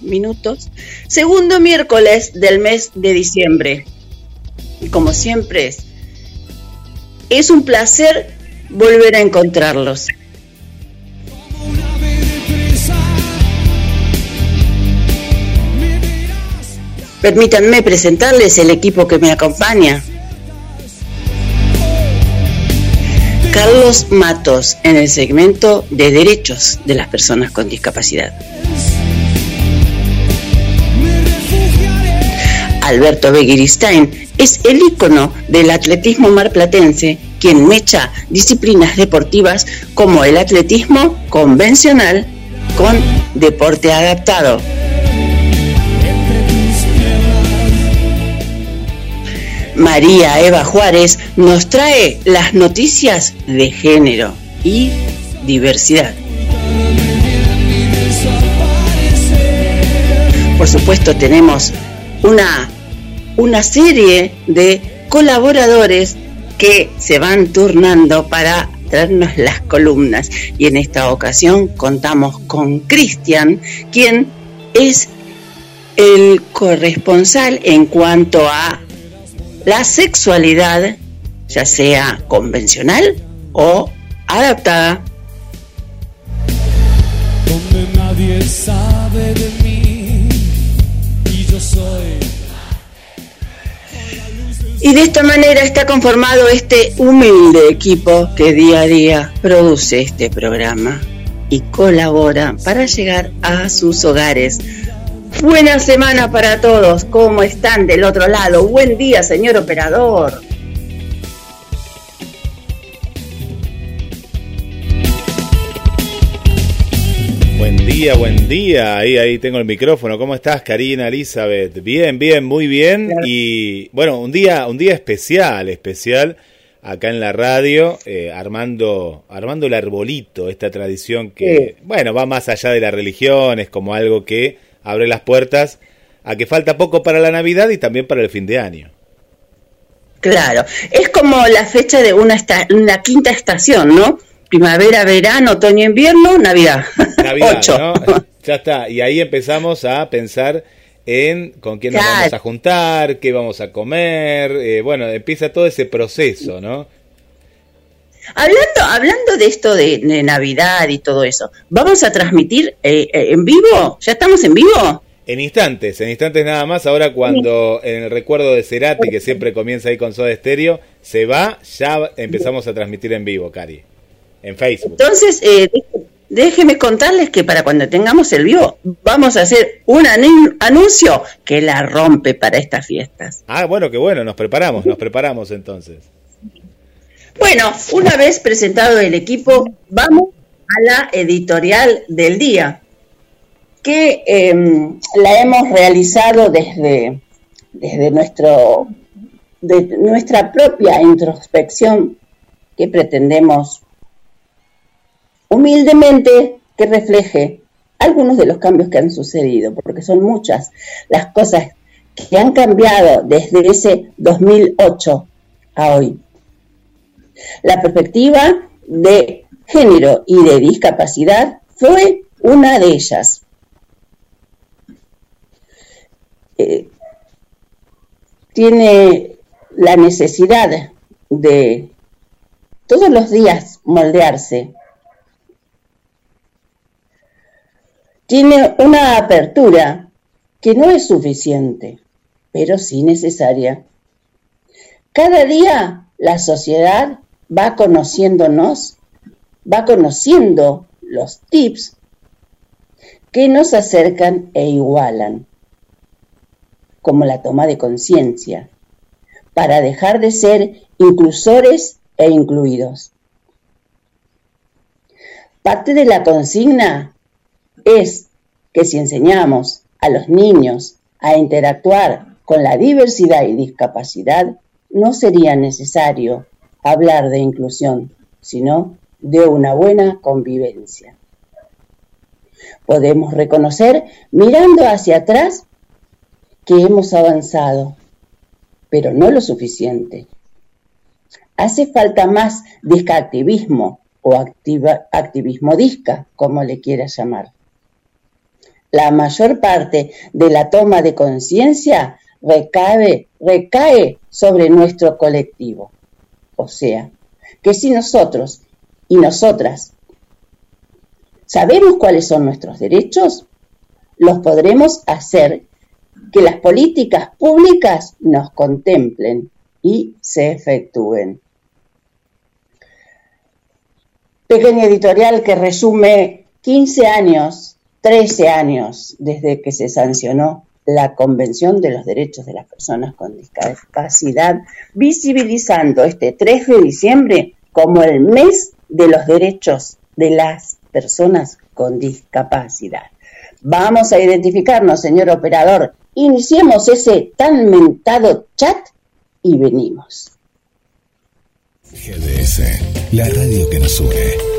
minutos, segundo miércoles del mes de diciembre. Y como siempre es, es un placer volver a encontrarlos. Permítanme presentarles el equipo que me acompaña. Carlos Matos en el segmento de derechos de las personas con discapacidad. Alberto Begiristain es el ícono del atletismo marplatense, quien mecha disciplinas deportivas como el atletismo convencional con deporte adaptado. María Eva Juárez nos trae las noticias de género y diversidad. Por supuesto tenemos una una serie de colaboradores que se van turnando para traernos las columnas. Y en esta ocasión contamos con Cristian, quien es el corresponsal en cuanto a la sexualidad, ya sea convencional o adaptada. Y de esta manera está conformado este humilde equipo que día a día produce este programa y colabora para llegar a sus hogares. Buena semana para todos. ¿Cómo están del otro lado? Buen día, señor operador. Día, buen día. Ahí, ahí tengo el micrófono. ¿Cómo estás, Karina, Elizabeth? Bien, bien, muy bien. Y bueno, un día, un día especial, especial acá en la radio, eh, armando, armando el arbolito, esta tradición que, bueno, va más allá de la religión, es como algo que abre las puertas a que falta poco para la Navidad y también para el fin de año. Claro, es como la fecha de una, una quinta estación, ¿no? Primavera, verano, otoño, invierno, Navidad. Navidad, ¿no? Ya está. Y ahí empezamos a pensar en con quién nos vamos a juntar, qué vamos a comer. Eh, bueno, empieza todo ese proceso, ¿no? Hablando, hablando de esto de, Navidad y todo eso, ¿vamos a transmitir eh, eh, en vivo? ¿Ya estamos en vivo? En instantes, en instantes nada más. Ahora cuando en el recuerdo de Cerati, que siempre comienza ahí con Soda Estéreo, se va, ya empezamos a transmitir en vivo, Cari en Facebook. Entonces, eh, déjeme contarles que para cuando tengamos el vivo, vamos a hacer un anuncio que la rompe para estas fiestas. Ah, bueno, qué bueno, nos preparamos, nos preparamos entonces. Bueno, una vez presentado el equipo, vamos a la editorial del día, que em, la hemos realizado desde, desde nuestro, de nuestra propia introspección que pretendemos humildemente que refleje algunos de los cambios que han sucedido, porque son muchas las cosas que han cambiado desde ese 2008 a hoy. La perspectiva de género y de discapacidad fue una de ellas. Eh, tiene la necesidad de todos los días moldearse tiene una apertura que no es suficiente, pero sí necesaria. Cada día la sociedad va conociéndonos, va conociendo los tips que nos acercan e igualan, como la toma de conciencia, para dejar de ser inclusores e incluidos. Parte de la consigna es que si enseñamos a los niños a interactuar con la diversidad y discapacidad, no sería necesario hablar de inclusión, sino de una buena convivencia. Podemos reconocer, mirando hacia atrás, que hemos avanzado, pero no lo suficiente. Hace falta más discactivismo o activismo disca, como le quieras llamar. La mayor parte de la toma de conciencia recae, recae sobre nuestro colectivo. O sea, que si nosotros y nosotras sabemos cuáles son nuestros derechos, los podremos hacer que las políticas públicas nos contemplen y se efectúen. Pequeña editorial que resume 15 años, 13 años desde que se sancionó la Convención de los Derechos de las Personas con Discapacidad, visibilizando este 3 de diciembre como el mes de los derechos de las personas con discapacidad. Vamos a identificarnos, señor operador. Iniciemos ese tan mentado chat y venimos. GDS, la radio que nos une.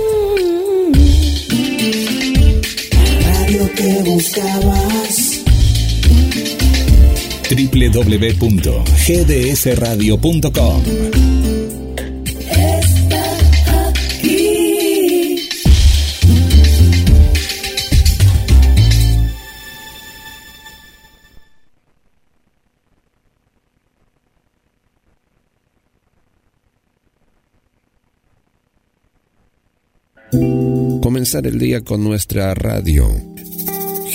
Que buscabas. www.gdsradio.com Comenzar el día con nuestra radio.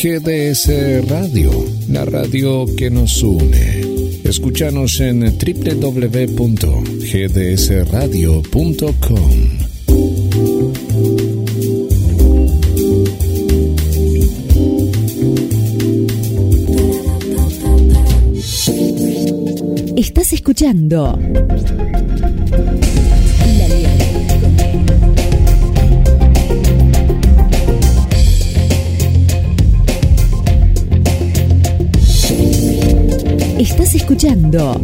GDS Radio, la radio que nos une. Escúchanos en www.gdsradio.com. Estás escuchando Estás escuchando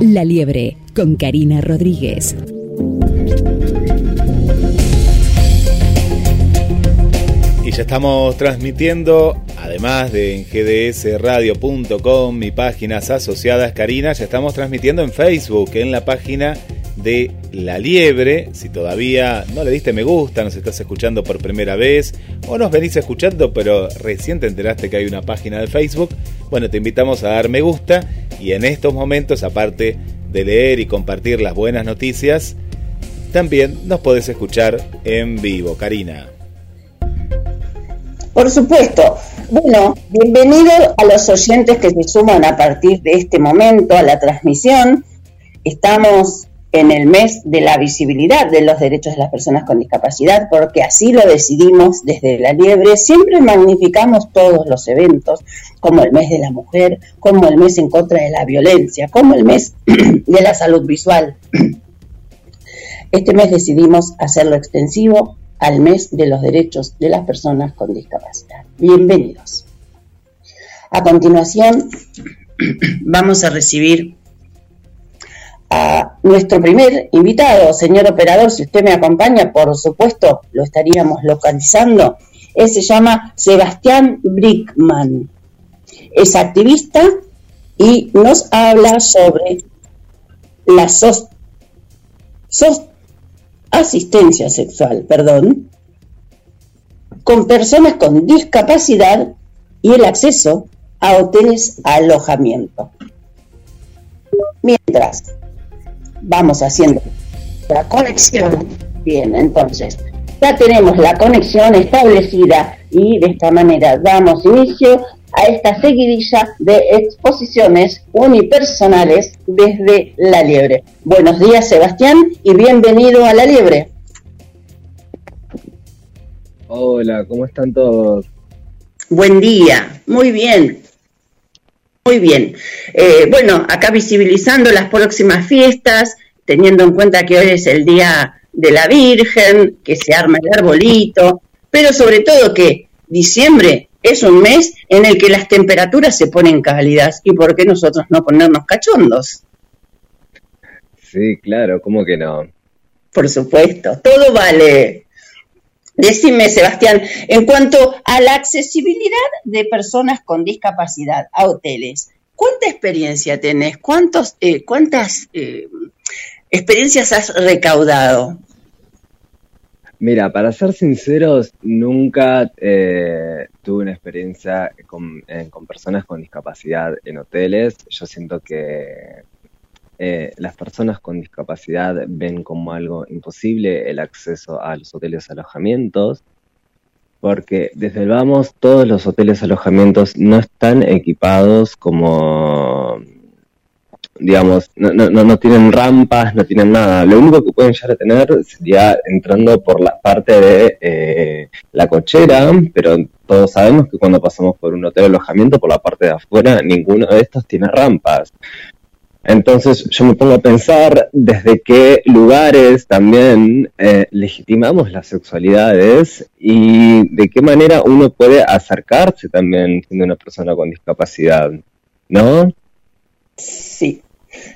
La Liebre con Karina Rodríguez. Y ya estamos transmitiendo, además de en gdsradio.com, mi páginas asociadas, Karina, ya estamos transmitiendo en Facebook, en la página de La Liebre. Si todavía no le diste me gusta, nos estás escuchando por primera vez o nos venís escuchando pero recién te enteraste que hay una página de Facebook, bueno, te invitamos a dar me gusta y en estos momentos, aparte de leer y compartir las buenas noticias, también nos podés escuchar en vivo. Karina. Por supuesto. Bueno, bienvenido a los oyentes que se suman a partir de este momento a la transmisión. Estamos en el mes de la visibilidad de los derechos de las personas con discapacidad, porque así lo decidimos desde la liebre. Siempre magnificamos todos los eventos, como el mes de la mujer, como el mes en contra de la violencia, como el mes de la salud visual. Este mes decidimos hacerlo extensivo al mes de los derechos de las personas con discapacidad. Bienvenidos. A continuación, vamos a recibir nuestro primer invitado, señor operador, si usted me acompaña, por supuesto, lo estaríamos localizando. Él se llama Sebastián Brickman. Es activista y nos habla sobre la asistencia sexual, perdón, con personas con discapacidad y el acceso a hoteles alojamiento. Mientras vamos haciendo la conexión. Bien, entonces, ya tenemos la conexión establecida y de esta manera damos inicio a esta seguidilla de exposiciones unipersonales desde La Liebre. Buenos días, Sebastián, y bienvenido a La Liebre. Hola, ¿cómo están todos? Buen día, muy bien. Muy bien. Eh, bueno, acá visibilizando las próximas fiestas, teniendo en cuenta que hoy es el Día de la Virgen, que se arma el arbolito, pero sobre todo que diciembre es un mes en el que las temperaturas se ponen cálidas y por qué nosotros no ponernos cachondos. Sí, claro, ¿cómo que no? Por supuesto, todo vale. Decime, Sebastián, en cuanto a la accesibilidad de personas con discapacidad a hoteles, ¿cuánta experiencia tenés? ¿Cuántos, eh, ¿Cuántas eh, experiencias has recaudado? Mira, para ser sinceros, nunca eh, tuve una experiencia con, eh, con personas con discapacidad en hoteles. Yo siento que eh, las personas con discapacidad ven como algo imposible el acceso a los hoteles alojamientos, porque desde el vamos todos los hoteles alojamientos no están equipados como digamos, no, no, no tienen rampas, no tienen nada. Lo único que pueden llegar a tener sería entrando por la parte de eh, la cochera, pero todos sabemos que cuando pasamos por un hotel alojamiento, por la parte de afuera, ninguno de estos tiene rampas. Entonces yo me pongo a pensar desde qué lugares también eh, legitimamos las sexualidades y de qué manera uno puede acercarse también siendo una persona con discapacidad, ¿no? Sí,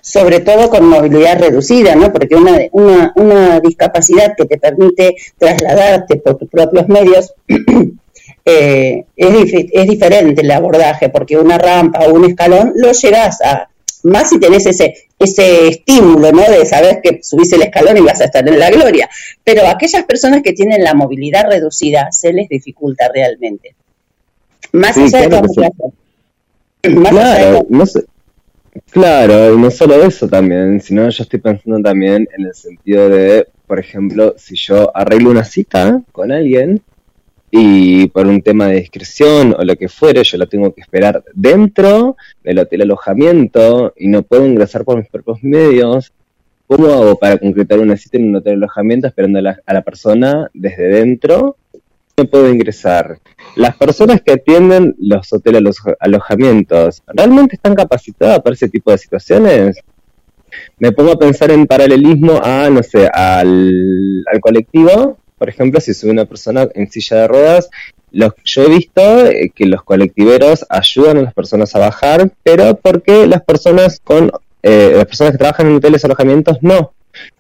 sobre todo con movilidad reducida, ¿no? Porque una, una, una discapacidad que te permite trasladarte por tus propios medios eh, es, es diferente el abordaje, porque una rampa o un escalón lo llegas a, más si tenés ese, ese estímulo, ¿no? De saber que subís el escalón y vas a estar en la gloria. Pero a aquellas personas que tienen la movilidad reducida se les dificulta realmente. Más allá de Más allá de no sé Claro, y no solo eso también, sino yo estoy pensando también en el sentido de, por ejemplo, si yo arreglo una cita con alguien y por un tema de discreción o lo que fuere, yo la tengo que esperar dentro del hotel alojamiento y no puedo ingresar por mis propios medios, ¿cómo hago para concretar una cita en un hotel alojamiento esperando a la, a la persona desde dentro? No puedo ingresar las personas que atienden los hoteles, los alojamientos, ¿realmente están capacitadas para ese tipo de situaciones? Me pongo a pensar en paralelismo a, no sé, al, colectivo, por ejemplo, si soy una persona en silla de ruedas, los, yo he visto eh, que los colectiveros ayudan a las personas a bajar, pero porque las personas con eh, las personas que trabajan en hoteles alojamientos no.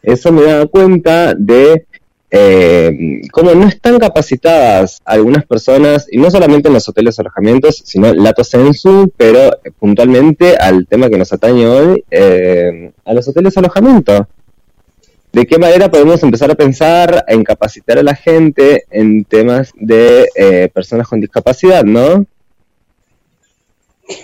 Eso me da cuenta de eh, como no están capacitadas algunas personas, y no solamente en los hoteles alojamientos, sino lato sensu, pero puntualmente al tema que nos atañe hoy, eh, a los hoteles alojamiento. ¿De qué manera podemos empezar a pensar en capacitar a la gente en temas de eh, personas con discapacidad, no?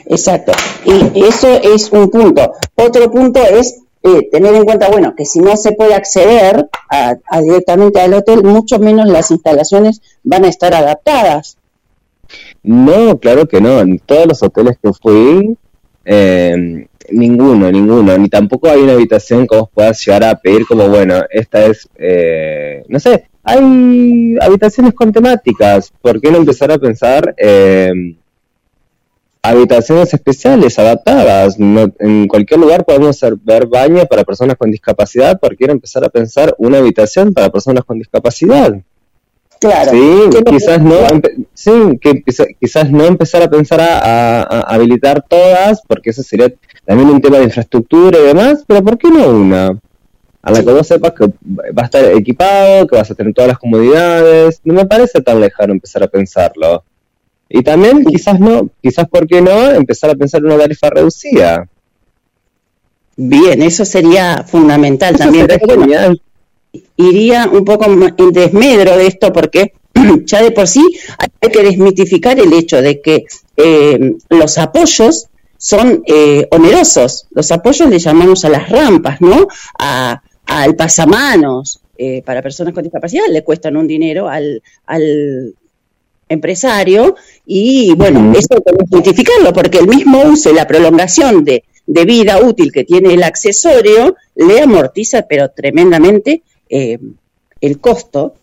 Exacto. Y eso es un punto. Otro punto es eh, tener en cuenta, bueno, que si no se puede acceder a, directamente al hotel, mucho menos las instalaciones van a estar adaptadas. No, claro que no. En todos los hoteles que fui, eh, ninguno, ninguno. Ni tampoco hay una habitación que vos puedas llegar a pedir como, bueno, esta es, eh, no sé, hay habitaciones con temáticas. ¿Por qué no empezar a pensar eh, habitaciones especiales, adaptadas. en cualquier lugar podemos ver baño para personas con discapacidad, porque quiero empezar a pensar una habitación para personas con discapacidad. Claro. Sí, quizás no, sí, que quizás no empezar a pensar a, habilitar todas, porque eso sería también un tema de infraestructura y demás, pero ¿por qué no una? A la que vos sepas que va a estar equipado, que vas a tener todas las comodidades, no me parece tan lejano empezar a pensarlo. Y también, quizás no, quizás, ¿por qué no? Empezar a pensar en una tarifa reducida. Bien, eso sería fundamental también. iría un poco en desmedro de esto porque ya de por sí hay que desmitificar el hecho de que eh, los apoyos son eh, onerosos. Los apoyos le llamamos a las rampas, ¿no? A, al pasamanos. Eh, para personas con discapacidad le cuestan un dinero al, al empresario y bueno, eso hay que identificarlo porque el mismo uso y la prolongación de, vida útil que tiene el accesorio le amortiza pero tremendamente eh, el costo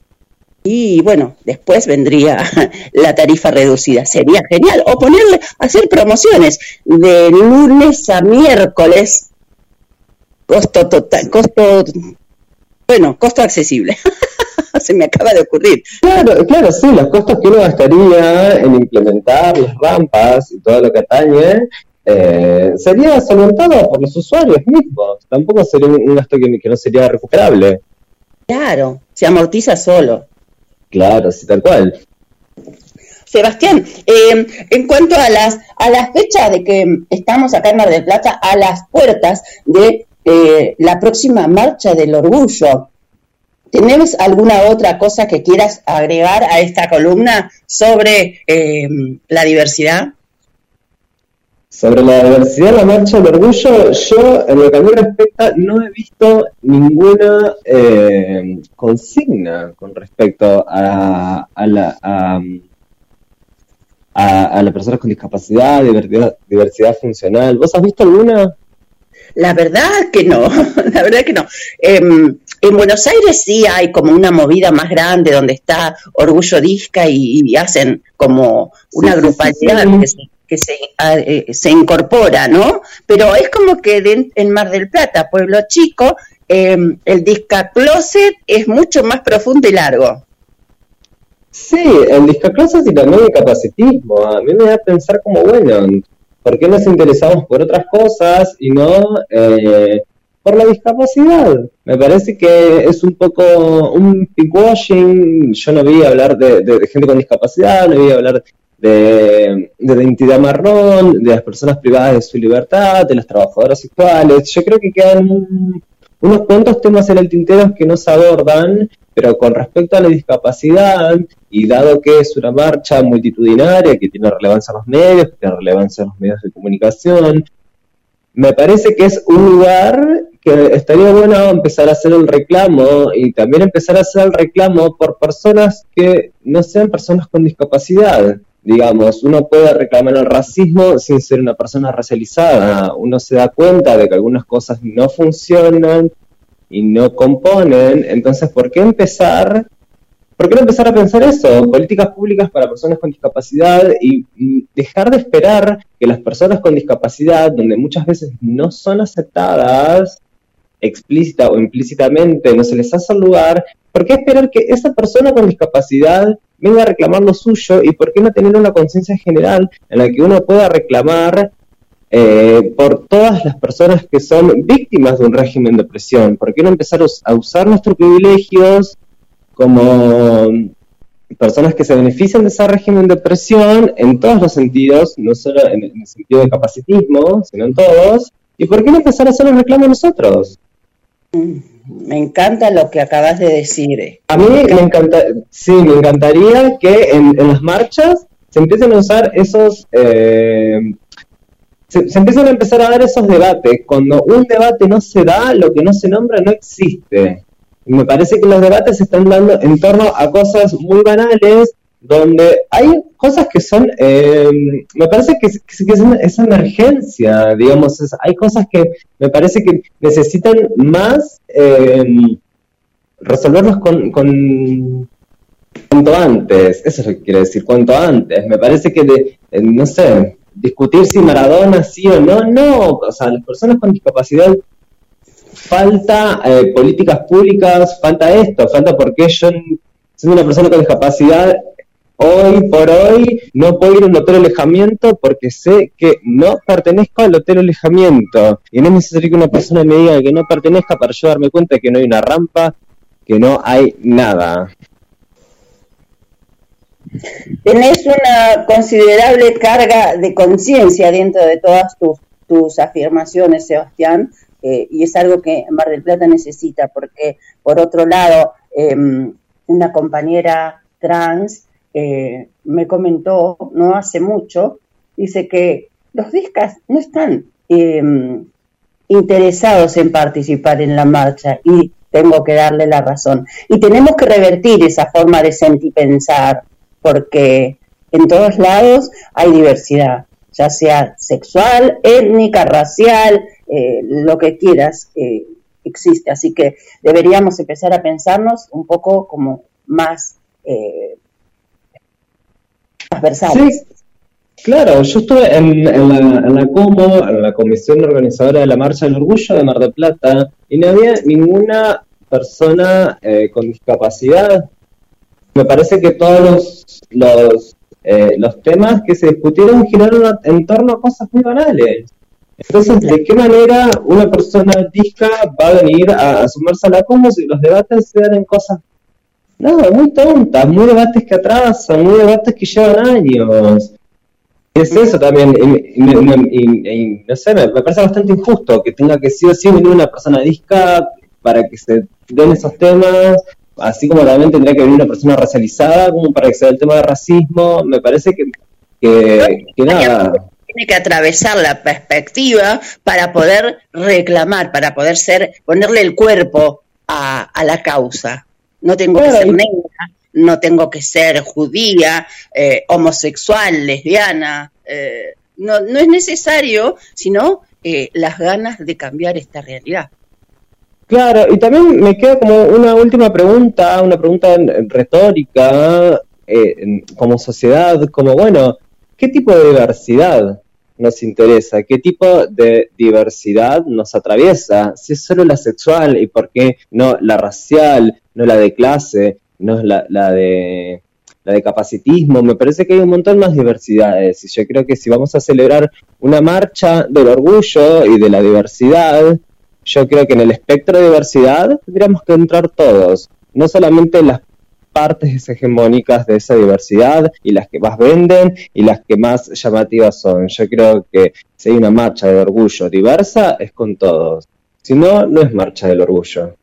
y bueno, después vendría la tarifa reducida. Sería genial. O ponerle, hacer promociones de lunes a miércoles. Costo total, costo, bueno, costo accesible. se me acaba de ocurrir. Claro, claro, sí, los costos que uno gastaría en implementar las rampas y todo lo que atañe eh, sería solventado por los usuarios mismos. Tampoco sería un, gasto que, no sería recuperable. Claro, se amortiza solo. Claro, sí, tal cual. Sebastián, eh, en cuanto a las a las fechas de que estamos acá en Mar del Plata, a las puertas de eh, la próxima marcha del orgullo, ¿Tenés alguna otra cosa que quieras agregar a esta columna sobre eh, la diversidad? Sobre la diversidad, la marcha del orgullo, yo en lo que a mí respecta no he visto ninguna eh, consigna con respecto a, la, a, las personas con discapacidad, diversidad, diversidad funcional. ¿Vos has visto alguna? La verdad que no, la verdad que no. Em, en Buenos Aires sí hay como una movida más grande donde está Orgullo Disca y, hacen como una grupalidad que, se, eh, se, incorpora, ¿no? Pero es como que en Mar del Plata, pueblo chico, em, el Disca Closet es mucho más profundo y largo. Sí, el Disca Closet y también el capacitismo. A mí me da a pensar como, bueno, ¿por qué nos interesamos por otras cosas y no eh, por la discapacidad. Me parece que es un poco un pinkwashing. Yo no vi hablar de, gente con discapacidad, no vi hablar de, de, identidad marrón, de las personas privadas de su libertad, de las trabajadoras sexuales. Yo creo que quedan unos cuantos temas en el tintero que no se abordan, pero con respecto a la discapacidad, y dado que es una marcha multitudinaria que tiene relevancia en los medios, que tiene relevancia en los medios de comunicación, me parece que es un lugar que estaría bueno empezar a hacer el reclamo y también empezar a hacer el reclamo por personas que no sean personas con discapacidad. Digamos, uno puede reclamar el racismo sin ser una persona racializada. Uno se da cuenta de que algunas cosas no funcionan y no componen. Entonces, ¿por qué empezar ¿Por qué no empezar a pensar eso? Políticas públicas para personas con discapacidad y, dejar de esperar que las personas con discapacidad, donde muchas veces no son aceptadas explícita o implícitamente, no se les hace lugar, ¿por qué esperar que esa persona con discapacidad venga a reclamar lo suyo y por qué no tener una conciencia general en la que uno pueda reclamar eh, por todas las personas que son víctimas de un régimen de opresión? ¿Por qué no empezar a usar nuestros privilegios como personas que se benefician de ese régimen de opresión en todos los sentidos, no solo en, el sentido de capacitismo, sino en todos. ¿Y por qué no empezar a hacer un reclamo nosotros? Mm, me encanta lo que acabas de decir. A mí me, encanta, sí, me encantaría que en, las marchas se empiecen a usar esos, eh, se, se, a empezar a dar esos debates. Cuando un debate no se da, lo que no se nombra no existe me parece que los debates se están dando en torno a cosas muy banales, donde hay cosas que son, eh, me parece que, es, emergencia, digamos, hay cosas que me parece que necesitan más eh, resolverlos con, con cuanto antes, eso es lo que quiere decir, cuanto antes. Me parece que, de, eh, no sé, discutir si Maradona sí o no, no, o sea, las personas con discapacidad falta eh, políticas públicas, falta esto, falta porque yo, siendo una persona con discapacidad, hoy por hoy no puedo ir a un hotel alejamiento porque sé que no pertenezco al hotel alejamiento. Y no es necesario que una persona me diga que no pertenezca para yo darme cuenta de que no hay una rampa, que no hay nada. Tenés una considerable carga de conciencia dentro de todas tus, tus afirmaciones, Sebastián, eh, y es algo que Mar del Plata necesita, porque por otro lado, em, una compañera trans eh, me comentó no hace mucho, dice que los discas no están em, interesados en participar en la marcha y tengo que darle la razón. Y tenemos que revertir esa forma de sentir pensar, porque en todos lados hay diversidad, ya sea sexual, étnica, racial, eh, lo que quieras eh, existe. Así que deberíamos empezar a pensarnos un poco como más transversales. Claro, yo estuve en, la, en la COMO, en la Comisión Organizadora de la Marcha del Orgullo de Mar del Plata, y no había ninguna persona con discapacidad. Me parece que todos los, los, los temas que se discutieron giraron en torno a cosas muy banales. Entonces, ¿de qué manera una persona disca va a venir a, sumarse a la como si los debates se dan en cosas, no, muy tontas, muy debates que atrasan, muy debates que llevan años? Es eso también, y, no sé, me, parece bastante injusto que tenga que sí o sí venir una persona disca para que se den esos temas, así como también tendría que venir una persona racializada como para que sea el tema de racismo, me parece que, que, nada tiene que atravesar la perspectiva para poder reclamar, para poder ser, ponerle el cuerpo a, la causa. No tengo que ser negra, no tengo que ser judía, eh, homosexual, lesbiana. Eh, no, no es necesario, sino eh, las ganas de cambiar esta realidad. Claro, y también me queda como una última pregunta, una pregunta retórica, eh, como sociedad, como bueno, ¿qué tipo de diversidad nos interesa? ¿Qué tipo de diversidad nos atraviesa? Si es solo la sexual y por qué no la racial, no la de clase, no la, la de la de capacitismo, me parece que hay un montón más diversidades y yo creo que si vamos a celebrar una marcha del orgullo y de la diversidad, yo creo que en el espectro de diversidad tendríamos que entrar todos, no solamente las partes hegemónicas de esa diversidad y las que más venden y las que más llamativas son. Yo creo que si hay una marcha de orgullo diversa es con todos. Si no, no es marcha del orgullo.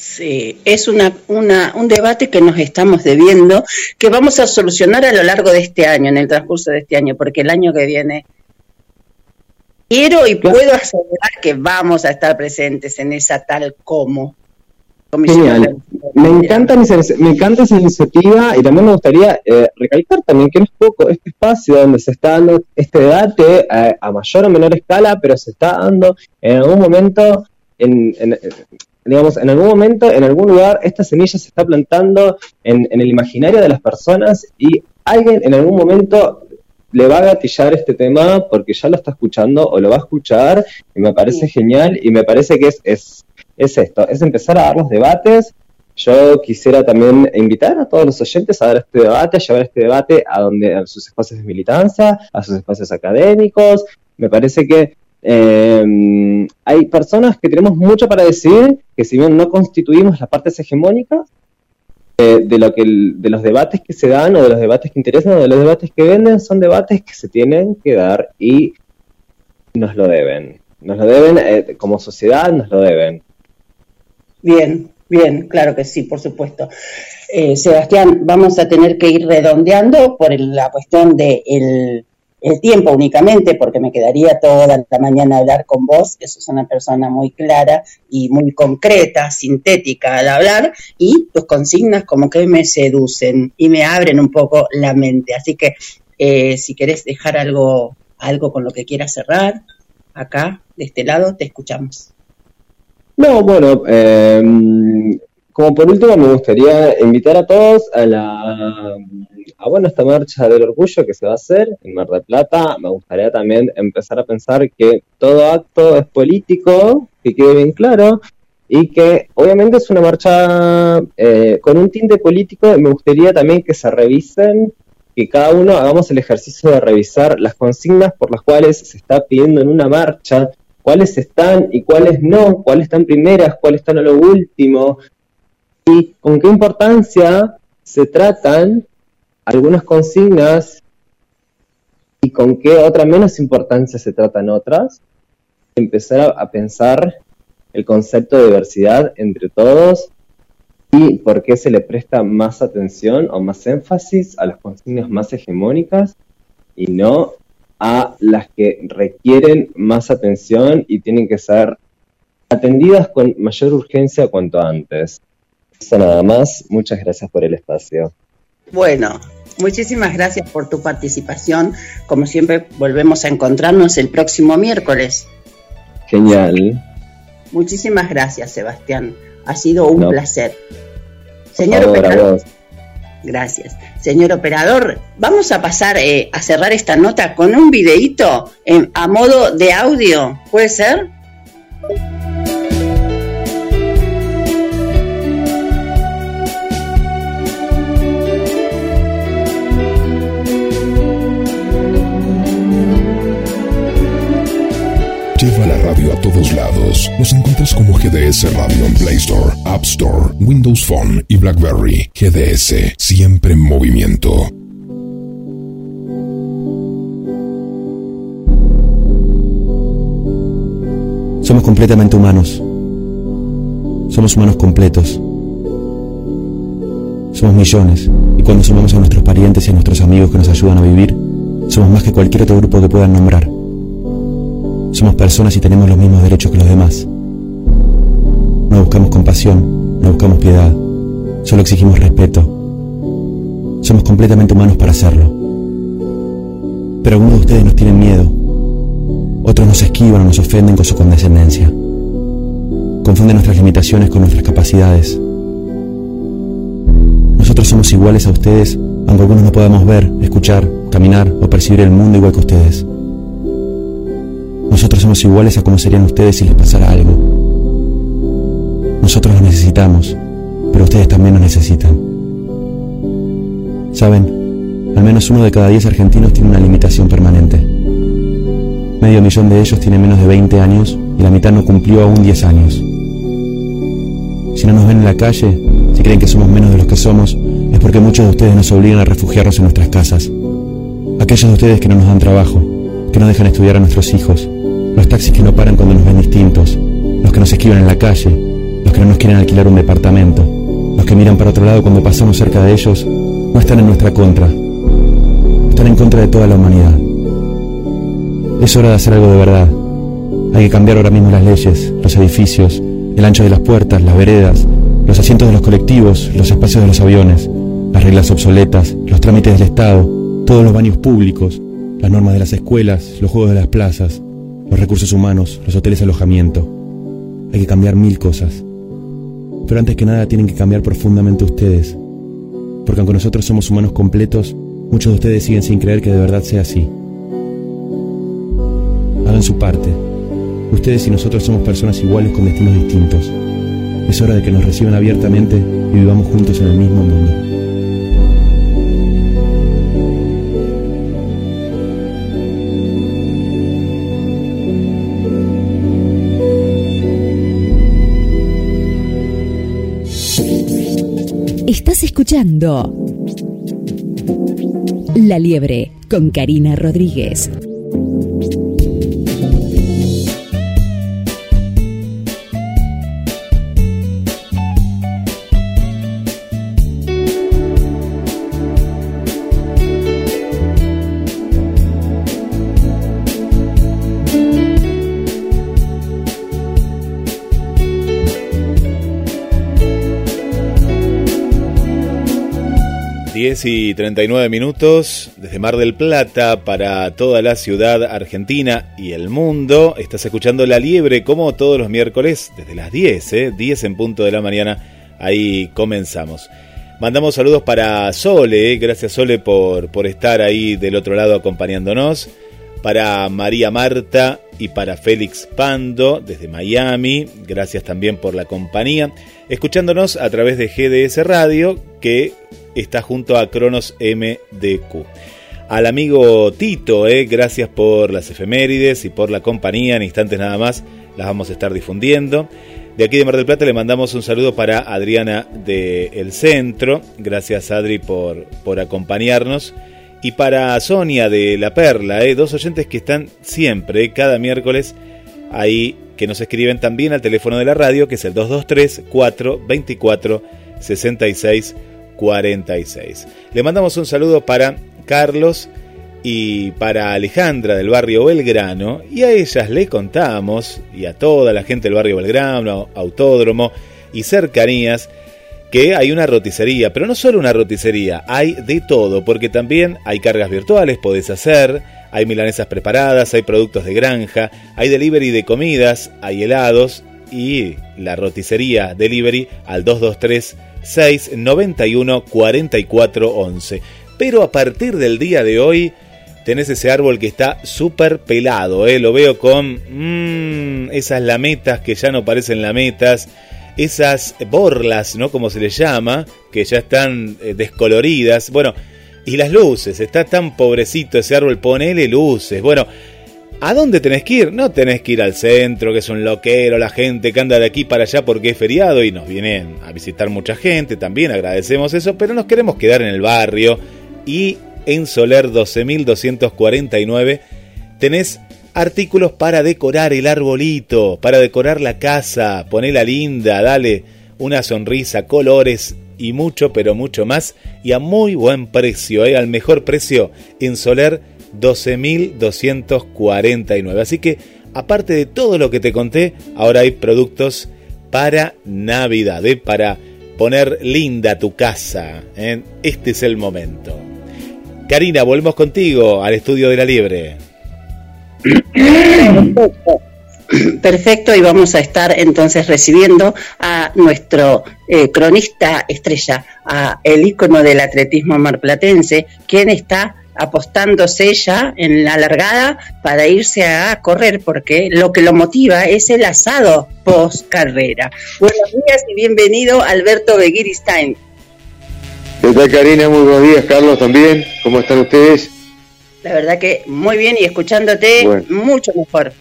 Sí, es una, una, un debate que nos estamos debiendo, que vamos a solucionar a lo largo de este año, en el transcurso de este año, porque el año que viene Quiero y puedo asegurar que vamos a estar presentes en esa tal como. Genial. Me encanta, me encanta esa iniciativa y también me gustaría eh, recalcar también que no es poco este espacio donde se está dando este debate eh, a mayor o menor escala, pero se está dando en algún momento, en, digamos, en algún momento, en algún lugar, esta semilla se está plantando en, en el imaginario de las personas y alguien en algún momento le va a gatillar este tema porque ya lo está escuchando o lo va a escuchar y me parece genial y me parece que es, es, es esto, es empezar a dar los debates. Yo quisiera también invitar a todos los oyentes a dar este debate, a llevar este debate a donde a sus espacios de militancia, a sus espacios académicos. Me parece que eh, hay personas que tenemos mucho para decir, que si bien no constituimos las partes hegemónicas, de, lo que de los debates que se dan o de los debates que interesan o de los debates que venden son debates que se tienen que dar y nos lo deben. Nos lo deben, eh, como sociedad nos lo deben. Bien, bien, claro que sí, por supuesto. Eh, Sebastián, vamos a tener que ir redondeando por la cuestión de el tiempo únicamente, porque me quedaría toda la mañana a hablar con vos, que sos una persona muy clara y muy concreta, sintética al hablar, y tus consignas como que me seducen y me abren un poco la mente. Así que eh, si querés dejar algo, algo con lo que quieras cerrar, acá, de este lado, te escuchamos. No, bueno, eh, como por último me gustaría invitar a todos a la a bueno esta marcha del orgullo que se va a hacer en Mar del Plata. Me gustaría también empezar a pensar que todo acto es político, que quede bien claro, y que obviamente es una marcha eh, con un tinte político. Me gustaría también que se revisen, que cada uno hagamos el ejercicio de revisar las consignas por las cuales se está pidiendo en una marcha, cuáles están y cuáles no, cuáles están primeras, cuáles están a lo último, y con qué importancia se tratan algunas consignas y con qué otra menos importancia se tratan otras. Empezar a, pensar el concepto de diversidad entre todos y por qué se le presta más atención o más énfasis a las consignas más hegemónicas y no a las que requieren más atención y tienen que ser atendidas con mayor urgencia cuanto antes. Eso nada más. Muchas gracias por el espacio. Bueno, muchísimas gracias por tu participación. Como siempre, volvemos a encontrarnos el próximo miércoles. Genial. Muchísimas gracias, Sebastián. Ha sido un placer. Señor operador. Gracias. Señor operador, vamos a pasar eh, a cerrar esta nota con un videíto a modo de audio. ¿Puede ser? Radio a todos lados. Nos encuentras como GDS Radio en Play Store, App Store, Windows Phone y BlackBerry. GDS, siempre en movimiento. Somos completamente humanos. Somos humanos completos. Somos millones, y cuando sumamos a nuestros parientes y a nuestros amigos que nos ayudan a vivir, somos más que cualquier otro grupo que puedan nombrar. Somos personas y tenemos los mismos derechos que los demás. No buscamos compasión, no buscamos piedad, solo exigimos respeto. Somos completamente humanos para hacerlo. Pero algunos de ustedes nos tienen miedo, otros nos esquivan o nos ofenden con su condescendencia. Confunden nuestras limitaciones con nuestras capacidades. Nosotros somos iguales a ustedes, aunque algunos no podamos ver, escuchar, caminar o percibir el mundo igual que ustedes. Nosotros somos iguales a como serían ustedes si les pasara algo. Nosotros los necesitamos, pero ustedes también nos necesitan. Saben, al menos uno de cada diez argentinos tiene una limitación permanente. Medio millón de ellos tiene menos de 20 años y la mitad no cumplió aún 10 años. Si no nos ven en la calle, si creen que somos menos de los que somos, es porque muchos de ustedes nos obligan a refugiarnos en nuestras casas. Aquellos de ustedes que no nos dan trabajo, que no dejan estudiar a nuestros hijos, los taxis que no paran cuando nos ven distintos, los que nos esquivan en la calle, los que no nos quieren alquilar un departamento, los que miran para otro lado cuando pasamos cerca de ellos, no están en nuestra contra, están en contra de toda la humanidad. Es hora de hacer algo de verdad. Hay que cambiar ahora mismo las leyes, los edificios, el ancho de las puertas, las veredas, los asientos de los colectivos, los espacios de los aviones, las reglas obsoletas, los trámites del Estado, todos los baños públicos, las normas de las escuelas, los juegos de las plazas, los recursos humanos, los hoteles alojamiento. Hay que cambiar mil cosas. Pero antes que nada tienen que cambiar profundamente ustedes. Porque aunque nosotros somos humanos completos, muchos de ustedes siguen sin creer que de verdad sea así hagan su parte. Ustedes y nosotros somos personas iguales con destinos distintos. Es hora de que nos reciban abiertamente y vivamos juntos en el mismo mundo. Estás escuchando La Liebre con Karina Rodríguez. 10 y 39 minutos desde Mar del Plata para toda la ciudad argentina y el mundo. Estás escuchando La Liebre como todos los miércoles desde las 10, ¿eh? 10 en punto de la mañana. Ahí comenzamos. Mandamos saludos para Sole, ¿eh? gracias Sole por, por estar ahí del otro lado acompañándonos. Para María Marta y para Félix Pando desde Miami, gracias también por la compañía. Escuchándonos a través de GDS Radio, que está junto a Cronos MDQ. Al amigo Tito, eh, gracias por las efemérides y por la compañía. En instantes nada más las vamos a estar difundiendo. De aquí de Mar del Plata le mandamos un saludo para Adriana de Centro. Gracias Adri por, por acompañarnos. Y para Sonia de La Perla, eh, dos oyentes que están siempre, eh, cada miércoles, ahí que nos escriben también al teléfono de la radio, que es el 223 424 66 46. Le mandamos un saludo para Carlos y para Alejandra del barrio Belgrano y a ellas le contamos y a toda la gente del barrio Belgrano, Autódromo y cercanías que hay una roticería, pero no solo una roticería, hay de todo, porque también hay cargas virtuales, podés hacer, hay milanesas preparadas, hay productos de granja, hay delivery de comidas, hay helados y la roticería delivery al 223 691 44 11. Pero a partir del día de hoy tenés ese árbol que está súper pelado, ¿eh? lo veo con mmm, esas lametas que ya no parecen lametas, esas borlas, ¿no? Como se les llama, que ya están eh, descoloridas. Bueno, y las luces, está tan pobrecito ese árbol, ponele luces. Bueno, ¿A dónde tenés que ir? No tenés que ir al centro, que es un loquero, la gente que anda de aquí para allá porque es feriado y nos vienen a visitar mucha gente, también agradecemos eso, pero nos queremos quedar en el barrio y en Soler 12249 tenés artículos para decorar el arbolito, para decorar la casa, ponela linda, dale una sonrisa, colores y mucho, pero mucho más y a muy buen precio, ¿eh? al mejor precio en Soler 12.249. Así que aparte de todo lo que te conté, ahora hay productos para Navidad, ¿eh? para poner linda tu casa. ¿eh? Este es el momento. Karina, volvemos contigo al estudio de la Liebre. Perfecto. Perfecto, y vamos a estar entonces recibiendo a nuestro eh, cronista estrella, a el ícono del atletismo marplatense, quien está apostándose ya en la largada para irse a correr, porque lo que lo motiva es el asado post carrera. Buenos días y bienvenido Alberto Begiristain. ¿Qué tal Karina? Muy buenos días, Carlos también. ¿Cómo están ustedes? La verdad que muy bien y escuchándote mucho mejor.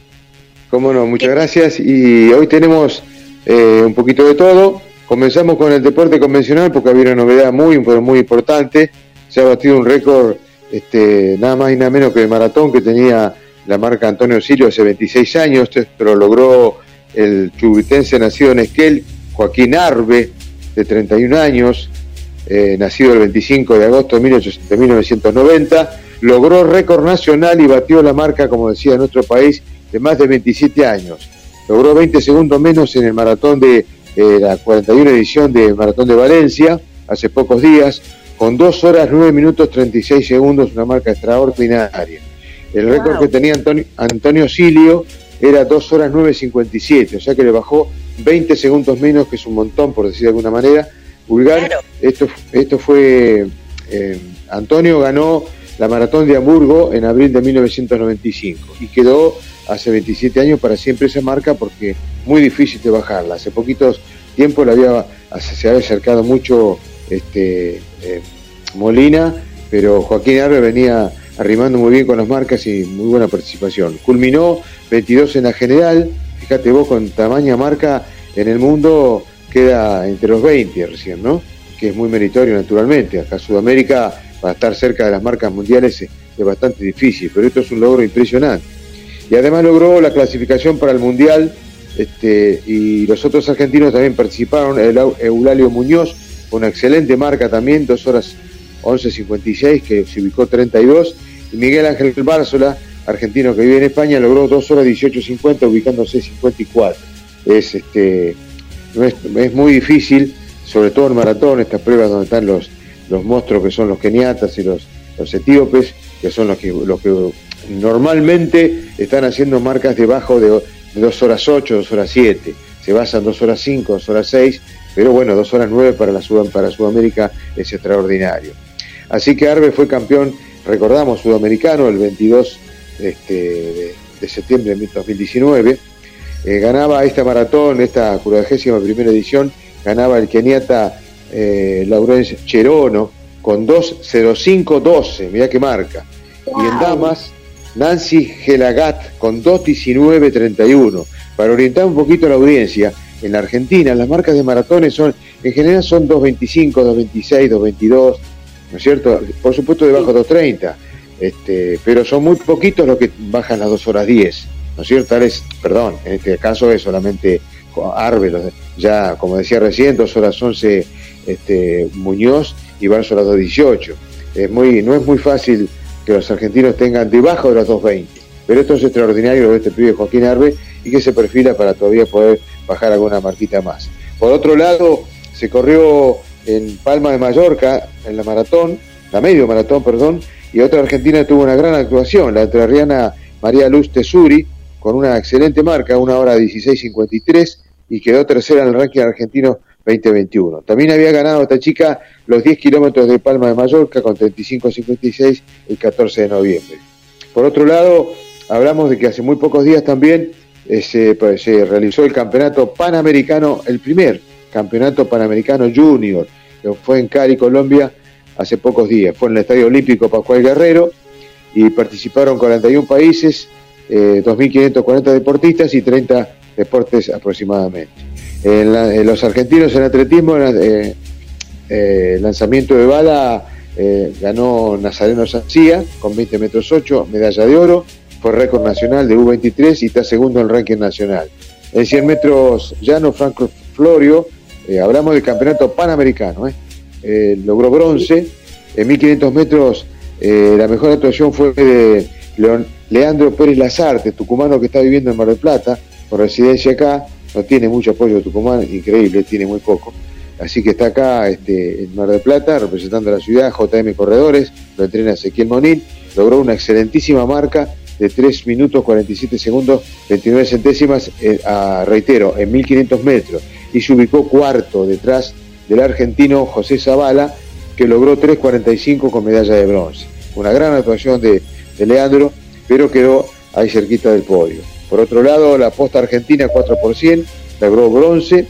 Cómo no, muchas gracias. Y hoy tenemos eh, un poquito de todo. Comenzamos con el deporte convencional porque había una novedad muy, muy importante. Se ha batido un récord este, nada más y nada menos que el maratón que tenía la marca Antonio Silio hace 26 años. Esto lo logró el chubitense nacido en Esquel, Joaquín Arbe, de 31 años, eh, nacido el 25 de agosto de 1990. Logró récord nacional y batió la marca, como decía, en nuestro país de más de 27 años. Logró 20 segundos menos en el maratón de eh, la 41 edición de Maratón de Valencia, hace pocos días, con 2 horas 9 minutos 36 segundos, una marca extraordinaria. El récord que tenía Antonio, Antonio Silio era 2 horas 9.57, o sea que le bajó 20 segundos menos, que es un montón, por decir de alguna manera. Vulgar, esto, esto fue, eh, Antonio ganó la maratón de Hamburgo en abril de 1995 y quedó hace 27 años para siempre esa marca porque muy difícil de bajarla. Hace poquitos tiempos la había, se había acercado mucho este, eh, Molina, pero Joaquín Arbe venía arrimando muy bien con las marcas y muy buena participación. Culminó 22 en la general, fíjate vos con tamaña marca en el mundo queda entre los 20 recién, ¿no? Que es muy meritorio naturalmente. Acá Sudamérica, para estar cerca de las marcas mundiales es bastante difícil, pero esto es un logro impresionante y además logró la clasificación para el Mundial este, y los otros argentinos también participaron, el Eulalio Muñoz, una excelente marca también, 2 horas 11.56, que se ubicó 32, y Miguel Ángel Bárzola, argentino que vive en España, logró 2 horas 18.50, ubicándose 54. Es, este, es, muy difícil, sobre todo en maratón, estas pruebas donde están los, los monstruos que son los keniatas y los, los etíopes, que son los que, los que normalmente están haciendo marcas debajo de, 2 horas 8, 2 horas 7. Se basan 2 horas 5, 2 horas 6, pero bueno, 2 horas 9 para, la para Sudamérica es extraordinario. Así que Arbe fue campeón, recordamos, sudamericano el 22 este, de, septiembre de 2019. Eh, ganaba esta maratón, esta 41 primera edición, ganaba el keniata eh, Laurence Cherono con 2.05.12, mira qué marca. Y en damas, Nancy Gelagat con 2.19.31. Para orientar un poquito a la audiencia, en la Argentina las marcas de maratones son, en general son 2.25, 2.26, 2.22, ¿no es cierto? Por supuesto debajo de 2.30, este, pero son muy poquitos los que bajan las 2 horas 10, ¿no es cierto? Tal perdón, en este caso es solamente Arbe, ya como decía recién, 2 horas 11 este, Muñoz y van a las 2.18. Es muy, no es muy fácil que los argentinos tengan debajo de los 2.20. Pero esto es extraordinario de este pibe Joaquín Arbe y que se perfila para todavía poder bajar alguna marquita más. Por otro lado, se corrió en Palma de Mallorca, en la maratón, la medio maratón, perdón, y otra argentina tuvo una gran actuación, la entrerriana María Luz Tesuri, con una excelente marca, una hora 16.53, y quedó tercera en el ranking argentino 2021. También había ganado esta chica los 10 kilómetros de Palma de Mallorca con 35.56 el 14 de noviembre. Por otro lado, hablamos de que hace muy pocos días también eh, pues, se, realizó el campeonato panamericano, el primer campeonato panamericano junior, que fue en Cali, Colombia, hace pocos días. Fue en el Estadio Olímpico Pascual Guerrero y participaron 41 países, 2.540 eh, deportistas y 30 deportes aproximadamente. En los argentinos en atletismo, eh, eh, lanzamiento de bala, eh, ganó Nazareno Sancía con 20 metros 8, medalla de oro, fue récord nacional de U23 y está segundo en el ranking nacional. En 100 metros llano, Franco Florio, hablamos del campeonato panamericano, eh, logró bronce. En 1500 metros eh, la mejor actuación fue de Leandro Pérez Lazarte, tucumano que está viviendo en Mar del Plata, con residencia acá. No tiene mucho apoyo Tucumán, increíble, tiene muy poco. Así que está acá este, en Mar del Plata, representando a la ciudad, JM Corredores, lo entrena Ezequiel Monín, logró una excelentísima marca de 3 minutos 47 segundos 29 centésimas, eh, a, reitero, en 1500 metros, y se ubicó cuarto detrás del argentino José Zavala, que logró 3.45 con medalla de bronce. Una gran actuación de, Leandro, pero quedó ahí cerquita del podio. Por otro lado, la posta argentina 4 por 100 logró bronce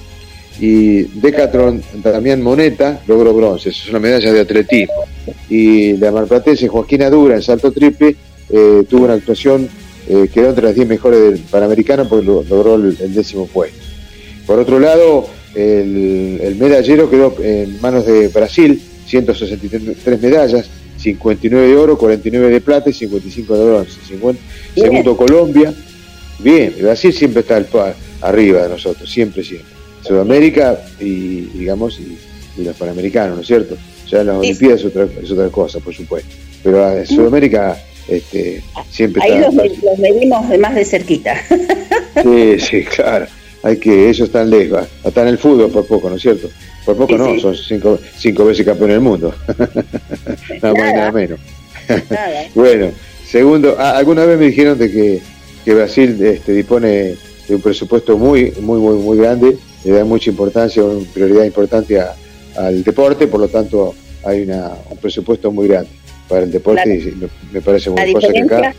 y Decathlon Damián Moneta logró bronce, es una medalla de atletismo. Y la marplatense Joaquina Dura en salto triple eh, tuvo una actuación, eh, quedó entre las 10 mejores del Panamericano porque logró el, décimo puesto. Por otro lado, el, medallero quedó en manos de Brasil, 163 medallas, 59 de oro, 49 de plata y 55 de bronce. segundo Colombia, bien, Brasil siempre está arriba de nosotros, siempre, siempre. Sudamérica y, digamos, y, los panamericanos, ¿no es cierto? Ya las Olimpiadas es otra, es otra cosa, por supuesto. Pero en Sudamérica este, siempre Ahí los, medimos de más de cerquita. Sí, sí, claro. Hay que, ellos están lejos, hasta en el fútbol por poco, ¿no es cierto? Por poco no, son cinco, cinco veces campeón del mundo. nada más y nada menos. bueno, segundo, ah, alguna vez me dijeron de que, que Brasil este, dispone de un presupuesto muy, muy, muy, muy grande le da mucha importancia, una prioridad importante al deporte, por lo tanto hay una, un presupuesto muy grande para el deporte y me, parece muy cosa que acá...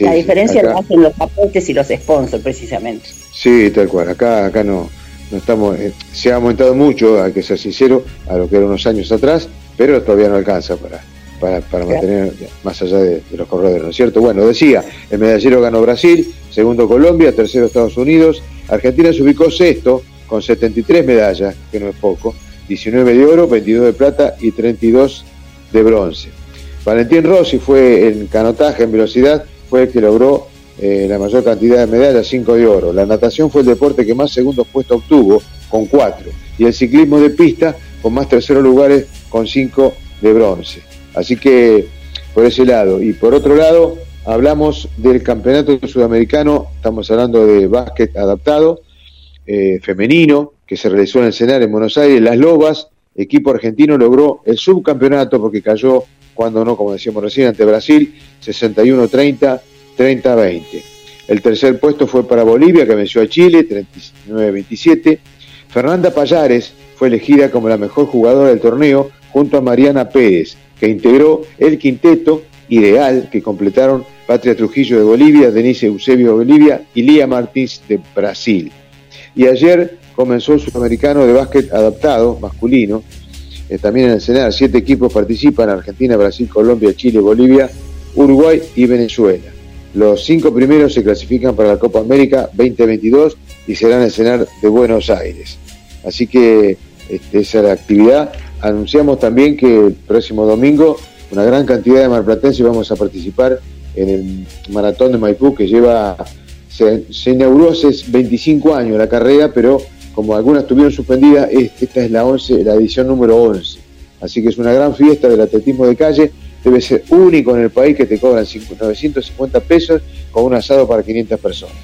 la diferencia lo hacen los aportes y los sponsors, precisamente. Sí, tal cual. Acá, acá no, no estamos. Eh, se ha aumentado mucho, hay que ser sincero, a lo que era unos años atrás, pero todavía no alcanza para, para, para mantener más allá de, de, los corredores, ¿no es cierto? Bueno, decía, el medallero ganó Brasil, segundo Colombia, tercero Estados Unidos, Argentina se ubicó sexto con 73 medallas, que no es poco, 19 de oro, 22 de plata y 32 de bronce. Valentín Rossi fue en canotaje, en velocidad, fue el que logró eh, la mayor cantidad de medallas, 5 de oro. La natación fue el deporte que más segundos puestos obtuvo, con 4. Y el ciclismo de pista, con más terceros lugares, con 5 de bronce. Así que, por ese lado. Y por otro lado, hablamos del campeonato sudamericano, estamos hablando de básquet adaptado, eh, femenino que se realizó en el Senar en Buenos Aires, Las Lobas, equipo argentino logró el subcampeonato porque cayó, cuando no, como decíamos recién, ante Brasil, 61-30, 30-20. El tercer puesto fue para Bolivia, que venció a Chile, 39-27. Fernanda Payares fue elegida como la mejor jugadora del torneo junto a Mariana Pérez, que integró el quinteto ideal que completaron Patria Trujillo de Bolivia, Denise Eusebio de Bolivia y Lía Martins de Brasil. Y ayer comenzó el sudamericano de básquet adaptado, masculino. Eh, también en el Senado, siete equipos participan, Argentina, Brasil, Colombia, Chile, Bolivia, Uruguay y Venezuela. Los cinco primeros se clasifican para la Copa América 2022 y serán el Senado de Buenos Aires. Así que este, esa es la actividad. Anunciamos también que el próximo domingo una gran cantidad de marplatenses vamos a participar en el maratón de Maipú que lleva se, inauguró hace 25 años la carrera, pero como algunas estuvieron suspendidas, esta es la, 11, la edición número 11. Así que es una gran fiesta del atletismo de calle. Debe ser único en el país que te cobran 950 pesos con un asado para 500 personas.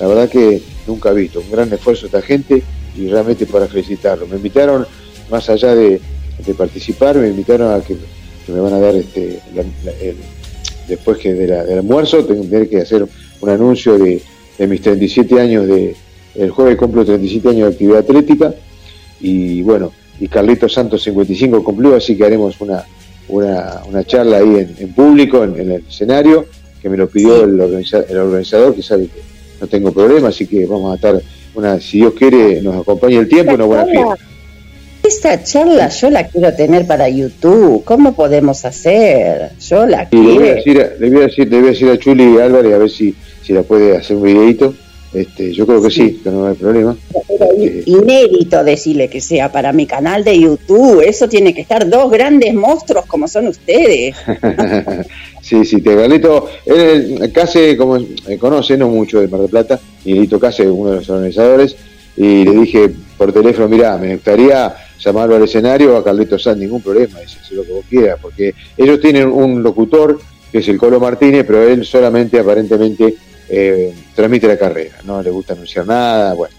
La verdad que nunca he visto. Un gran esfuerzo de esta gente y realmente para felicitarlo. Me invitaron, más allá de, participar, me invitaron a que, me van a dar este, después que del almuerzo, tengo que hacer un anuncio de, de mis 37 años de, el jueves cumplo 37 años de actividad atlética y bueno, y Carlitos Santos 55 cumplió, así que haremos una, una, charla ahí en, público, en, el escenario, que me lo pidió el, organizador, que sabe que no tengo problema, así que vamos a estar, una, si Dios quiere, nos acompaña el tiempo, una buena fiesta. Esta charla yo la quiero tener para YouTube. ¿Cómo podemos hacer? Yo la quiero. Le voy, a decir, le, voy a decir, le voy a decir a Chuli Álvarez a ver si si la puede hacer un videito. Este, yo creo que sí, que no hay problema. Este, inédito decirle que sea para mi canal de YouTube. Eso tiene que estar dos grandes monstruos como son ustedes. sí, sí, te Galito, él como eh, conoce, no mucho de Mar del Plata, y Lito Case, uno de los organizadores, y le dije por teléfono, mira, me gustaría llamarlo al escenario a Carlitos Sanz, ningún problema, es lo que vos quieras, porque ellos tienen un locutor que es el Colo Martínez, pero él solamente aparentemente eh, transmite la carrera, no le gusta anunciar nada, bueno,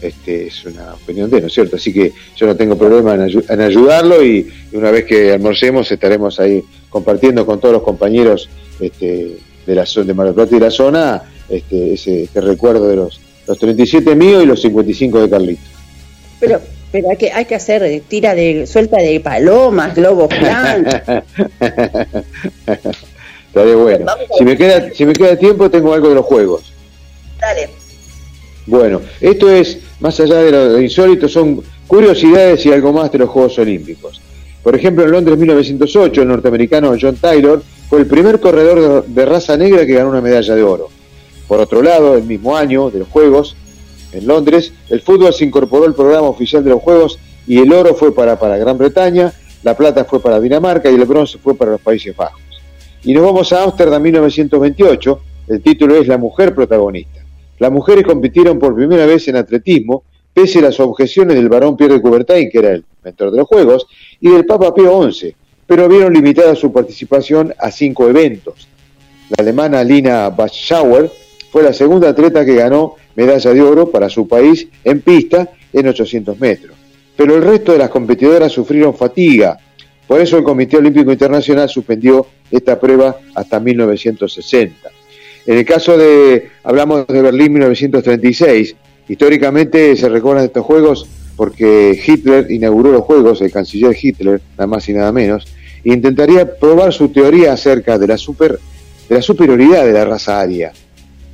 este, es una opinión de él, ¿no es cierto? Así que yo no tengo problema en, ayudarlo y, una vez que almorcemos estaremos ahí compartiendo con todos los compañeros este, de la zona de Mar del Plata y la zona este, ese, este recuerdo de los, los 37 míos y los 55 de Carlitos. Pero pero hay que, hay que hacer tira de suelta de palomas, globos blancos. Bueno. Si me, queda, si me queda tiempo, tengo algo de los juegos. Dale. Bueno, esto es, más allá de lo insólito, son curiosidades y algo más de los Juegos Olímpicos. Por ejemplo, en Londres 1908, el norteamericano John Taylor fue el primer corredor de raza negra que ganó una medalla de oro. Por otro lado, el mismo año de los Juegos, en Londres, el fútbol se incorporó al programa oficial de los Juegos y el oro fue para, para Gran Bretaña, la plata fue para Dinamarca y el bronce fue para los Países Bajos. Y nos vamos a Ámsterdam 1928, el título es La mujer protagonista. Las mujeres compitieron por primera vez en atletismo, pese a las objeciones del varón Pierre Coubertin, que era el mentor de los Juegos, y del Papa Pío XI, pero vieron limitada su participación a cinco eventos. La alemana Lina Baschauer fue la segunda atleta que ganó medalla de oro para su país en pista en 800 metros. Pero el resto de las competidoras sufrieron fatiga. Por eso el Comité Olímpico Internacional suspendió esta prueba hasta 1960. En el caso de, hablamos de Berlín 1936, históricamente se recuerdan estos Juegos porque Hitler inauguró los Juegos, el canciller Hitler, nada más y nada menos, e intentaría probar su teoría acerca de la, super, de la superioridad de la raza aria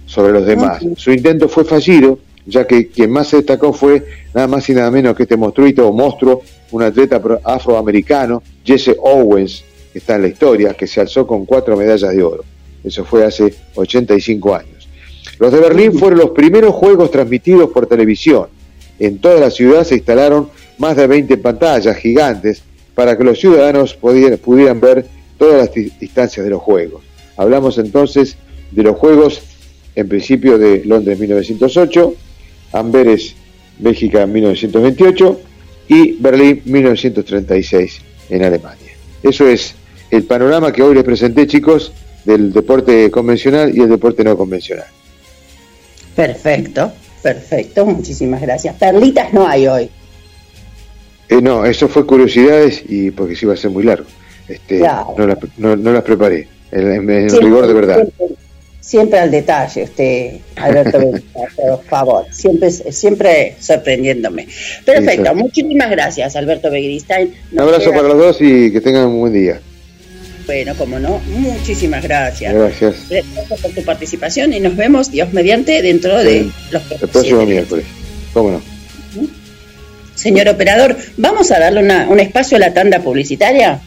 sobre los demás. Su intento fue fallido, ya que quien más se destacó fue nada más y nada menos que este monstruito o monstruo, un atleta afroamericano, Jesse Owens, que está en la historia, que se alzó con cuatro medallas de oro. Eso fue hace 85 años. Los de Berlín fueron los primeros juegos transmitidos por televisión. En toda la ciudad se instalaron más de 20 pantallas gigantes para que los ciudadanos pudieran, pudieran ver todas las distancias de los juegos. Hablamos entonces de los Juegos en principio de Londres 1908, Amberes, Bélgica 1928 y Berlín 1936 en Alemania. Eso es el panorama que hoy les presenté, chicos, del deporte convencional y el deporte no convencional. Perfecto, perfecto, muchísimas gracias. Perlitas no hay hoy. Eh, no, eso fue curiosidades y porque sí iba a ser muy largo. Este, no, las, preparé, en, rigor de verdad. Siempre al detalle, usted, Alberto por favor, siempre, siempre sorprendiéndome. Perfecto, muchísimas gracias, Alberto Begristain. Un abrazo para los dos y que tengan un buen día. Bueno, como no, muchísimas gracias. Gracias. Gracias por tu participación y nos vemos, Dios mediante, dentro de los El próximo miércoles. ¿Cómo no? Señor operador, ¿vamos a darle un espacio a la tanda publicitaria?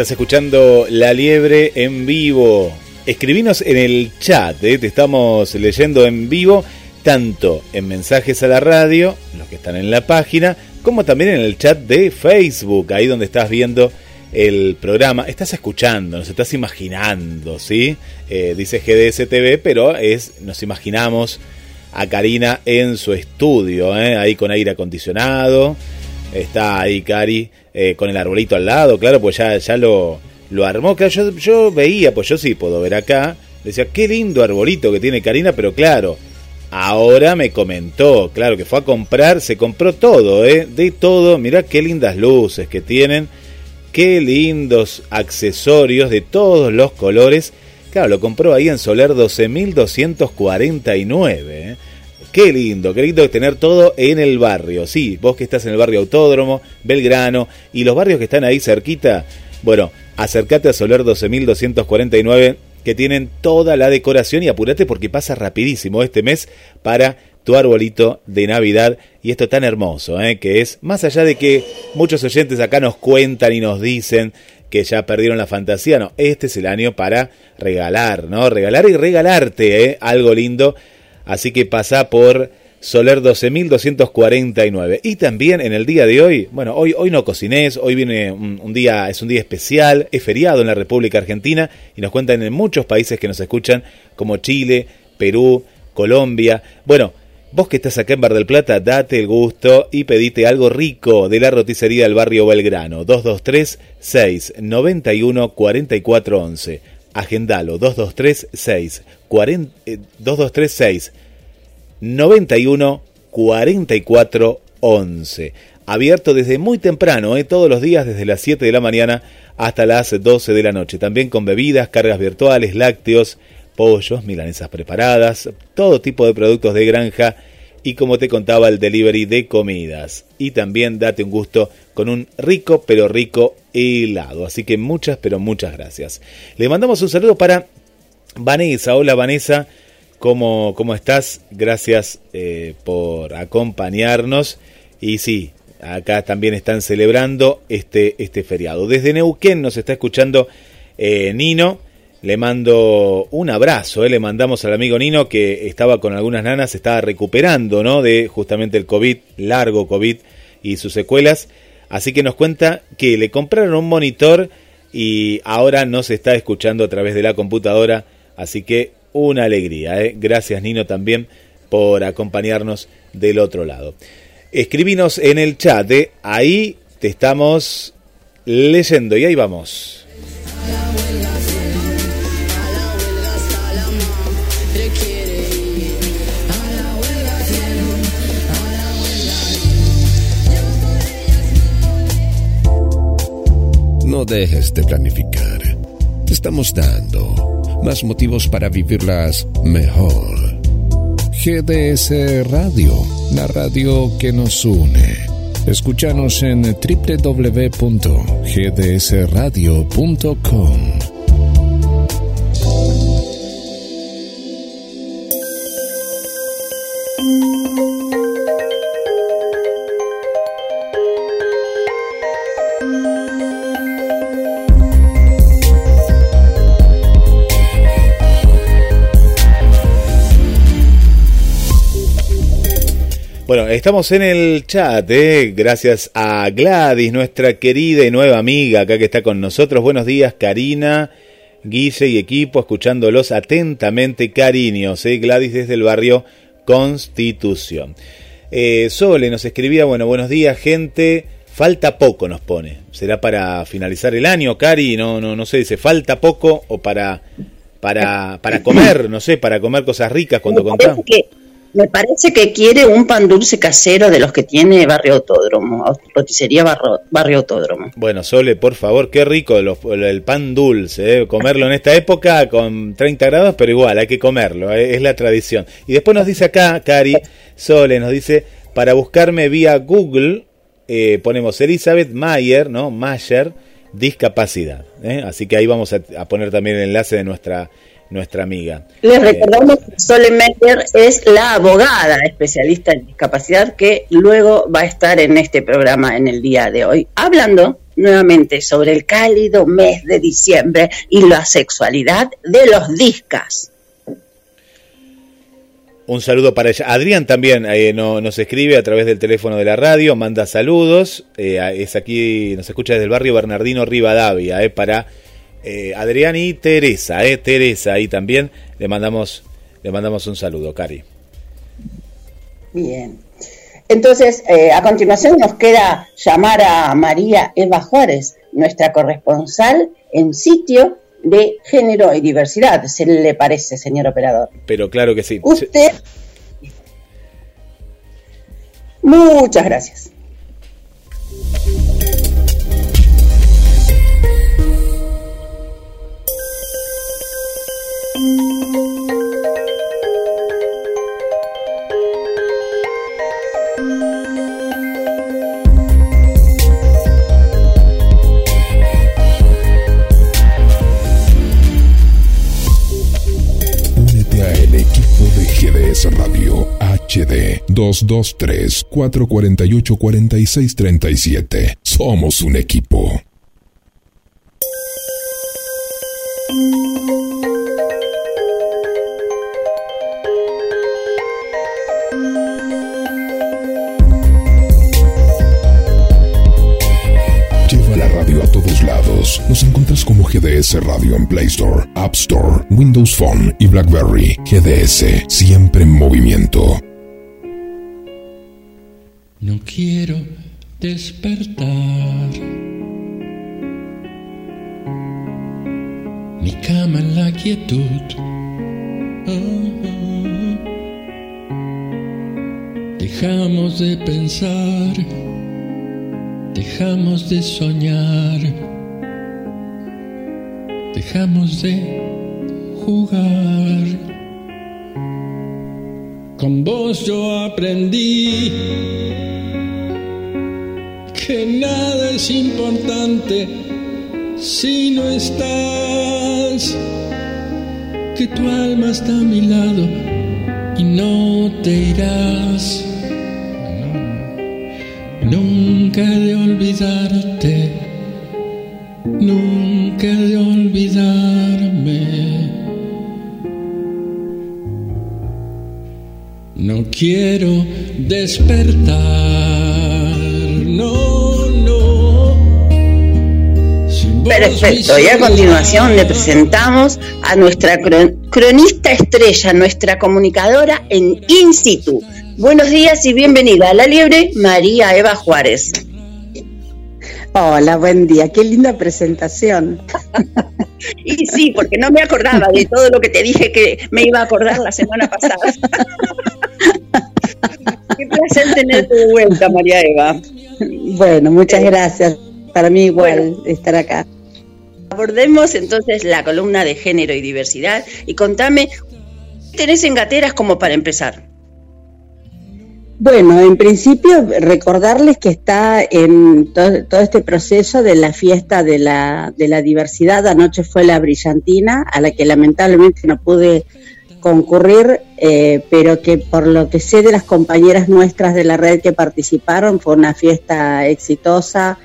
Estás escuchando La Liebre en vivo. Escribinos en el chat, ¿eh? te estamos leyendo en vivo, tanto en mensajes a la radio, los que están en la página, como también en el chat de Facebook, ahí donde estás viendo el programa. Estás escuchando, nos estás imaginando, ¿sí? Eh, dice GDS TV, pero es, nos imaginamos a Karina en su estudio, ¿eh? ahí con aire acondicionado. Está ahí Cari eh, con el arbolito al lado, claro, pues ya, ya lo, lo armó. Claro, yo, yo veía, pues yo sí puedo ver acá. Decía, qué lindo arbolito que tiene Karina, pero claro, ahora me comentó, claro, que fue a comprar, se compró todo, ¿eh? De todo, mirá qué lindas luces que tienen, qué lindos accesorios de todos los colores. Claro, lo compró ahí en Soler 12.249, ¿eh? Qué lindo, qué lindo tener todo en el barrio. Sí, vos que estás en el barrio Autódromo, Belgrano y los barrios que están ahí cerquita. Bueno, acércate a Soler 12249 que tienen toda la decoración y apurate porque pasa rapidísimo este mes para tu arbolito de Navidad y esto tan hermoso, ¿eh? que es más allá de que muchos oyentes acá nos cuentan y nos dicen que ya perdieron la fantasía, no, este es el año para regalar, ¿no? Regalar y regalarte ¿eh? algo lindo Así que pasa por Soler 12.249. Y también en el día de hoy, bueno, hoy, hoy no cocinés, hoy viene un, día, es un día especial, es feriado en la República Argentina y nos cuentan en muchos países que nos escuchan, como Chile, Perú, Colombia. Bueno, vos que estás acá en Bar del Plata, date el gusto y pedite algo rico de la roticería del barrio Belgrano. 223 691 4411. Agendalo, 223 6 2236 91 44 11. Abierto desde muy temprano, ¿eh? todos los días desde las 7 de la mañana hasta las 12 de la noche. También con bebidas, cargas virtuales, lácteos, pollos, milanesas preparadas, todo tipo de productos de granja y como te contaba el delivery de comidas. Y también date un gusto con un rico pero rico helado. Así que muchas pero muchas gracias. Le mandamos un saludo para Vanessa. Hola Vanessa. ¿Cómo, cómo estás? Gracias eh, por acompañarnos. Y sí, acá también están celebrando este, este feriado. Desde Neuquén nos está escuchando eh, Nino. Le mando un abrazo, eh. le mandamos al amigo Nino que estaba con algunas nanas, estaba recuperando ¿no? de justamente el COVID, largo COVID y sus secuelas. Así que nos cuenta que le compraron un monitor y ahora no se está escuchando a través de la computadora. Así que una alegría. ¿eh? Gracias Nino también por acompañarnos del otro lado. Escribinos en el chat, ¿eh? ahí te estamos leyendo y ahí vamos. No dejes de planificar. Te estamos dando más motivos para vivirlas mejor. GDS Radio, la radio que nos une. Escúchanos en www.gdsradio.com. Bueno, estamos en el chat, ¿eh? gracias a Gladys, nuestra querida y nueva amiga acá que está con nosotros. Buenos días, Karina, Guille y equipo, escuchándolos atentamente, cariños. ¿eh? Gladys desde el barrio Constitución. Eh, Sole nos escribía, bueno, buenos días, gente. Falta poco, nos pone. ¿Será para finalizar el año, Cari? No, no, no sé, dice, falta poco o para, para, para comer, no sé, para comer cosas ricas cuando contamos. Me parece que quiere un pan dulce casero de los que tiene Barrio Autódromo, roticería barrio, barrio Autódromo. Bueno, Sole, por favor, qué rico el pan dulce, ¿eh? comerlo en esta época con 30 grados, pero igual, hay que comerlo, ¿eh? es la tradición. Y después nos dice acá, Cari, Sole, nos dice, para buscarme vía Google, eh, ponemos Elizabeth Mayer, ¿no? Mayer, discapacidad. Así que ahí vamos a, a poner también el enlace de nuestra nuestra amiga. Les eh, recordamos que Sole Meyer es la abogada especialista en discapacidad que luego va a estar en este programa en el día de hoy, hablando nuevamente sobre el cálido mes de diciembre y la sexualidad de los discas. Un saludo para ella. Adrián también eh, nos escribe a través del teléfono de la radio, manda saludos. Eh, es aquí, nos escucha desde el barrio Bernardino Rivadavia, eh, para eh, Adrián y Teresa, eh, Teresa ahí también le mandamos, le mandamos un saludo, Cari. Bien. Entonces, eh, a continuación nos queda llamar a María Eva Juárez, nuestra corresponsal en sitio de género y diversidad. ¿Se le parece, señor operador? Pero claro que sí. Usted. Muchas gracias. HD 223-448-4637. Somos un equipo. lleva la radio a todos lados. Nos encuentras como GDS Radio en Play Store, App Store, Windows Phone y BlackBerry. GDS, siempre en movimiento. No quiero despertar. Mi cama en la quietud. Dejamos de pensar, dejamos de soñar, dejamos de jugar. Con vos yo aprendí que nada es importante si no estás, que tu alma está a mi lado y no te irás. Nunca de olvidarte, nunca de olvidarme. No quiero despertar, no, no. Perfecto, y a continuación le presentamos a nuestra cronista estrella, nuestra comunicadora en In situ. Buenos días y bienvenida a La Liebre, María Eva Juárez. Hola, buen día. Qué linda presentación. y sí, porque no me acordaba de todo lo que te dije que me iba a acordar la semana pasada. Qué placer tenerte de vuelta, María Eva. Bueno, muchas gracias. Para mí igual estar acá. Abordemos entonces la columna de género y diversidad y contame, ¿qué tenés en gateras como para empezar? Bueno, en principio recordarles que está en todo, este proceso de la fiesta de la, de la diversidad. Anoche fue la brillantina, a la que lamentablemente no pude concurrir, eh, pero que por lo que sé de las compañeras nuestras de la red que participaron, fue una fiesta exitosa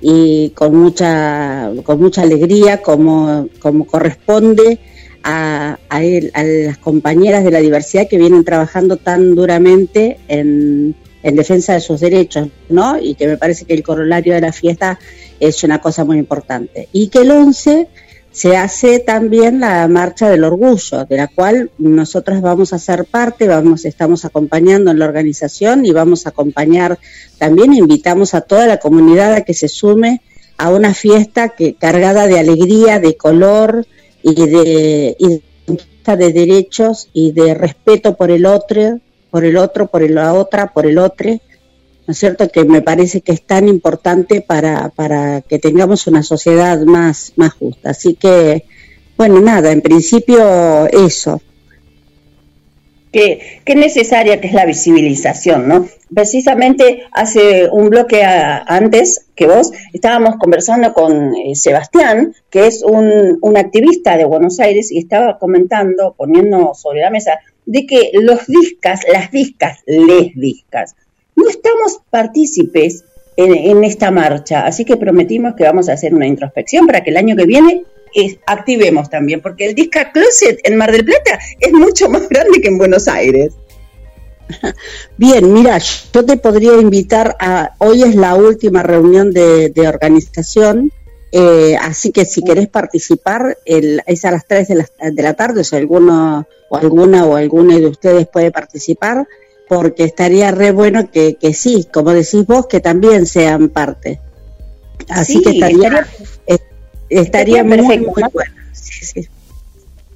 y con mucha, con mucha alegría, como, como corresponde a, las compañeras de la diversidad que vienen trabajando tan duramente en, en, defensa de sus derechos, ¿no? Y que me parece que el corolario de la fiesta es una cosa muy importante. Y que el 11 se hace también la marcha del orgullo, de la cual nosotros vamos a ser parte, vamos, estamos acompañando en la organización y vamos a acompañar también, invitamos a toda la comunidad a que se sume a una fiesta que cargada de alegría, de color, y de, y de derechos y de respeto por el otro, por el otro, por la otra, por el otro, ¿no es cierto? Que me parece que es tan importante para, para que tengamos una sociedad más, más justa. Así que, bueno, nada, en principio eso que, que necesaria que es la visibilización, ¿no? Precisamente hace un bloque antes que vos estábamos conversando con eh, Sebastián, que es un, un, activista de Buenos Aires, y estaba comentando, poniendo sobre la mesa, de que los discas, las discas, les discas, no estamos partícipes en, en esta marcha, así que prometimos que vamos a hacer una introspección para que el año que viene activemos también, porque el Disca Closet en Mar del Plata es mucho más grande que en Buenos Aires. Bien, mira, yo te podría invitar a, hoy es la última reunión de, organización, eh, así que si querés participar, el, es a las 3 de la, de la tarde, si alguno o alguna o alguno de ustedes puede participar, porque estaría re bueno que, que sí, como decís vos, que también sean parte. Así que estaría, Estaría muy, muy bueno.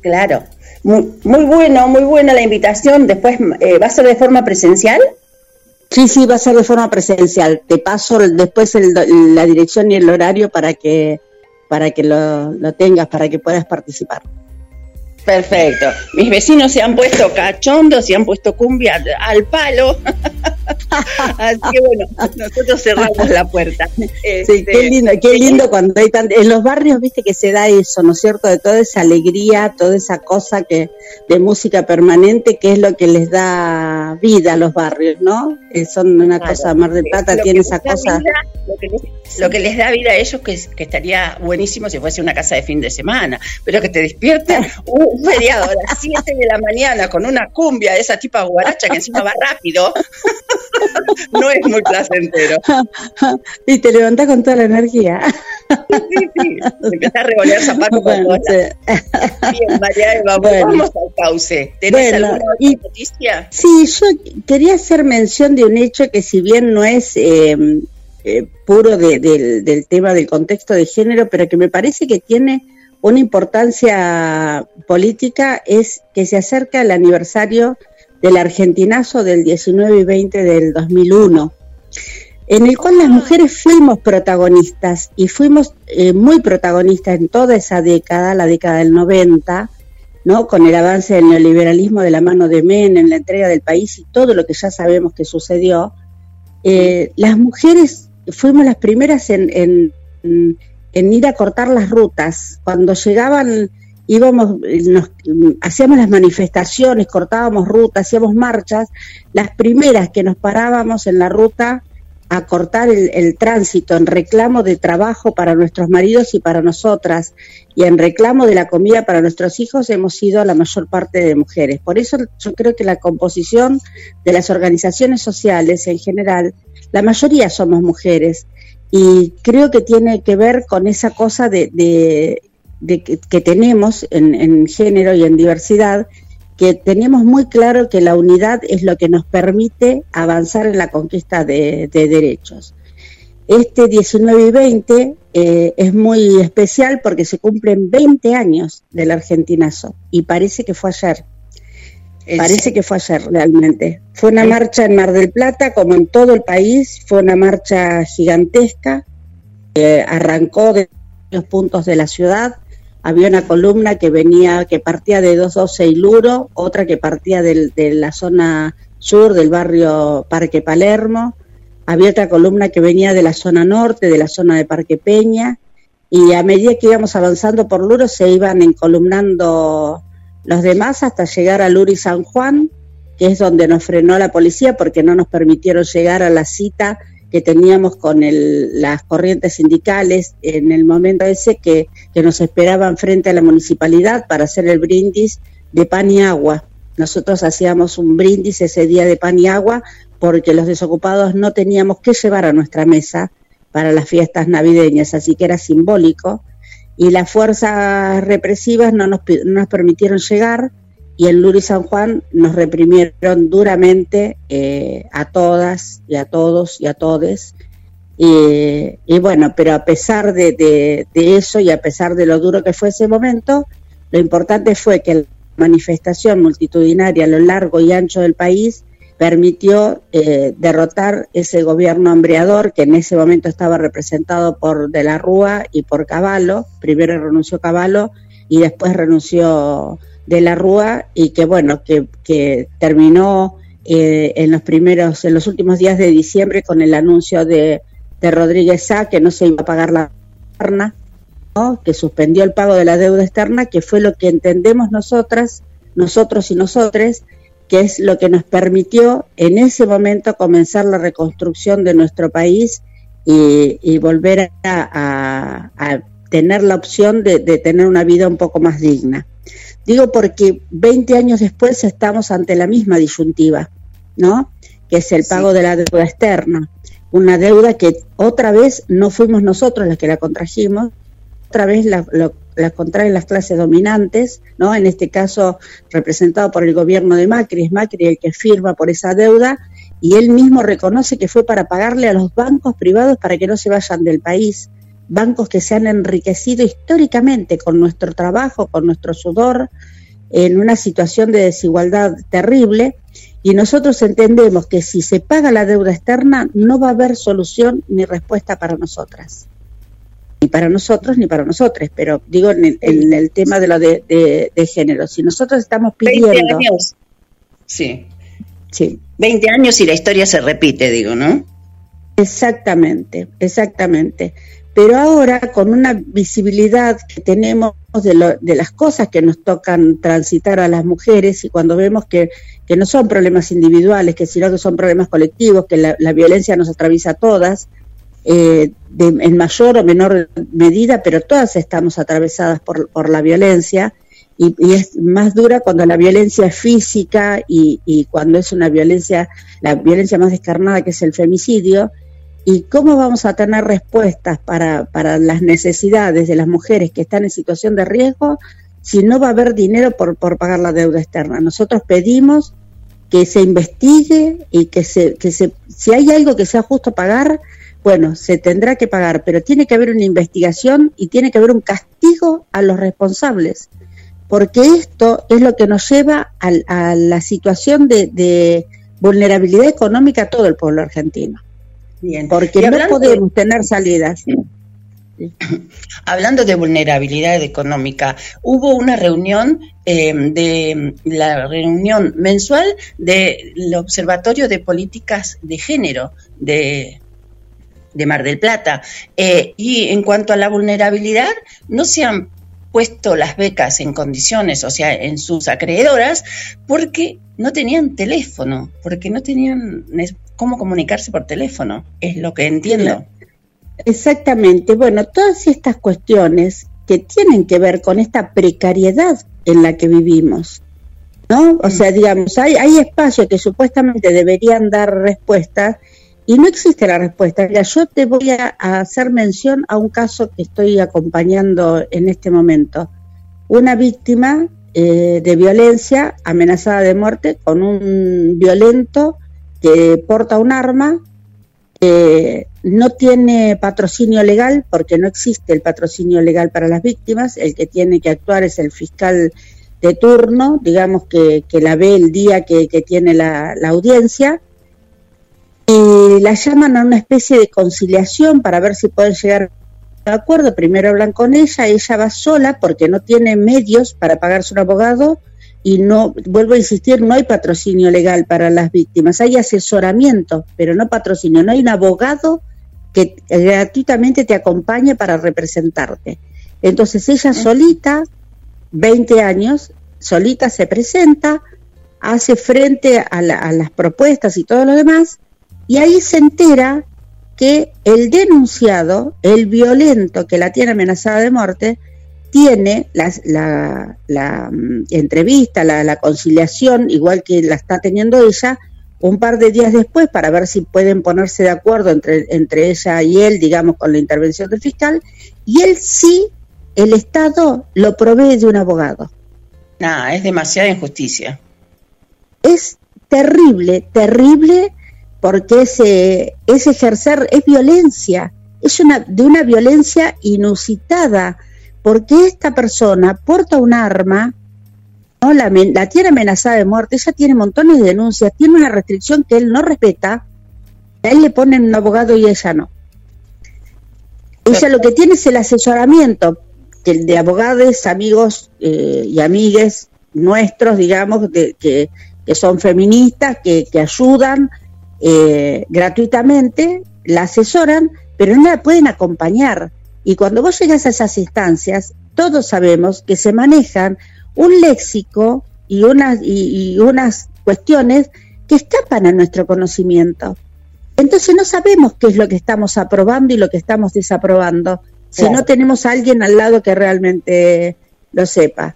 Claro. Muy, muy bueno, muy buena la invitación. Después, eh, ¿va a ser de forma presencial? Sí, sí, va a ser de forma presencial. Te paso después la dirección y el horario para que para que lo, lo tengas, para que puedas participar. Perfecto. Mis vecinos se han puesto cachondos, se han puesto cumbia al palo. Así que bueno, nosotros cerramos la puerta. Sí, qué este, lindo, qué lindo cuando hay tan, en los barrios, viste que se da eso, ¿no es cierto? De toda esa alegría, toda esa cosa que de música permanente, que es lo que les da vida a los barrios, ¿no? son una cosa, Mar del Plata tiene esa cosa. lo, que les, da vida a ellos, que, que estaría buenísimo si fuese una casa de fin de semana, pero que te despierten un feriado a las 7 de la mañana con una cumbia de esa tipa guaracha que encima va rápido. no es muy placentero. y te levantás con toda la energía. sí, sí, empezás a revolear zapatos bueno, con Bien, María Eva, vamos al cauce. ¿Tenés alguna noticia? Sí, yo quería hacer mención de un hecho que si bien no es eh, eh, puro del tema del contexto de género, pero que me parece que tiene una importancia política, es que se acerca el aniversario del argentinazo del 19 y 20 del 2001, en el cual las mujeres fuimos protagonistas y fuimos eh, muy protagonistas en toda esa década, la década del 90, ¿no? con el avance del neoliberalismo de la mano de en la entrega del país y todo lo que ya sabemos que sucedió. Eh, las mujeres fuimos las primeras en, en ir a cortar las rutas. Cuando llegaban íbamos, nos, hacíamos las manifestaciones, cortábamos rutas, hacíamos marchas, las primeras que nos parábamos en la ruta a cortar el, tránsito en reclamo de trabajo para nuestros maridos y para nosotras y en reclamo de la comida para nuestros hijos hemos sido la mayor parte de mujeres. Por eso yo creo que la composición de las organizaciones sociales en general, la mayoría somos mujeres y creo que tiene que ver con esa cosa de que, tenemos en, género y en diversidad, que tenemos muy claro que la unidad es lo que nos permite avanzar en la conquista de, derechos. Este 19 y 20 eh, es muy especial porque se cumplen 20 años del argentinazo y parece que fue ayer. Parece que fue ayer realmente. Fue una marcha en Mar del Plata, como en todo el país, fue una marcha gigantesca, arrancó de los puntos de la ciudad, había una columna que venía, que partía de 212 y Luro, otra que partía de la zona sur del barrio Parque Palermo, había otra columna que venía de la zona norte, de la zona de Parque Peña, y a medida que íbamos avanzando por Luro se iban encolumnando los demás hasta llegar a Luro y San Juan, que es donde nos frenó la policía porque no nos permitieron llegar a la cita que teníamos con las corrientes sindicales en el momento ese que, nos esperaban frente a la municipalidad para hacer el brindis de pan y agua. Nosotros hacíamos un brindis ese día de pan y agua porque los desocupados no teníamos que llevar a nuestra mesa para las fiestas navideñas, así que era simbólico. Y las fuerzas represivas no nos, no nos permitieron llegar y en Luri San Juan nos reprimieron duramente eh, a todas y a todos y a todes. Y, bueno, pero a pesar de, eso y a pesar de lo duro que fue ese momento, lo importante fue que la manifestación multitudinaria a lo largo y ancho del país permitió eh, derrotar ese gobierno hambreador que en ese momento estaba representado por De la Rúa y por Caballo. Primero renunció Caballo y después renunció de la Rúa y que bueno, que, terminó eh, en los primeros, en los últimos días de diciembre con el anuncio de, de Rodríguez Sá que no se iba a pagar la externa, que suspendió el pago de la deuda externa, que fue lo que entendemos nosotras, nosotros y nosotres, que es lo que nos permitió en ese momento comenzar la reconstrucción de nuestro país y, volver a, tener la opción de tener una vida un poco más digna. Digo porque 20 años después estamos ante la misma disyuntiva, ¿no? Que es el pago de la deuda externa. Una deuda que otra vez no fuimos nosotros las que la contrajimos, otra vez la, contraen las clases dominantes, ¿no? En este caso representado por el gobierno de Macri, es Macri el que firma por esa deuda y él mismo reconoce que fue para pagarle a los bancos privados para que no se vayan del país bancos que se han enriquecido históricamente con nuestro trabajo, con nuestro sudor, en una situación de desigualdad terrible. Y nosotros entendemos que si se paga la deuda externa no va a haber solución ni respuesta para nosotras. Ni para nosotros ni para nosotros, pero digo en el, tema de lo de, género. Si nosotros estamos pidiendo... 20 años. Sí. Sí. 20 años y la historia se repite, digo, ¿no? Exactamente, exactamente pero ahora con una visibilidad que tenemos de, de, las cosas que nos tocan transitar a las mujeres y cuando vemos que, no son problemas individuales, que sino que son problemas colectivos, que la, violencia nos atraviesa a todas, eh, en mayor o menor medida, pero todas estamos atravesadas por, la violencia, y, es más dura cuando la violencia es física y, cuando es una violencia, la violencia más descarnada que es el femicidio. ¿Y cómo vamos a tener respuestas para, para las necesidades de las mujeres que están en situación de riesgo si no va a haber dinero por, por pagar la deuda externa? Nosotros pedimos que se investigue y que se, que se, si hay algo que sea justo pagar, bueno, se tendrá que pagar, pero tiene que haber una investigación y tiene que haber un castigo a los responsables porque esto es lo que nos lleva a, la situación de, vulnerabilidad económica a todo el pueblo argentino. Bien. Porque no podemos tener salidas. Hablando de vulnerabilidad económica, hubo una reunión eh, de la reunión mensual del Observatorio de Políticas de Género de, de Mar del Plata. Eh, y en cuanto a la vulnerabilidad, no se han puesto las becas en condiciones, o sea, en sus acreedoras, porque no tenían teléfono, porque no tenían cómo comunicarse por teléfono, es lo que entiendo. Exactamente, bueno, todas estas cuestiones que tienen que ver con esta precariedad en la que vivimos, ¿no? O sea, digamos, hay, hay espacios que supuestamente deberían dar respuestas y no existe la respuesta. Mira, yo te voy a, hacer mención a un caso que estoy acompañando en este momento. Una víctima eh, de violencia amenazada de muerte con un violento que porta un arma, que no tiene patrocinio legal porque no existe el patrocinio legal para las víctimas, el que tiene que actuar es el fiscal de turno, digamos que, la ve el día que, tiene la audiencia, y la llaman a una especie de conciliación para ver si pueden llegar a acuerdo. Primero hablan con ella, ella va sola porque no tiene medios para pagarse un abogado y no, vuelvo a insistir, no hay patrocinio legal para las víctimas, hay asesoramiento, pero no patrocinio, no hay un abogado que gratuitamente te acompañe para representarte. Entonces ella solita, 20 años, solita se presenta, hace frente a, a las propuestas y todo lo demás, y ahí se entera que el denunciado, el violento que la tiene amenazada de muerte, tiene la, mm, entrevista, la, conciliación, igual que la está teniendo ella, un par de días después para ver si pueden ponerse de acuerdo entre, entre ella y él, digamos, con la intervención del fiscal, y él sí, el Estado lo provee de un abogado. Nada, es demasiada injusticia. Es terrible, terrible porque ese, ese ejercer es violencia, es una, de una violencia inusitada, porque esta persona porta un arma, ¿no? la, la tiene amenazada de muerte, ella tiene montones de denuncias, tiene una restricción que él no respeta, a él le ponen un abogado y ella no. Ella lo que tiene es el asesoramiento de abogados, amigos eh, y amigues nuestros, digamos, que, que, son feministas, que, que ayudan eh, gratuitamente, la asesoran, pero no la pueden acompañar. Y cuando vos llegas a esas instancias, todos sabemos que se manejan un léxico y unas, y, unas cuestiones que escapan a nuestro conocimiento. Entonces no sabemos qué es lo que estamos aprobando y lo que estamos desaprobando si no tenemos a alguien al lado que realmente lo sepa.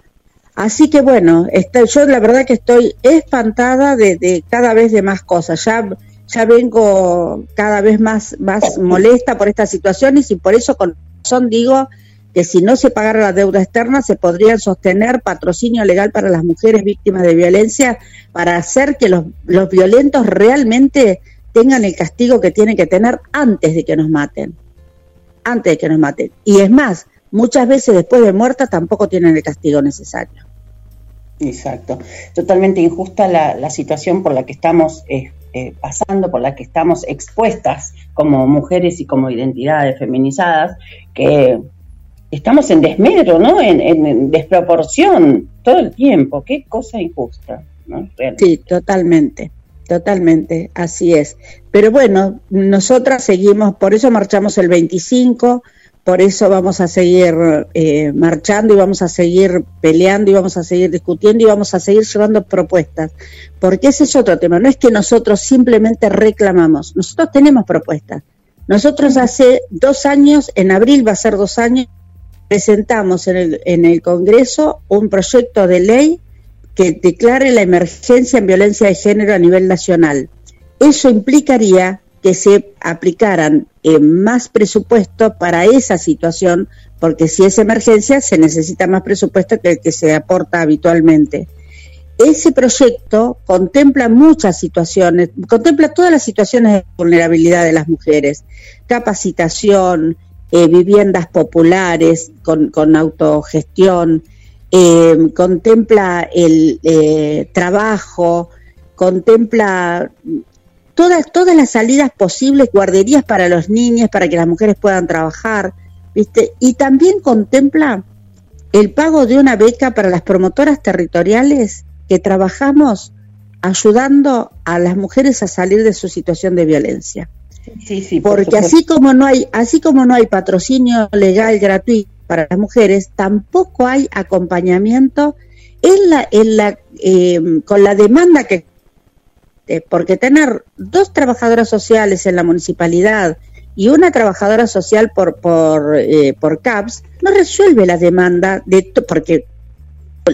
Así que bueno, yo la verdad que estoy espantada de, de, cada vez de más cosas. Ya ya vengo cada vez más, más molesta por estas situaciones y por eso con razón digo que si no se pagara la deuda externa se podría sostener patrocinio legal para las mujeres víctimas de violencia para hacer que los, los violentos realmente tengan el castigo que tienen que tener antes de que nos maten. Antes de que nos maten. Y es más, muchas veces después de muerta tampoco tienen el castigo necesario. Exacto. Totalmente injusta la, la situación por la que estamos eh, eh, pasando, por la que estamos expuestas como mujeres y como identidades feminizadas, que estamos en desmedro, ¿no? En, desproporción todo el tiempo. Qué cosa injusta, ¿no? Sí, totalmente. Totalmente, así es. Pero bueno, nosotras seguimos, por eso marchamos el 25, por eso vamos a seguir eh, marchando y vamos a seguir peleando y vamos a seguir discutiendo y vamos a seguir llevando propuestas. Porque ese es otro tema. No es que nosotros simplemente reclamamos, nosotros tenemos propuestas. Nosotros hace dos años, en abril va a ser dos años, presentamos en el, en el Congreso un proyecto de ley que declare la emergencia en violencia de género a nivel nacional. Eso implicaría que se aplicaran eh, más presupuesto para esa situación, porque si es emergencia se necesita más presupuesto que el que se aporta habitualmente. Ese proyecto contempla muchas situaciones, contempla todas las situaciones de vulnerabilidad de las mujeres, capacitación, eh, viviendas populares con, con autogestión, eh, contempla el trabajo, contempla todas, todas las salidas posibles, guarderías para los niños, para que las mujeres puedan trabajar, ¿viste? Y también contempla el pago de una beca para las promotoras territoriales que trabajamos ayudando a las mujeres a salir de su situación de violencia. Sí, sí, Porque así como no hay, así como no hay patrocinio legal gratuito para las mujeres, tampoco hay acompañamiento en la, en la, eh, con la demanda que porque tener dos trabajadoras sociales en la municipalidad y una trabajadora social por por, eh, por CAPS no resuelve la demanda de porque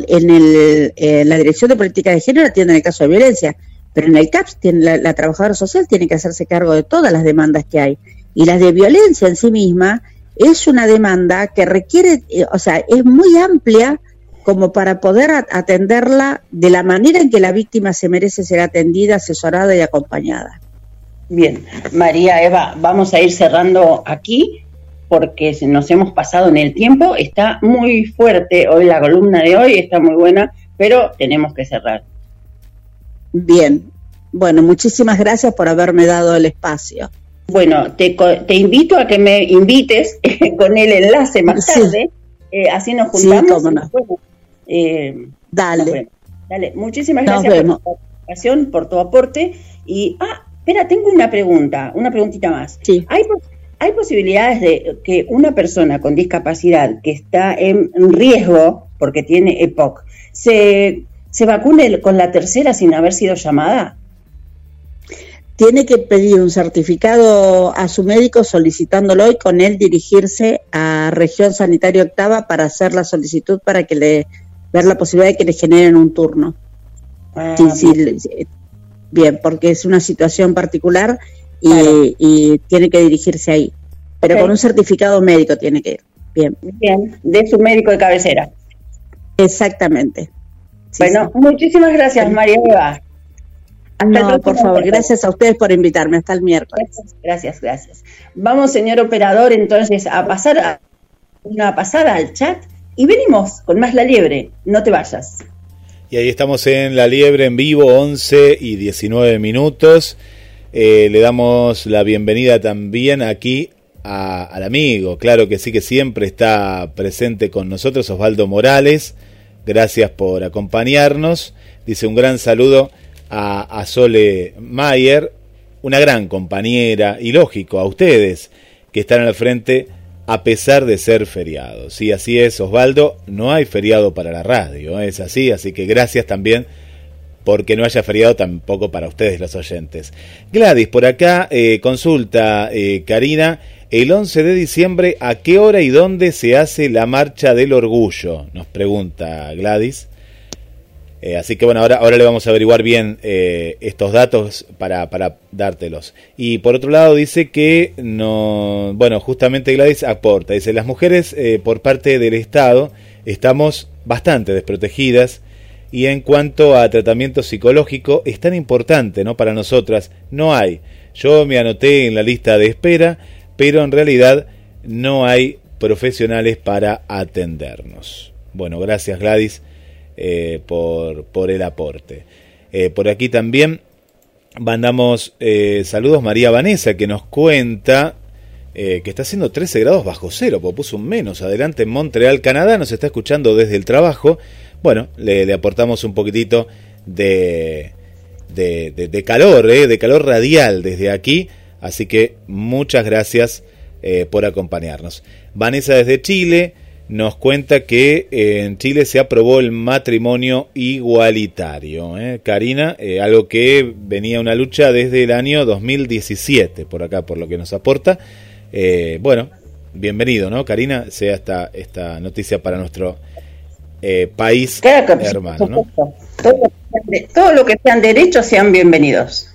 en, el, la dirección de política de género atiende el caso de violencia, pero en el CAPS tiene, la, la, trabajadora social tiene que hacerse cargo de todas las demandas que hay. Y las de violencia en sí misma es una demanda que requiere, eh, o sea, es muy amplia como para poder atenderla de la manera en que la víctima se merece ser atendida, asesorada y acompañada. Bien, María Eva, vamos a ir cerrando aquí porque nos hemos pasado en el tiempo. Está muy fuerte hoy la columna de hoy, está muy buena, pero tenemos que cerrar. Bien, bueno, muchísimas gracias por haberme dado el espacio. Bueno, te, te invito a que me invites con el enlace más tarde, eh, así nos juntamos. Eh, dale. dale, muchísimas gracias por tu participación, por tu aporte. Y, ah, espera, tengo una pregunta, una preguntita más. Sí. ¿Hay, ¿Hay posibilidades de que una persona con discapacidad que está en riesgo, porque tiene EPOC, se, se vacune con la tercera sin haber sido llamada? tiene que pedir un certificado a su médico solicitándolo y con él dirigirse a región sanitaria octava para hacer la solicitud para que le ver la posibilidad de que le generen un turno. Ah, sí, bien. Sí, bien. porque es una situación particular y, claro. y tiene que dirigirse ahí. Pero okay. con un certificado médico tiene que ir. Bien. Bien, de su médico de cabecera. Exactamente. Bueno, muchísimas gracias, María Eva. No, por favor, gracias a ustedes por invitarme. Hasta el miércoles. Gracias, gracias. Vamos, señor operador, entonces a pasar a una pasada al chat y venimos con más La Liebre. No te vayas. Y ahí estamos en La Liebre en vivo, 11 y 19 minutos. Eh, le damos la bienvenida también aquí al amigo, claro que sí que siempre está presente con nosotros, Osvaldo Morales. Gracias por acompañarnos. Dice un gran saludo a, a Sole Mayer, una gran compañera, y lógico, a ustedes que están al frente a pesar de ser feriado. Sí, así es, Osvaldo, no hay feriado para la radio, es así, así que gracias también porque no haya feriado tampoco para ustedes los oyentes. Gladys, por acá eh, consulta, eh, Karina, el 11 de diciembre, ¿a qué hora y dónde se hace la marcha del orgullo? Nos pregunta Gladys. Eh, así que bueno, ahora, ahora le vamos a averiguar bien eh, estos datos para, para, dártelos. Y por otro lado dice que no, bueno, justamente Gladys aporta, dice, las mujeres eh, por parte del Estado estamos bastante desprotegidas y en cuanto a tratamiento psicológico es tan importante, ¿no? Para nosotras no hay. Yo me anoté en la lista de espera, pero en realidad no hay profesionales para atendernos. Bueno, gracias Gladys eh, por, por, el aporte. Eh, por aquí también mandamos eh, saludos María Vanessa que nos cuenta que está haciendo 13 grados bajo cero, puso un menos adelante en Montreal, Canadá, nos está escuchando desde el trabajo. Bueno, le, le aportamos un poquitito de, de, de, de calor, de calor radial desde aquí. Así que muchas gracias por acompañarnos. Vanessa desde Chile, nos cuenta que eh, en Chile se aprobó el matrimonio igualitario. ¿eh? Karina, eh, algo que venía una lucha desde el año 2017, por acá, por lo que nos aporta. Eh, bueno, bienvenido, ¿no, Karina? Sea esta, esta noticia para nuestro país hermano, ¿no? Todo, lo que sean derechos sean bienvenidos.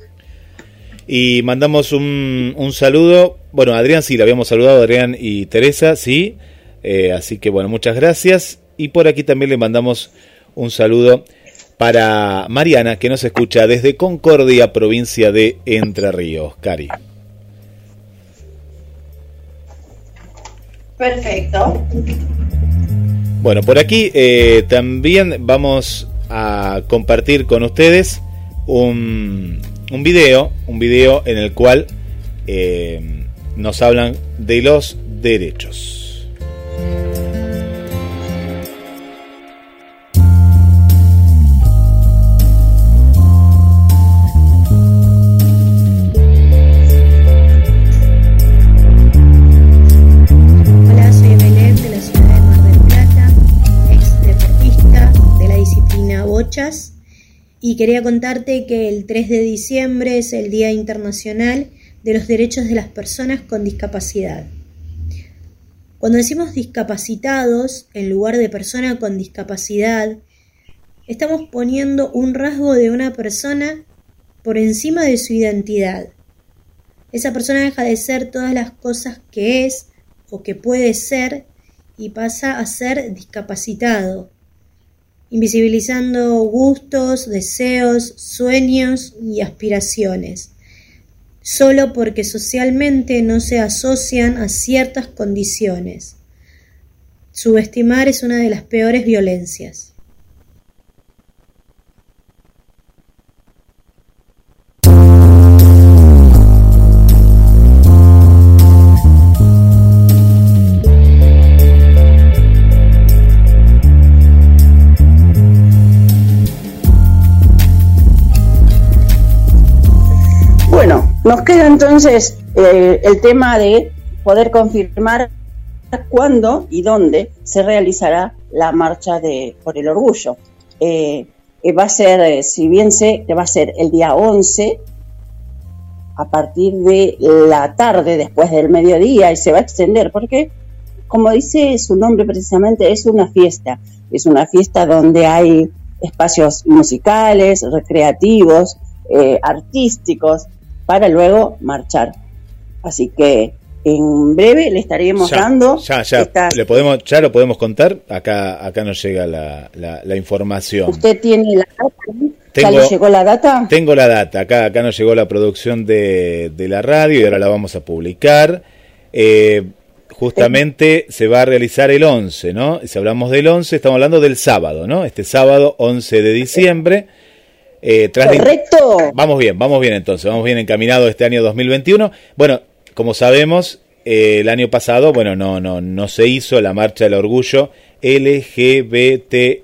Y mandamos un, un saludo. Bueno, Adrián sí, le habíamos saludado, Adrián y Teresa, sí. Eh, así que bueno, muchas gracias. Y por aquí también le mandamos un saludo para Mariana, que nos escucha desde Concordia, provincia de Entre Ríos. Cari. Perfecto. Bueno, por aquí eh, también vamos a compartir con ustedes un, un video, un video en el cual eh, nos hablan de los derechos. Y quería contarte que el 3 de diciembre es el Día Internacional de los Derechos de las Personas con Discapacidad. Cuando decimos discapacitados en lugar de persona con discapacidad, estamos poniendo un rasgo de una persona por encima de su identidad. Esa persona deja de ser todas las cosas que es o que puede ser y pasa a ser discapacitado invisibilizando gustos, deseos, sueños y aspiraciones, solo porque socialmente no se asocian a ciertas condiciones. Subestimar es una de las peores violencias. Nos queda entonces eh, el tema de poder confirmar cuándo y dónde se realizará la marcha de por el orgullo. Eh, eh, va a ser, si bien sé que va a ser el día 11, a partir de la tarde, después del mediodía, y se va a extender, porque, como dice su nombre precisamente, es una fiesta. Es una fiesta donde hay espacios musicales, recreativos, artísticos, para luego marchar. Así que en breve le estaremos dando. Ya, ya, le podemos, ya lo podemos contar. Acá, acá nos llega la, la, información. ¿Usted tiene la data? ¿Ya le llegó la data? Tengo la data. Acá, acá nos llegó la producción de, de la radio y ahora la vamos a publicar. Eh, justamente se va a realizar el 11, ¿no? Si hablamos del 11, estamos hablando del sábado, ¿no? Este sábado 11 de diciembre. Eh, Correcto. Vamos bien, vamos bien entonces, vamos bien encaminado este año 2021. Bueno, como sabemos, eh, el año pasado, bueno, no, no, no se hizo la marcha del orgullo LGBTIQ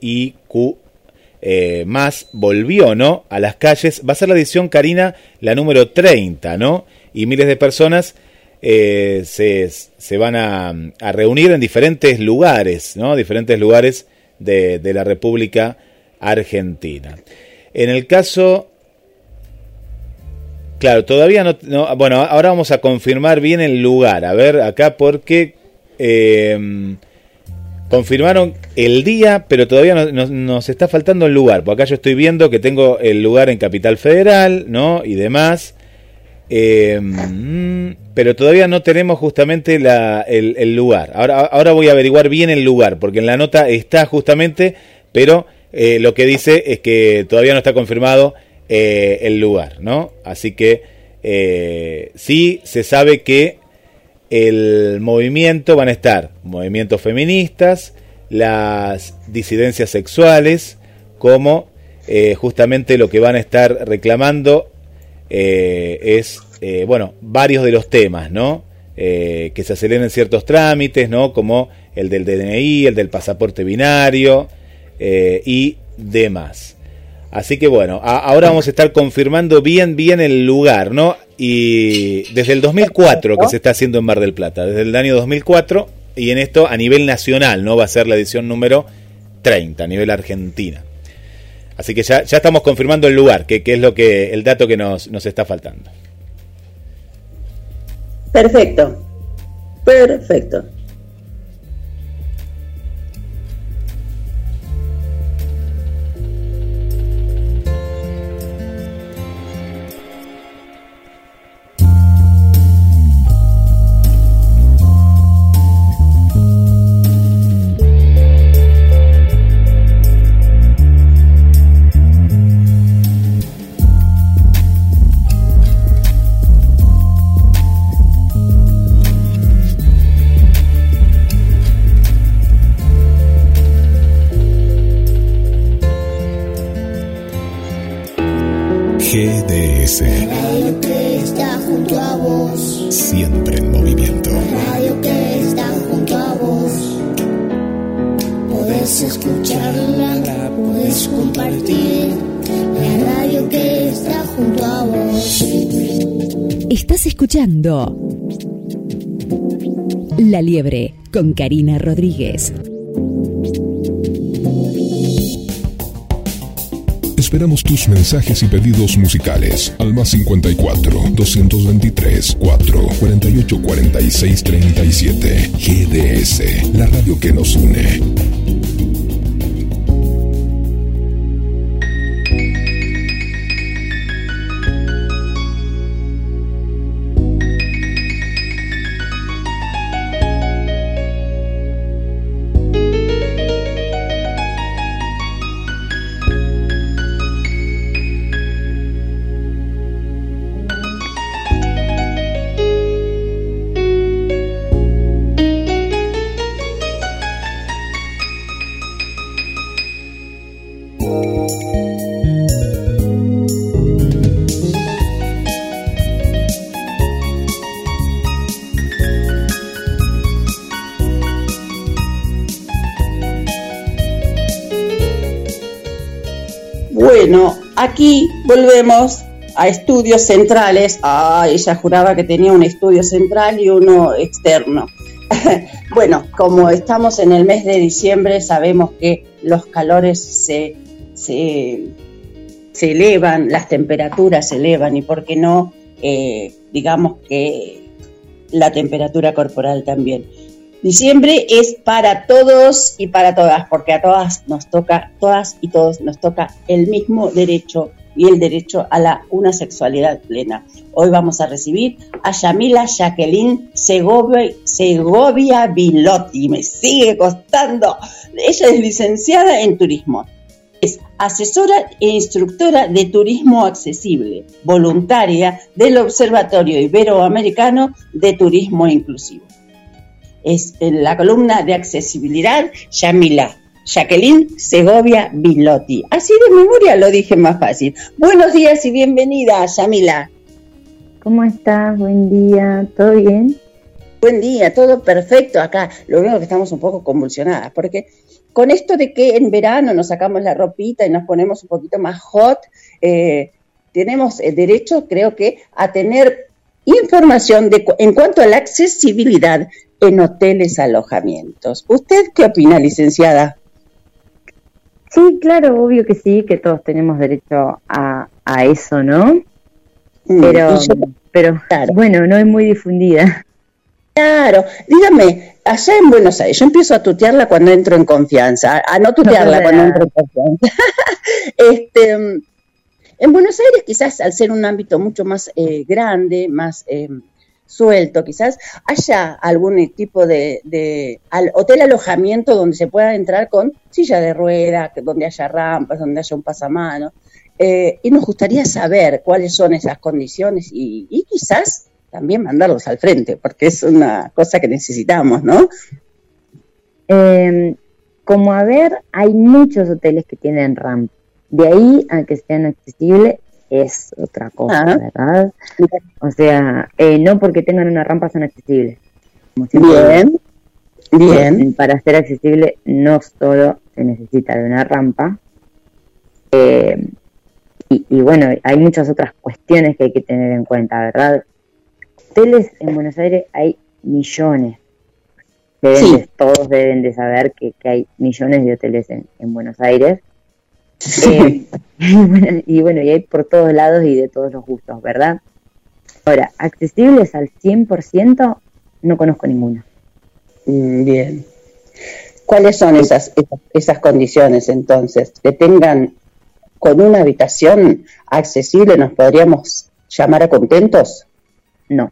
eh, más, volvió, ¿no? A las calles. Va a ser la edición, Karina, la número 30, ¿no? Y miles de personas eh, se, se, van a, a, reunir en diferentes lugares, ¿no? Diferentes lugares de, de la República Argentina. En el caso... Claro, todavía no, Bueno, ahora vamos a confirmar bien el lugar. A ver, acá porque... Eh, confirmaron el día, pero todavía nos está faltando el lugar. Porque acá yo estoy viendo que tengo el lugar en Capital Federal, ¿no? Y demás. Eh, pero todavía no tenemos justamente la, el, lugar. Ahora, ahora voy a averiguar bien el lugar, porque en la nota está justamente, pero eh, lo que dice es que todavía no está confirmado eh, el lugar, ¿no? Así que eh, sí se sabe que el movimiento van a estar movimientos feministas, las disidencias sexuales, como justamente lo que van a estar reclamando es, bueno, varios de los temas, ¿no? que se aceleren ciertos trámites, ¿no? Como el del DNI, el del pasaporte binario, eh, y demás. Así que bueno, ahora vamos a estar confirmando bien, bien el lugar, ¿no? Y desde el 2004 que se está haciendo en Mar del Plata, desde el año 2004, y en esto a nivel nacional, ¿no? Va a ser la edición número 30, a nivel Argentina. Así que ya, ya estamos confirmando el lugar, que, que, es lo que, el dato que nos, nos está faltando. Perfecto. Perfecto. La Liebre con Karina Rodríguez. Esperamos tus mensajes y pedidos musicales al más 54 223 4 48 46 37. GDS, la radio que nos une. Bueno, aquí volvemos a estudios centrales. Ah, ella juraba que tenía un estudio central y uno externo. bueno, como estamos en el mes de diciembre, sabemos que los calores se, se, elevan, las temperaturas se elevan y por qué no, eh, digamos que la temperatura corporal también. Diciembre es para todos y para todas, porque a todas nos toca, todas y todos nos toca el mismo derecho y el derecho a la una sexualidad plena. Hoy vamos a recibir a Yamila Jacqueline Segovia, Segovia Bilotti. Me sigue costando. Ella es licenciada en turismo. Es asesora e instructora de turismo accesible, voluntaria del Observatorio Iberoamericano de Turismo Inclusivo es en la columna de accesibilidad Yamila. Jacqueline Segovia Bilotti. Así de memoria lo dije más fácil. Buenos días y bienvenida, Yamila. ¿Cómo estás? Buen día, ¿todo bien? Buen día, todo perfecto acá. Lo único que estamos un poco convulsionadas, porque con esto de que en verano nos sacamos la ropita y nos ponemos un poquito más hot, eh, tenemos el derecho, creo que, a tener información de, en cuanto a la accesibilidad en hoteles, alojamientos. ¿Usted qué opina, licenciada? Sí, claro, obvio que sí, que todos tenemos derecho a, a eso, ¿no? Mm, Pero, yo- pero claro. bueno, no es muy difundida. Claro, dígame, allá en Buenos Aires, yo empiezo a tutearla cuando entro en confianza, a no tutearla No, cuando no. entro en confianza. este, mm, en Buenos Aires, quizás al ser un ámbito mucho más eh, grande, más eh, suelto, quizás haya algún tipo de, hotel alojamiento donde se pueda entrar con silla de rueda, que- donde haya rampas, donde haya un pasamano. Eh, y nos gustaría saber cuáles son esas condiciones y, quizás también mandarlos al frente, porque es una cosa que necesitamos, ¿no? Eh, como a ver, hay muchos hoteles que tienen rampa. De ahí a que sean accesibles es otra cosa, Ah. ¿verdad? O sea, eh, no porque tengan una rampa son accesibles. Como siempre Bien, bien. Para ser accesible no solo se necesita de una rampa. Eh, y, y bueno, hay muchas otras cuestiones que hay que tener en cuenta, ¿verdad? Hoteles en Buenos Aires hay millones. Deben Sí. de- todos deben de saber que, que hay millones de hoteles en, en Buenos Aires. Eh, y, bueno, y hay por todos lados y de todos los gustos, ¿verdad? Ahora, accesibles al 100%, no conozco ninguna. Mm, Bien. ¿Cuáles son esas, esas, esas condiciones entonces? Que tengan con una habitación accesible, ¿nos podríamos llamar a contentos? No.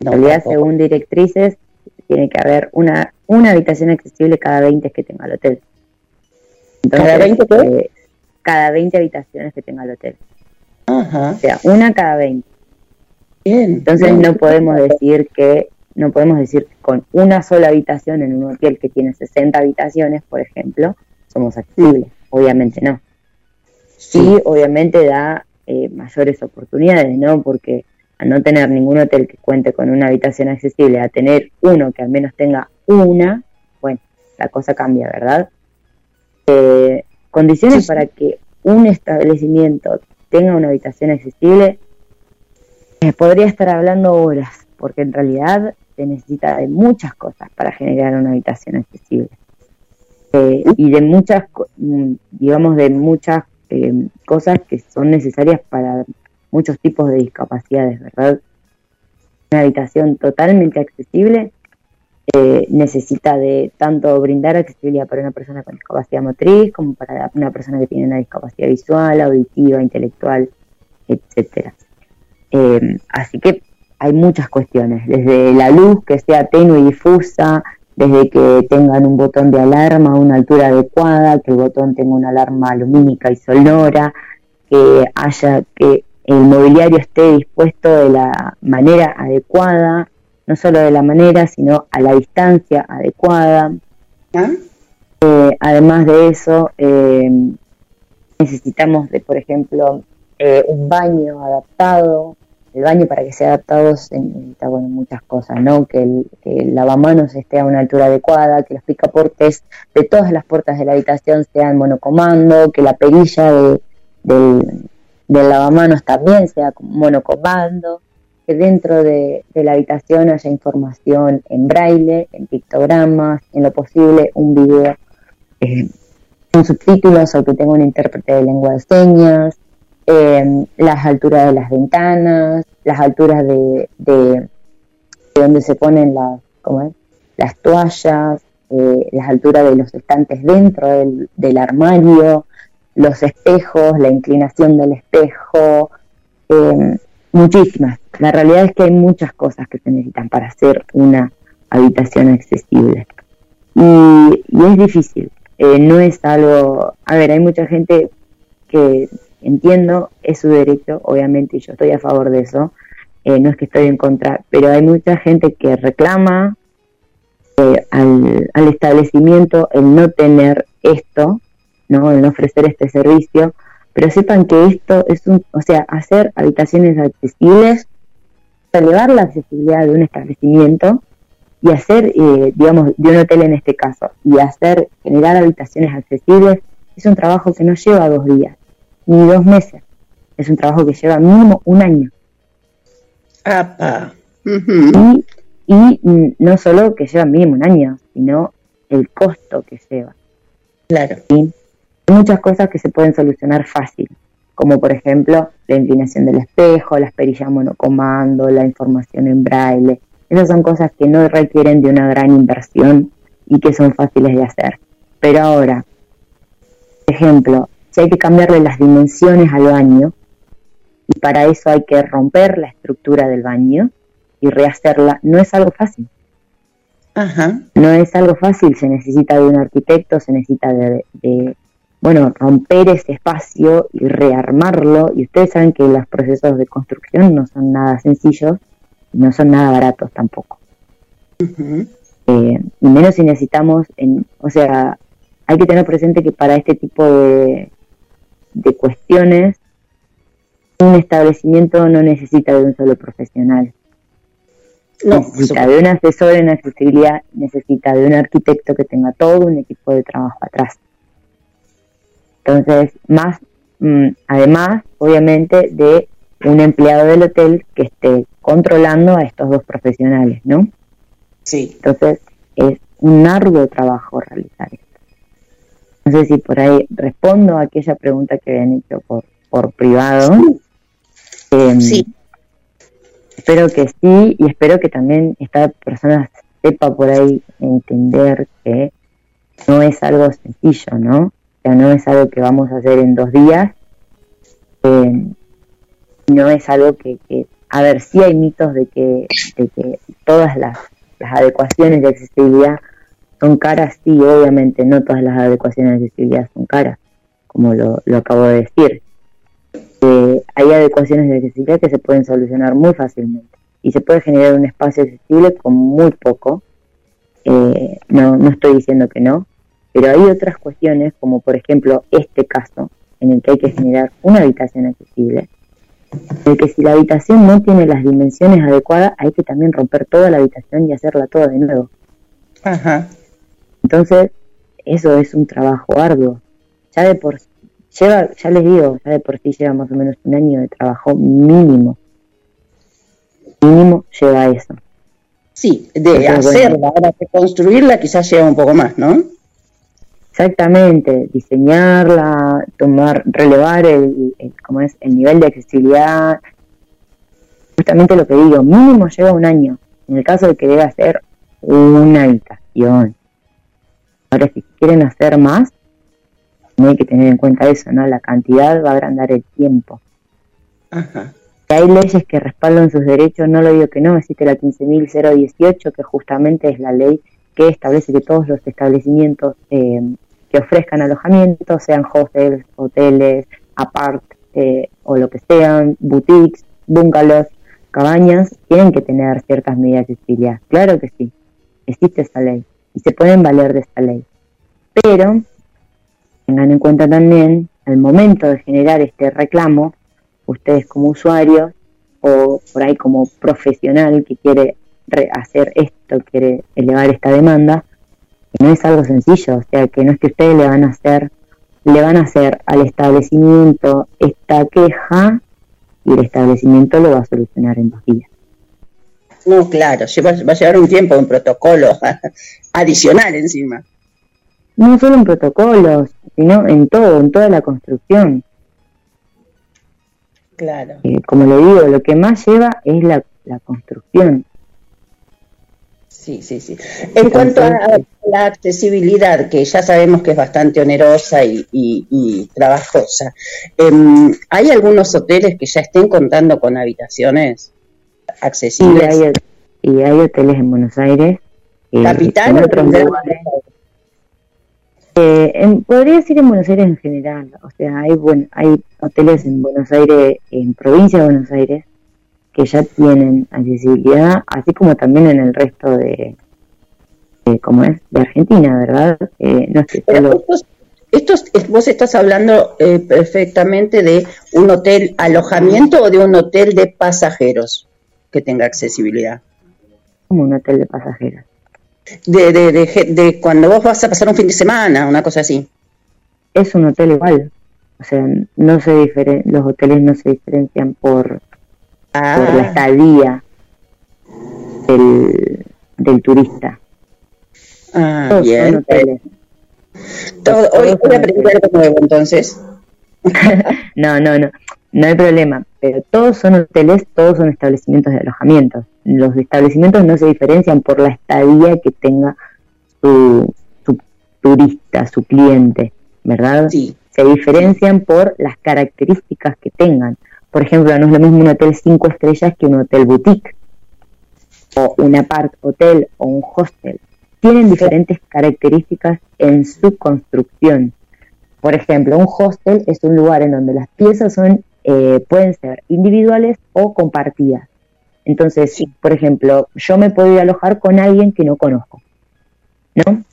En No, realidad, según directrices, tiene que haber una, una habitación accesible cada 20 que tenga el hotel. ¿Cada 20 qué? eh, cada 20 habitaciones que tenga el hotel. Ajá. O sea, una cada 20. Bien. Entonces bien. no podemos decir que no podemos decir que con una sola habitación en un hotel que tiene 60 habitaciones, por ejemplo, somos accesibles. Obviamente no. Sí, obviamente da eh, mayores oportunidades, ¿no? Porque al no tener ningún hotel que cuente con una habitación accesible, a tener uno que al menos tenga una, bueno, la cosa cambia, ¿verdad? Eh, condiciones para que un establecimiento tenga una habitación accesible, eh, podría estar hablando horas, porque en realidad se necesita de muchas cosas para generar una habitación accesible. Eh, y de muchas, mm, digamos, de muchas eh, cosas que son necesarias para muchos tipos de discapacidades, ¿verdad? Una habitación totalmente accesible eh, necesita de tanto brindar accesibilidad para una persona con discapacidad motriz como para una persona que tiene una discapacidad visual, auditiva, intelectual, etcétera. Eh, así que hay muchas cuestiones, desde la luz que sea tenue y difusa, desde que tengan un botón de alarma a una altura adecuada, que el botón tenga una alarma lumínica y sonora, que haya que el mobiliario esté dispuesto de la manera adecuada, no solo de la manera, sino a la distancia adecuada. Eh, además de eso, eh, necesitamos de, por ejemplo, eh, un baño adaptado. El baño para que sea adaptado se necesita bueno, muchas cosas, ¿no? Que el, que el lavamanos esté a una altura adecuada, que los picaportes de todas las puertas de la habitación sean monocomando, que la perilla de, del, del lavamanos también sea monocomando, que dentro de, la habitación haya información en braille, en pictogramas, en lo posible un video eh, con subtítulos o que tenga un intérprete de lengua de señas, eh, las alturas de las ventanas, las alturas de, de, de donde se ponen las toallas, eh, las alturas de los estantes dentro del, del armario, los espejos, la inclinación del espejo, eh, muchísimas. La realidad es que hay muchas cosas que se necesitan para hacer una habitación accesible. Y, es difícil, eh, no es algo... A ver, hay mucha gente que entiendo, es su derecho, obviamente, y yo estoy a favor de eso, eh, no es que estoy en contra, pero hay mucha gente que reclama eh, al, al establecimiento el no tener esto, ¿no? el no ofrecer este servicio, pero sepan que esto es un, o sea, hacer habitaciones accesibles, elevar la accesibilidad de un establecimiento y hacer, eh, digamos, de un hotel en este caso, y hacer, generar habitaciones accesibles, es un trabajo que no lleva dos días, ni dos meses, es un trabajo que lleva mínimo un año. Apa. y, y mm, no solo que lleva mínimo un año, sino el costo que lleva. Claro. ¿sí? Muchas cosas que se pueden solucionar fácil, como por ejemplo la inclinación del espejo, las perillas monocomando, la información en braille. Esas son cosas que no requieren de una gran inversión y que son fáciles de hacer. Pero ahora, por ejemplo, si hay que cambiarle las dimensiones al baño, y para eso hay que romper la estructura del baño y rehacerla, no es algo fácil. Ajá. No es algo fácil, se necesita de un arquitecto, se necesita de, de, bueno, romper ese espacio y rearmarlo. Y ustedes saben que los procesos de construcción no son nada sencillos, no son nada baratos tampoco. Eh, y menos si necesitamos, en, o sea, hay que tener presente que para este tipo de, de cuestiones, un establecimiento no necesita de un solo profesional. No, necesita de un asesor en accesibilidad, necesita de un arquitecto que tenga todo un equipo de trabajo atrás. Entonces, más, mm, además, obviamente, de un empleado del hotel que esté controlando a estos dos profesionales, ¿no? Sí. Entonces, es un arduo trabajo realizar esto. No sé si por ahí respondo a aquella pregunta que habían hecho por, por privado. Em, Sí. espero que sí y espero que también esta persona sepa por ahí entender que no es algo sencillo, ¿no? Sea, no es algo que vamos a hacer en dos días, eh, no es algo que, que, a ver, sí hay mitos de que, de que todas las, las adecuaciones de accesibilidad son caras, sí, obviamente, no todas las adecuaciones de accesibilidad son caras, como lo, lo acabo de decir. Eh, hay adecuaciones de accesibilidad que se pueden solucionar muy fácilmente y se puede generar un espacio accesible con muy poco. Eh, no, no estoy diciendo que no, pero hay otras cuestiones, como por ejemplo este caso, en el que hay que generar una habitación accesible, en el que si la habitación no tiene las dimensiones adecuadas, hay que también romper toda la habitación y hacerla toda de nuevo. Ajá. Entonces, eso es un trabajo arduo. Ya de por lleva, ya les digo, ya de por sí lleva más o menos un año de trabajo mínimo. Mínimo lleva eso. Sí, de hacerla, ahora de construirla quizás lleva un poco más, ¿no? Exactamente, diseñarla, tomar, relevar el, el, como es, el nivel de accesibilidad. Justamente lo que digo, mínimo lleva un año. En el caso de que deba ser una habitación. Ahora, si quieren hacer más, no hay que tener en cuenta eso, ¿no? La cantidad va a agrandar el tiempo. Ajá. Que hay leyes que respaldan sus derechos, no lo digo que no, existe la 15.018, que justamente es la ley que establece que todos los establecimientos eh, que ofrezcan alojamiento, sean hostels, hoteles, apart eh, o lo que sean, boutiques, bungalows, cabañas, tienen que tener ciertas medidas de accesibilidad. Claro que sí, existe esa ley y se pueden valer de esta ley. Pero tengan en cuenta también, al momento de generar este reclamo, ustedes como usuarios o por ahí como profesional que quiere hacer esto, quiere elevar esta demanda, no es algo sencillo, o sea, que no es que ustedes le van a hacer, le van a hacer al establecimiento esta queja y el establecimiento lo va a solucionar en dos días. No, claro, va, va a llevar un tiempo, un protocolo adicional encima. No solo en protocolos, sino en todo, en toda la construcción. Claro. Eh, como le digo, lo que más lleva es la, la construcción. Sí, sí, sí. En cuanto a la accesibilidad, que ya sabemos que es bastante onerosa y, y, y trabajosa, eh, ¿hay algunos hoteles que ya estén contando con habitaciones accesibles? Y hay, y hay hoteles en Buenos Aires. Eh, ¿Capital en otros lugares. Eh, en- podría decir en Buenos Aires en general, o sea, hay buen, hay hoteles en Buenos Aires, en provincia de Buenos Aires, que ya tienen accesibilidad, así como también en el resto de, de como es, de Argentina, ¿verdad? Eh, no Pero solo- estos, estos- es- vos estás hablando eh, perfectamente de un hotel alojamiento o de un hotel de pasajeros que tenga accesibilidad. como un hotel de pasajeros. De, de, de, de cuando vos vas a pasar un fin de semana, una cosa así. Es un hotel igual, o sea, no se diferen, los hoteles no se diferencian por, por la Ah, estadía del, del turista. ah, Todos son hoteles. Todo- hoy voy a aprender algo nuevo entonces. No, no, no, no hay problema. Pero todos son hoteles, todos son establecimientos de alojamiento. Los establecimientos no se diferencian por la estadía que tenga su, su turista, su cliente, ¿verdad? Sí. Se diferencian por las características que tengan. Por ejemplo, no es lo mismo un hotel cinco estrellas que un hotel boutique, o un apart hotel o un hostel. Tienen diferentes características en su construcción. Por ejemplo, un hostel es un lugar en donde las piezas son eh, pueden ser individuales o compartidas. Entonces, por ejemplo, yo me puedo ir a alojar con alguien que no conozco, ¿no?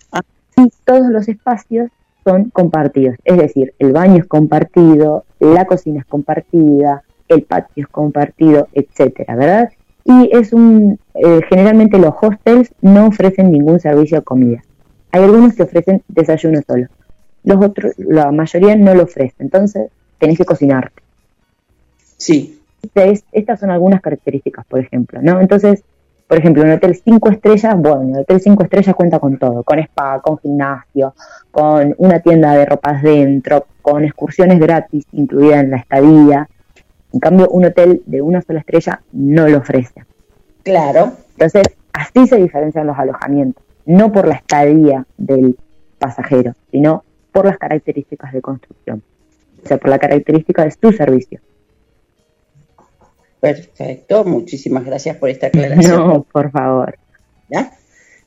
Y todos los espacios son compartidos, es decir, el baño es compartido, la cocina es compartida, el patio es compartido, etcétera, ¿verdad? Y es un, eh, generalmente los hostels no ofrecen ningún servicio de comida. Hay algunos que ofrecen desayuno solo. Los otros, la mayoría no lo ofrece. Entonces, tenés que cocinarte. Sí. Entonces, estas son algunas características, por ejemplo, ¿no? Entonces, por ejemplo, un hotel 5 estrellas, bueno, el hotel 5 estrellas cuenta con todo, con spa, con gimnasio, con una tienda de ropas dentro, con excursiones gratis incluidas en la estadía, En cambio, un hotel de una sola estrella no lo ofrece. Claro. Entonces, así se diferencian los alojamientos, no por la estadía del pasajero, sino por las características de construcción, o sea, por la característica de su servicio. Perfecto, muchísimas gracias por esta aclaración. No, por favor. ¿Ya?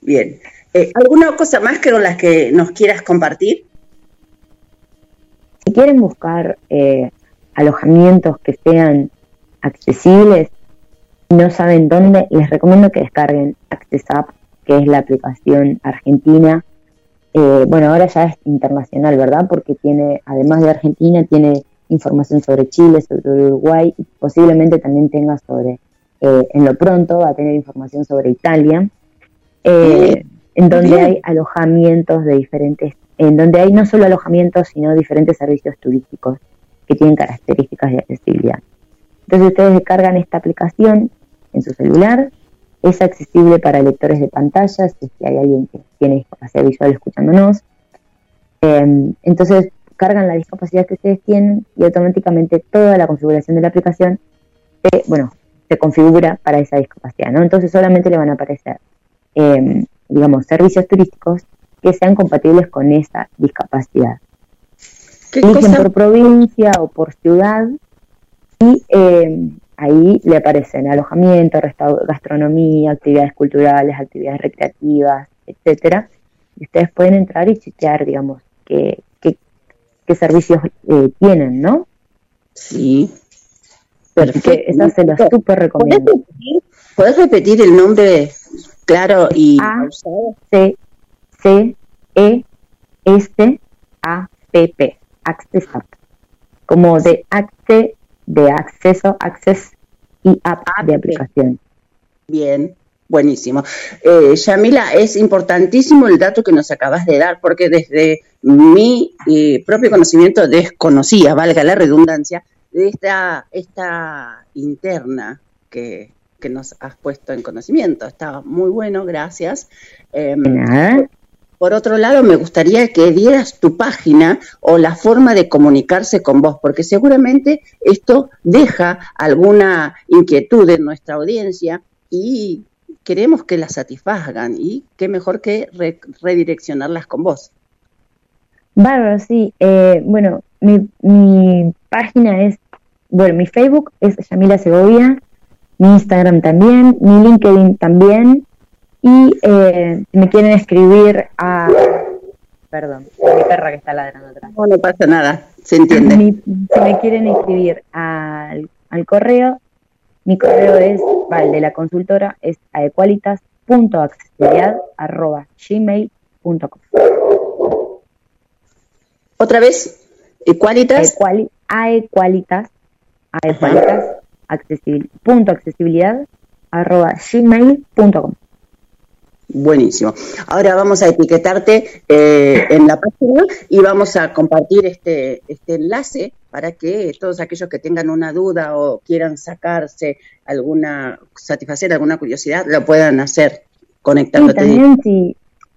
Bien. Eh, ¿Alguna cosa más que con las que nos quieras compartir? Si quieren buscar eh, alojamientos que sean accesibles y no saben dónde, les recomiendo que descarguen Access App, que es la aplicación argentina. Eh, bueno, ahora ya es internacional, ¿verdad? Porque tiene, además de Argentina, tiene información sobre Chile, sobre Uruguay y posiblemente también tenga sobre, eh, en lo pronto va a tener información sobre Italia, eh, en donde hay alojamientos de diferentes, en donde hay no solo alojamientos, sino diferentes servicios turísticos que tienen características de accesibilidad. Entonces ustedes descargan esta aplicación en su celular, es accesible para lectores de pantallas, si hay alguien que tiene discapacidad visual escuchándonos. Eh, entonces cargan la discapacidad que ustedes tienen y automáticamente toda la configuración de la aplicación se, bueno, se configura para esa discapacidad, ¿no? Entonces solamente le van a aparecer, em, digamos, servicios turísticos que sean compatibles con esa discapacidad. Eligen por provincia o por ciudad y em, ahí le aparecen alojamiento, gastronomía, actividades culturales, actividades recreativas, etcétera. Y ustedes pueden entrar y chequear, digamos, que, qué servicios eh, tienen, ¿no? Sí. Perfecto. Eso se lo súper recomiendo. ¿Puedes repetir el nombre claro y A C C E S A P P Access App. Como de acce de acceso, access y app de aplicación. Bien. Buenísimo. Eh, Yamila, es importantísimo el dato que nos acabas de dar, porque desde mi eh, propio conocimiento desconocía, valga la redundancia, de esta, esta interna que, nos has puesto en conocimiento. Está muy bueno, gracias. Em, por otro lado, me gustaría que dieras tu página o la forma de comunicarse con vos, porque seguramente esto deja alguna inquietud en nuestra audiencia y queremos que las satisfagan y qué mejor que redireccionarlas con vos. Bárbaro, sí. Eh, bueno, mi, página es, bueno, mi Facebook es Yamila Segovia, mi Instagram también, mi LinkedIn también. Y eh, si me quieren escribir a... Perdón, mi perra que está ladrando atrás. No, no pasa nada, se entiende. si me quieren escribir al, al correo, mi correo es, vale, de la consultora es aequalitas.accesibilidad.gmail.com Otra vez, equalitas. Equali, aequalitas, aequalitas, gmail.com Buenísimo. Ahora vamos a etiquetarte eh, en la página y vamos a compartir este, este enlace para que todos aquellos que tengan una duda o quieran sacarse alguna, satisfacer alguna curiosidad, lo puedan hacer conectándote. también si,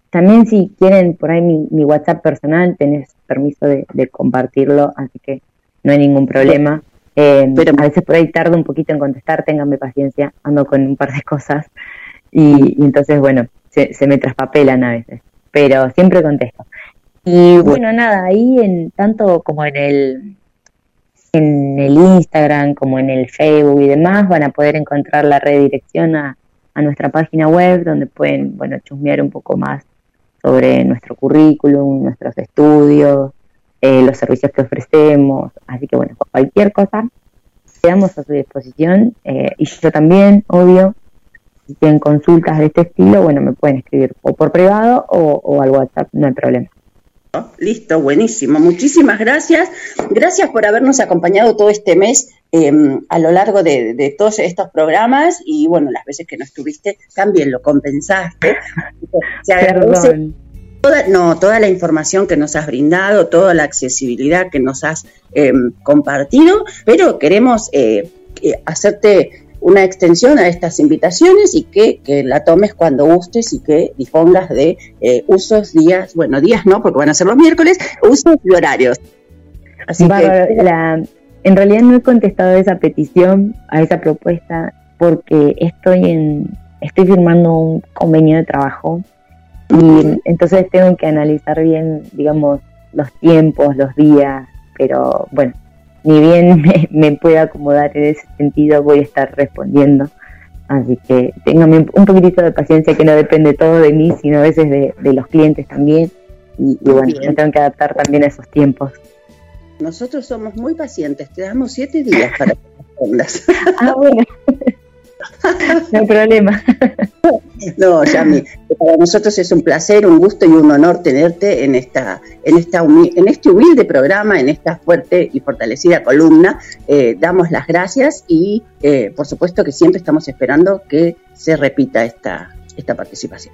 también si quieren por ahí mi, WhatsApp personal, tenés permiso de, compartirlo, así que no hay ningún problema. Eh, Pero, a veces por ahí tardo un poquito en contestar, ténganme paciencia, ando con un par de cosas y entonces, bueno, se, me traspapelan a veces, pero siempre contesto. Y bueno, nada, ahí en tanto como en el en el Instagram como en el Facebook y demás van a poder encontrar la redirección a, a nuestra página web donde pueden, bueno, chusmear un poco más sobre nuestro currículum, nuestros estudios, eh, los servicios que ofrecemos. Así que bueno, cualquier cosa, quedamos a su disposición eh, y yo también, obvio, si tienen consultas de este estilo, bueno, me pueden escribir o por privado o, al WhatsApp, no hay problema. Listo, buenísimo. Muchísimas gracias. Gracias por habernos acompañado todo este mes em, a lo largo de, todos estos programas y bueno, las veces que no estuviste también lo compensaste. Se agradece toda, no, toda la información que nos has brindado, toda la accesibilidad que nos has em, compartido, pero queremos eh, eh, hacerte una extensión a estas invitaciones y que, la tomes cuando gustes y que dispongas de eh, usos, días, bueno, días no, porque van a ser los miércoles, usos y horarios. Así que... en realidad no he contestado a esa petición, a esa propuesta, porque estoy en, estoy firmando un convenio de trabajo y entonces tengo que analizar bien, digamos, los tiempos, los días, pero bueno, ni bien me, pueda acomodar en ese sentido, voy a estar respondiendo. Así que tengan un poquitito de paciencia que no depende todo de mí, sino a veces de, los clientes también. Y, y bueno, me tengo que adaptar también a esos tiempos. Nosotros somos muy pacientes, te damos siete días para que respondas. ah, bueno. no hay problema. No, Yami, para nosotros es un placer, un gusto y un honor tenerte en esta, en esta en este humilde programa, en esta fuerte y fortalecida columna. Eh, damos las gracias y, eh, por supuesto, que siempre estamos esperando que se repita esta, esta participación.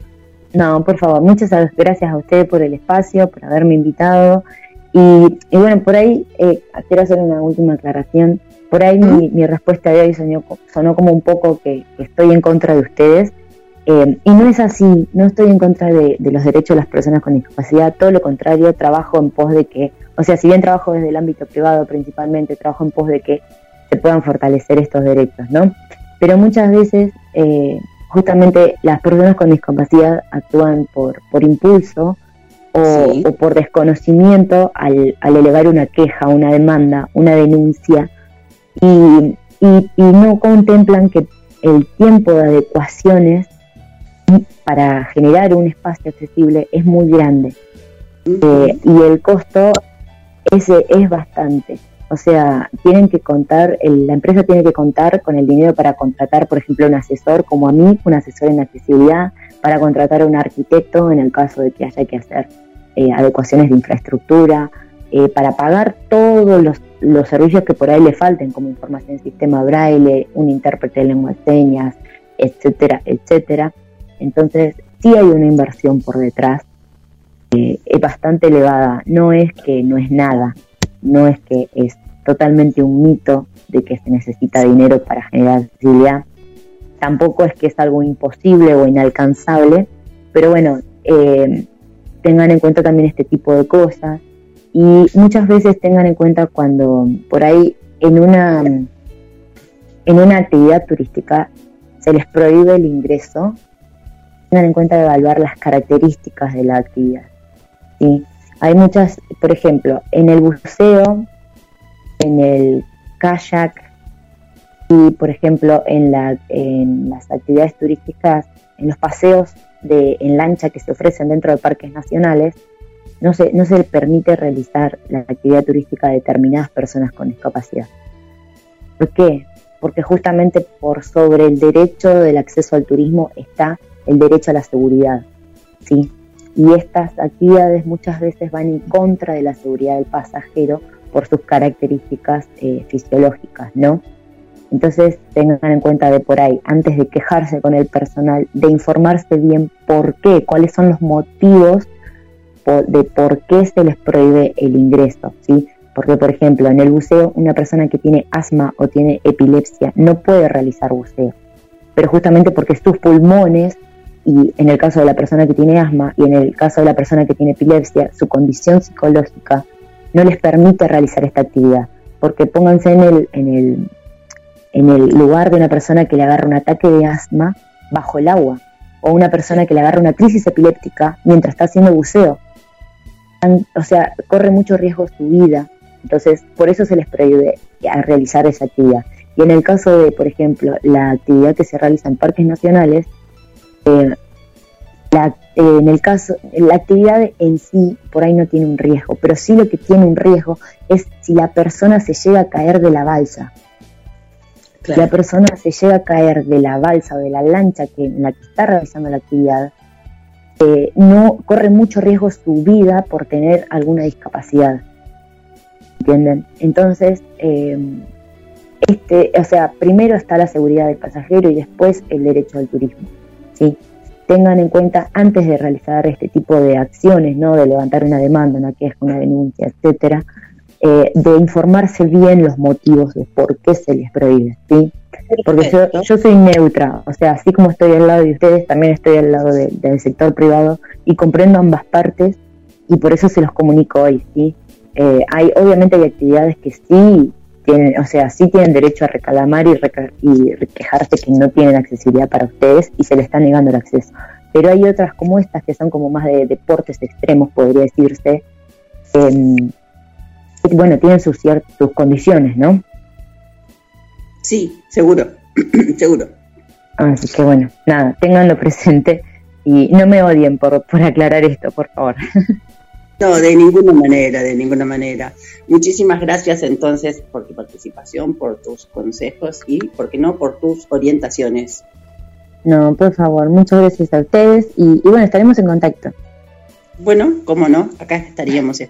No, por favor, muchas gracias a usted por el espacio, por haberme invitado. Y, bueno, por ahí eh, quiero hacer una última aclaración. Por ahí mi, respuesta de hoy sonó, sonó como un poco que, estoy en contra de ustedes. Eh, y no es así, no estoy en contra de, los derechos de las personas con discapacidad, todo lo contrario, trabajo en pos de que, o sea, si bien trabajo desde el ámbito privado principalmente, trabajo en pos de que se puedan fortalecer estos derechos, ¿no? Pero muchas veces, eh, justamente las personas con discapacidad actúan por, por impulso o, por desconocimiento al, al elevar una queja, una demanda, una denuncia y, y, no contemplan que el tiempo de adecuaciones para generar un espacio accesible es muy grande eh, y el costo ese es bastante. O sea, tienen que contar, la empresa tiene que contar con el dinero para contratar, por ejemplo, un asesor como a mí, un asesor en accesibilidad, para contratar a un arquitecto en el caso de que haya que hacer eh, adecuaciones de infraestructura, eh, para pagar todos los, servicios que por ahí le falten, como información en sistema braille, un intérprete de lengua de señas, etcétera, etcétera. Entonces, sí hay una inversión por detrás, eh, es bastante elevada. No es que no es nada, no es que es totalmente un mito de que se necesita dinero para generar accesibilidad. Tampoco es que es algo imposible o inalcanzable, pero bueno, eh, tengan en cuenta también este tipo de cosas y muchas veces tengan en cuenta cuando por ahí en una en una actividad turística se les prohíbe el ingreso, tengan en cuenta de evaluar las características de la actividad. ¿sí? Hay muchas, por ejemplo, en el buceo, en el kayak y, por ejemplo, en, la, en las actividades turísticas, en los paseos de, en lancha que se ofrecen dentro de parques nacionales, no se, no se le permite realizar la actividad turística a determinadas personas con discapacidad. ¿Por qué? Porque justamente por sobre el derecho del acceso al turismo está el derecho a la seguridad. ¿sí? Y estas actividades muchas veces van en contra de la seguridad del pasajero por sus características eh, fisiológicas, ¿no? Entonces tengan en cuenta de por ahí, antes de quejarse con el personal, de informarse bien por qué, cuáles son los motivos de por qué se les prohíbe el ingreso, ¿sí? Porque, por ejemplo, en el buceo, una persona que tiene asma o tiene epilepsia no puede realizar buceo, pero justamente porque sus pulmones, y en el caso de la persona que tiene asma y en el caso de la persona que tiene epilepsia, su condición psicológica no les permite realizar esta actividad. Porque pónganse en el, en el en el lugar de una persona que le agarra un ataque de asma bajo el agua o una persona que le agarra una crisis epiléptica mientras está haciendo buceo. O sea, corre mucho riesgo su vida. Entonces, por eso se les prohíbe a realizar esa actividad. Y en el caso de, por ejemplo, la actividad que se realiza en parques nacionales, eh, la, en el caso, la actividad en sí por ahí no tiene un riesgo, pero sí lo que tiene un riesgo es si la persona se llega a caer de la balsa la persona se llega a caer de la balsa o de la lancha que, en la que está realizando la actividad, no corre mucho riesgo su vida por tener alguna discapacidad. ¿Entienden? Entonces, em, este, o sea, primero está la seguridad del pasajero y después el derecho al turismo. ¿sí? Tengan en cuenta antes de realizar este tipo de acciones, ¿no? de levantar una demanda, una queja, una denuncia, etcétera, eh, de informarse bien los motivos de por qué se les prohíbe, ¿sí? Porque yo, soy neutra, o sea, así como estoy al lado de ustedes, también estoy al lado del sector privado y comprendo ambas partes y por eso se los comunico hoy, ¿sí? Eh, hay, obviamente hay actividades que sí tienen, o sea, sí tienen derecho a reclamar y, y quejarse que no tienen accesibilidad para ustedes y se les está negando el acceso. Pero hay otras como estas que son como más de deportes extremos, podría decirse. Em, bueno, tienen sus, sus condiciones, ¿no? Sí, seguro, seguro. Así que bueno, nada, tenganlo presente y no me odien por, por aclarar esto, por favor. No, de ninguna manera, de ninguna manera. Muchísimas gracias entonces por tu participación, por tus consejos y, ¿por qué no?, por tus orientaciones. No, por favor, muchas gracias a ustedes y, bueno, estaremos en contacto. Bueno, cómo no, acá estaríamos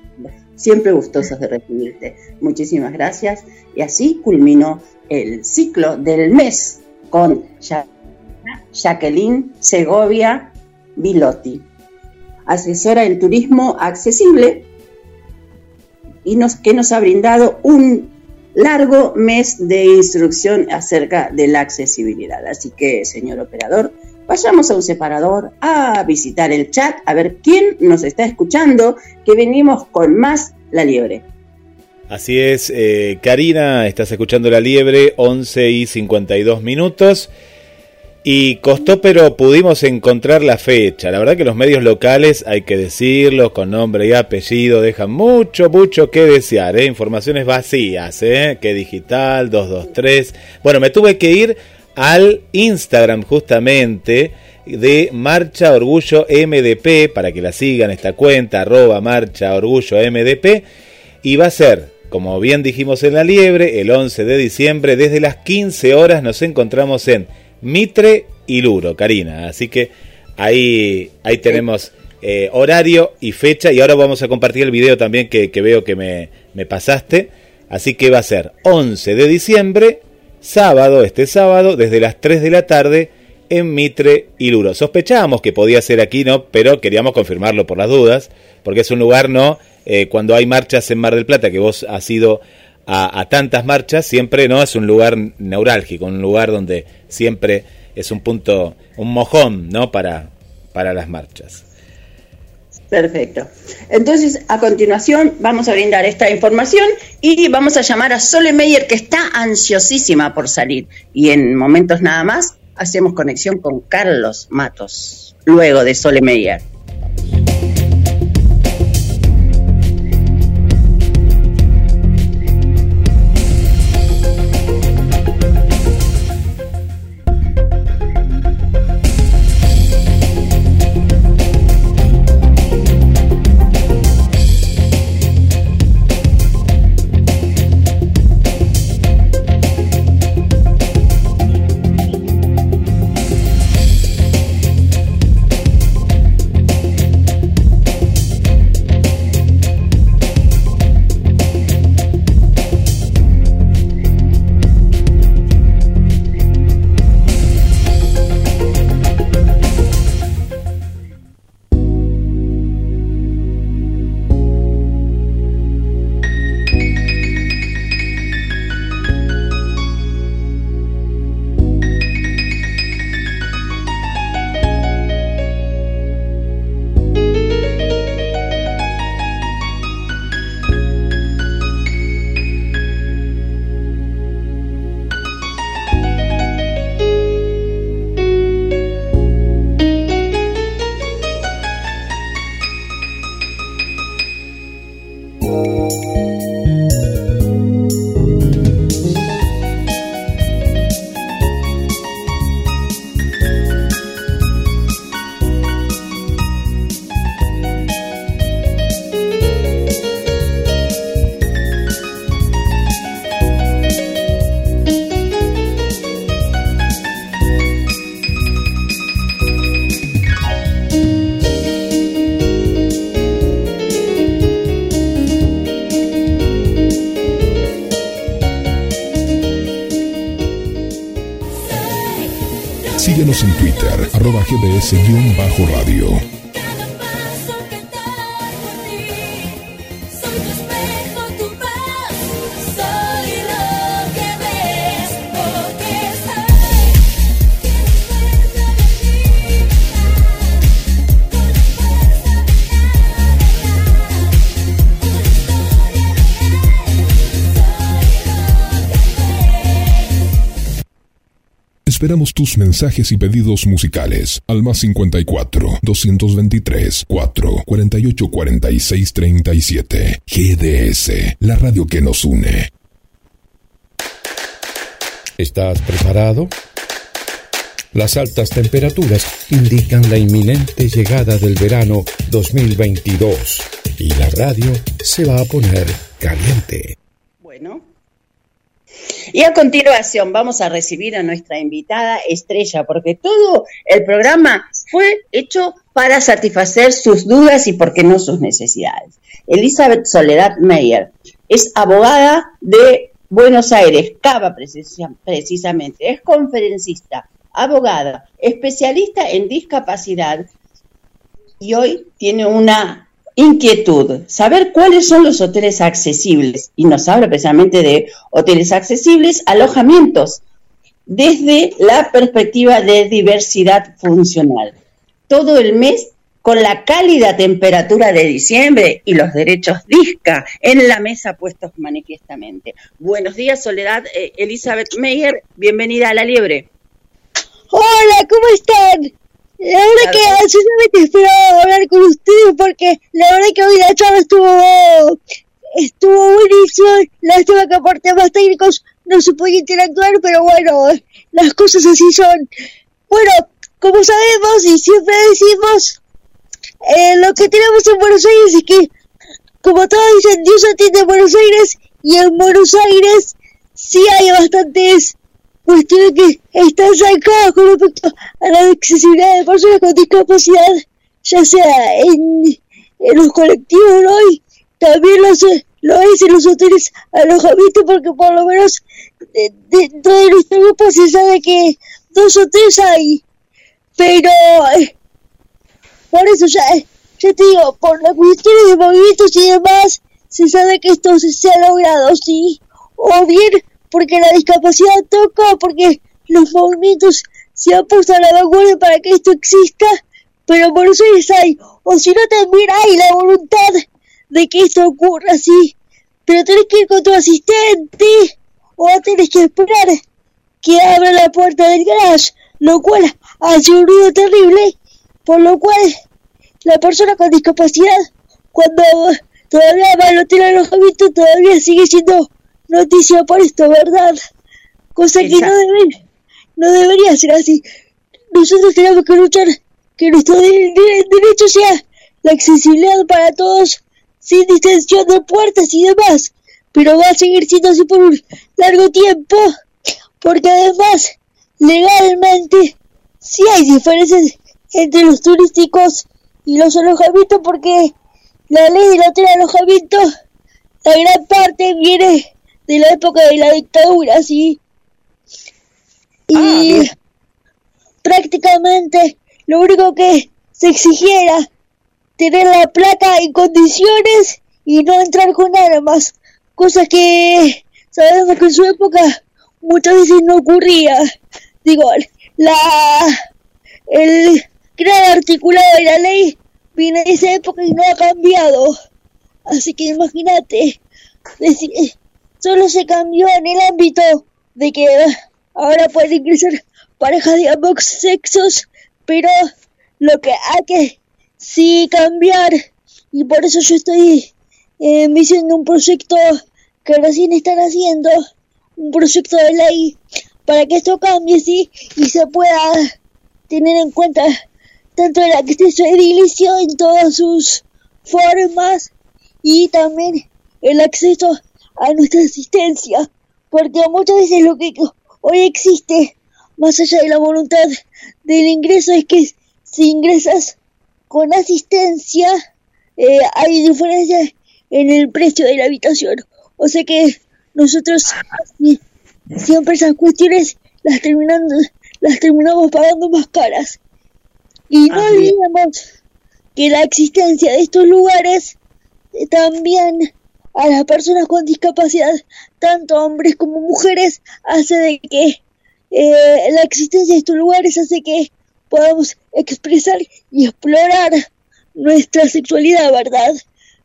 siempre gustosos de recibirte. Muchísimas gracias y así culminó el ciclo del mes con Jacqueline Segovia Bilotti asesora en turismo accesible y nos, que nos ha brindado un largo mes de instrucción acerca de la accesibilidad. Así que, señor operador, vayamos a un separador a visitar el chat, a ver quién nos está escuchando, que venimos con más La Liebre. Así es, eh, Karina, estás escuchando La Liebre, 11 y 52 minutos. Y costó, pero pudimos encontrar la fecha. La verdad que los medios locales, hay que decirlo, con nombre y apellido, dejan mucho, mucho que desear. ¿eh? Informaciones vacías, ¿eh? que digital, 223. Bueno, me tuve que ir al Instagram justamente de Marcha Orgullo MDP, para que la sigan esta cuenta, arroba Marcha Orgullo MDP. Y va a ser, como bien dijimos en la liebre, el 11 de diciembre, desde las 15 horas nos encontramos en Mitre y Luro, Karina. Así que ahí, ahí tenemos eh, horario y fecha. Y ahora vamos a compartir el video también que, veo que me, me, pasaste. Así que va a ser 11 de diciembre, sábado, este sábado, desde las 3 de la tarde en Mitre y Luro. Sospechábamos que podía ser aquí, ¿no? Pero queríamos confirmarlo por las dudas, porque es un lugar, ¿no? Eh, cuando hay marchas en Mar del Plata, que vos has ido a, tantas marchas, siempre no es un lugar neurálgico, un lugar donde siempre es un punto, un mojón, ¿no? Para, para las marchas. Perfecto. Entonces, a continuación vamos a brindar esta información y vamos a llamar a Sole Meyer, que está ansiosísima por salir. Y en momentos nada más hacemos conexión con Carlos Matos, luego de Sole Meyer. Esperamos tus mensajes y pedidos musicales al más 54 223 4 48 46 37. GDS, la radio que nos une. ¿Estás preparado? Las altas temperaturas indican la inminente llegada del verano 2022 y la radio se va a poner caliente. Bueno. Y a continuación vamos a recibir a nuestra invitada estrella, porque todo el programa fue hecho para satisfacer sus dudas y, por qué no, sus necesidades. Elizabeth Soledad Meyer es abogada de Buenos Aires, Cava precisamente, es conferencista, abogada, especialista en discapacidad y hoy tiene una inquietud, saber cuáles son los hoteles accesibles y nos habla precisamente de hoteles accesibles, alojamientos, desde la perspectiva de diversidad funcional. Todo el mes con la cálida temperatura de diciembre y los derechos DISCA en la mesa puestos manifiestamente. Buenos días, Soledad. Eh, Elizabeth Meyer, bienvenida a La Liebre. Hola, ¿cómo están? La verdad que absolutamente esperaba hablar con ustedes porque la verdad que hoy la charla estuvo estuvo buenísima. Lástima que por temas técnicos no se podía interactuar, pero bueno, las cosas así son. Bueno, como sabemos y siempre decimos, eh, lo que tenemos en Buenos Aires es que, como todos dicen, Dios atiende a Buenos Aires y en Buenos Aires sí hay bastantes cuestiones que están sacadas con respecto a la accesibilidad de personas con discapacidad, ya sea en, en los colectivos ¿no? y también los, lo es en los hoteles alojamiento, porque por lo menos dentro de, nuestro grupo se sabe que dos o tres hay, pero eh, por eso ya, ya te digo, por las cuestiones de movimientos y demás, se sabe que esto se, se ha logrado, sí, o bien porque la discapacidad toca, porque los movimientos se han puesto a la vanguardia para que esto exista, pero por eso es hay, o si no también hay la voluntad de que esto ocurra así, pero tenés que ir con tu asistente, o tenés que esperar que abra la puerta del garage, lo cual hace un ruido terrible, por lo cual la persona con discapacidad, cuando todavía va al hotel alojamiento, todavía sigue siendo noticia por esto, ¿verdad? Cosa que no, debe, no debería ser así. Nosotros tenemos que luchar que nuestro derecho sea la accesibilidad para todos, sin distinción de puertas y demás. Pero va a seguir siendo así por un largo tiempo, porque además, legalmente, sí hay diferencias entre los turísticos y los alojamientos, porque la ley del hotel alojamiento, la gran parte viene de la época de la dictadura, sí. Y Ah, prácticamente lo único que se exigiera tener la placa en condiciones y no entrar con armas, cosa que sabemos que en su época muchas veces no ocurría. Digo, la el gran articulado de la ley viene de esa época y no ha cambiado. Así que imagínate, solo se cambió en el ámbito de que ahora pueden ingresar parejas de ambos sexos, pero lo que hay que sí cambiar, y por eso yo estoy eh, diciendo un proyecto que recién están haciendo, un proyecto de ley para que esto cambie, sí, y se pueda tener en cuenta tanto el acceso edilicio en todas sus formas y también el acceso a nuestra asistencia, porque muchas veces lo que hoy existe, más allá de la voluntad del ingreso, es que si ingresas con asistencia, eh, hay diferencia en el precio de la habitación. O sea que nosotros si- siempre esas cuestiones las terminando, las terminamos pagando más caras. Y no olvidemos que la existencia de estos lugares también a las personas con discapacidad, tanto hombres como mujeres, hace de que eh, la existencia de estos lugares hace que podamos expresar y explorar nuestra sexualidad, ¿verdad?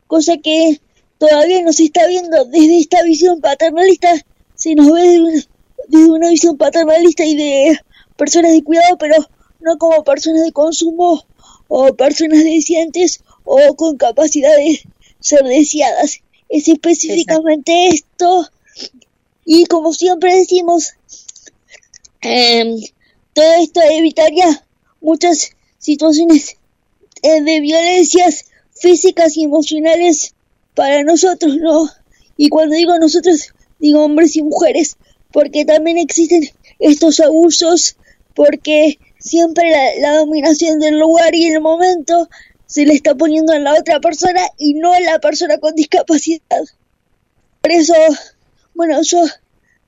Cosa que todavía no se está viendo desde esta visión paternalista, se nos ve desde una, desde una visión paternalista y de personas de cuidado, pero no como personas de consumo o personas deseantes o con capacidad de ser deseadas. Es específicamente esto. Y como siempre decimos, em, todo esto evitaría muchas situaciones eh, de violencias físicas y emocionales para nosotros, ¿no? Y cuando digo nosotros, digo hombres y mujeres, porque también existen estos abusos, porque siempre la, la dominación del lugar y el momento se le está poniendo a la otra persona y no a la persona con discapacidad. Por eso, bueno, yo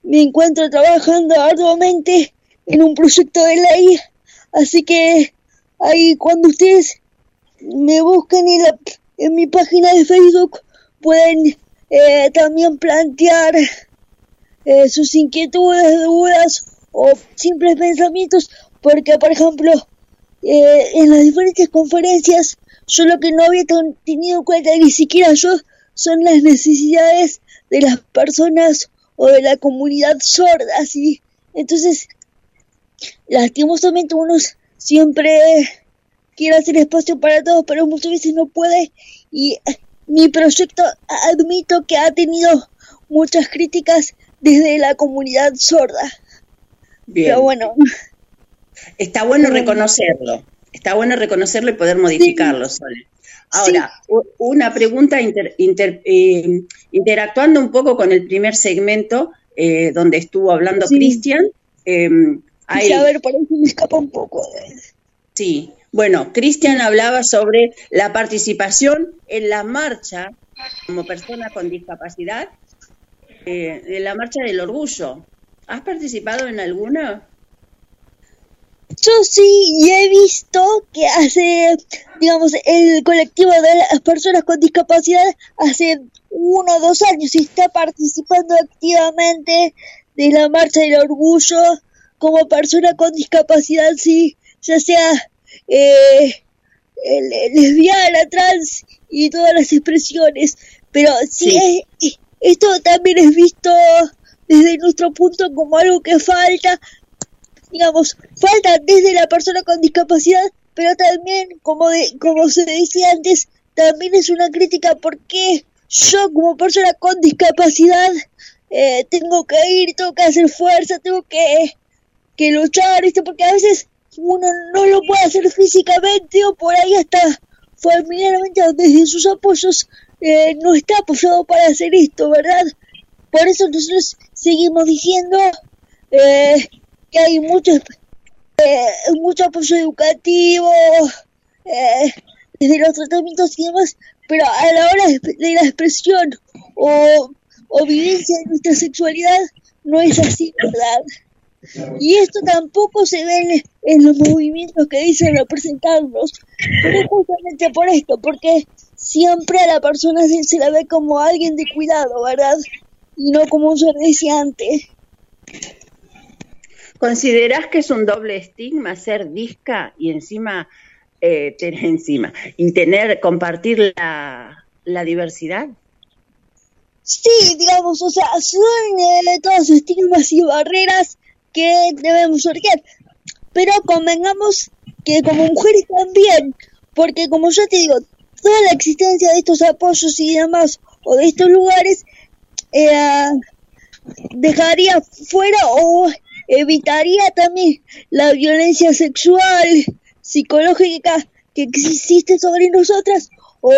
me encuentro trabajando arduamente en un proyecto de ley, así que ahí cuando ustedes me busquen en, la, en mi página de Facebook pueden eh, también plantear eh, sus inquietudes, dudas o simples pensamientos, porque por ejemplo eh, en las diferentes conferencias yo lo que no había tenido en cuenta ni siquiera yo son las necesidades de las personas o de la comunidad sorda, ¿sí? Entonces, lastimosamente uno siempre quiere hacer espacio para todos, pero muchas veces no puede y mi proyecto admito que ha tenido muchas críticas desde la comunidad sorda. Bien. Pero bueno. Está bueno reconocerlo. Está bueno reconocerlo y poder modificarlo, Sole. Ahora, una pregunta eh, interactuando un poco con el primer segmento eh, donde estuvo hablando Cristian. Eh, a ver, por ahí me escapa un poco. Sí, bueno, Cristian hablaba sobre la participación en la marcha como persona con discapacidad, eh, en la marcha del orgullo. ¿Has participado en alguna? Yo sí, y he visto que hace, digamos, el colectivo de las personas con discapacidad hace uno o dos años y está participando activamente de la marcha del orgullo como persona con discapacidad, sí, ya sea eh, lesbiana, trans y todas las expresiones. Pero sí, esto también es visto desde nuestro punto como algo que falta, digamos, falta desde la persona con discapacidad, pero también, como, de, como se decía antes, también es una crítica porque yo como persona con discapacidad eh, tengo que ir, tengo que hacer fuerza, tengo que, que luchar, ¿viste? porque a veces uno no lo puede hacer físicamente o por ahí hasta familiarmente desde sus apoyos eh, no está apoyado para hacer esto, ¿verdad? Por eso nosotros seguimos diciendo eh, que hay mucho, eh, mucho apoyo educativo, desde los tratamientos y demás, pero a la hora de la expresión o, o vivencia de nuestra sexualidad no es así, ¿verdad? Y esto tampoco se ve en, los movimientos que dicen representarlos, pero justamente por esto, porque siempre a la persona se, la ve como alguien de cuidado, ¿verdad? Y no como un ser deseante. ¿Considerás que es un doble estigma ser disca y encima eh, tener encima y tener, compartir la, diversidad? Sí, digamos, o sea, son eh, todos estigmas y barreras que debemos sortear. Pero convengamos que como mujeres también, porque como yo te digo, toda la existencia de estos apoyos y demás, o de estos lugares, eh, dejaría fuera o evitaría también la violencia sexual, psicológica que existe sobre nosotras, o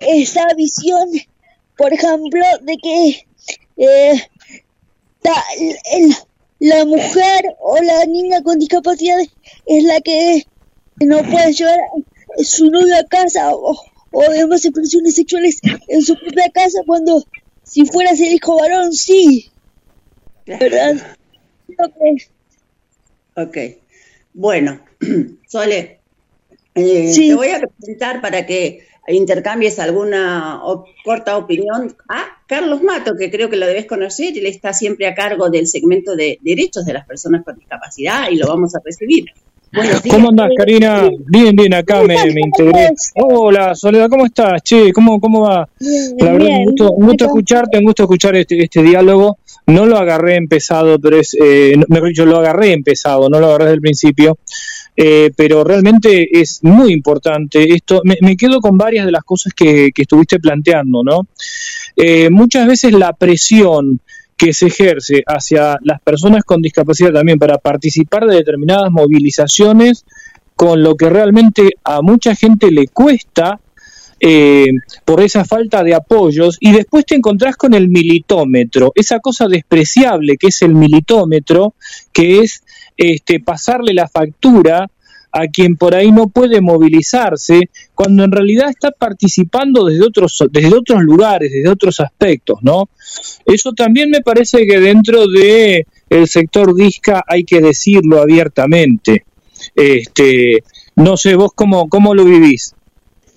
esa visión, por ejemplo, de que eh, el, la mujer o la niña con discapacidad es la que no puede llevar a su novio a casa o, o demás expresiones sexuales en su propia casa cuando si fueras el hijo varón, sí. ¿Verdad? Ok. Bueno, Sole, eh, te voy a presentar para que intercambies alguna corta opinión a Carlos Mato, que creo que lo debes conocer, él está siempre a cargo del segmento de derechos de las personas con discapacidad y lo vamos a recibir. ¿Cómo andas, Karina? Bien, bien, acá me, integré. Hola, Soledad, ¿cómo estás? Che, ¿cómo, cómo va? La verdad, un gusto, escucharte, un gusto escuchar este, este diálogo. No lo agarré empezado, pero es, eh, mejor dicho, lo agarré empezado, no lo agarré desde el principio, eh, pero realmente es muy importante esto. Me, me quedo con varias de las cosas que, que estuviste planteando, ¿no? Eh, muchas veces la presión que se ejerce hacia las personas con discapacidad también para participar de determinadas movilizaciones, con lo que realmente a mucha gente le cuesta eh, por esa falta de apoyos y después te encontrás con el militómetro, esa cosa despreciable que es el militómetro, que es este, pasarle la factura a quien por ahí no puede movilizarse, cuando en realidad está participando desde otros, desde otros lugares, desde otros aspectos, ¿no? Eso también me parece que dentro de el sector disca hay que decirlo abiertamente. Este, no sé vos cómo, cómo lo vivís.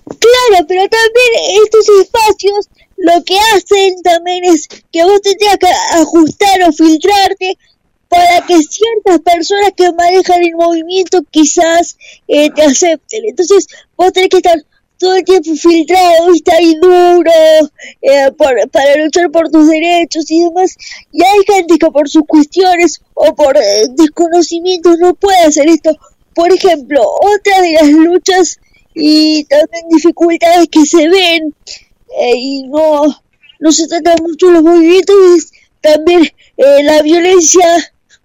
Claro, pero también estos espacios lo que hacen también es que vos te tengas que ajustar o filtrarte para que ciertas personas que manejan el movimiento quizás eh, te acepten. Entonces vos tenés que estar todo el tiempo filtrado, ¿viste? ahí duro, eh, para luchar por tus derechos y demás. Y hay gente que por sus cuestiones o por eh, desconocimientos no puede hacer esto. Por ejemplo, otra de las luchas y también dificultades que se ven eh, y no, no se tratan mucho los movimientos también eh, la violencia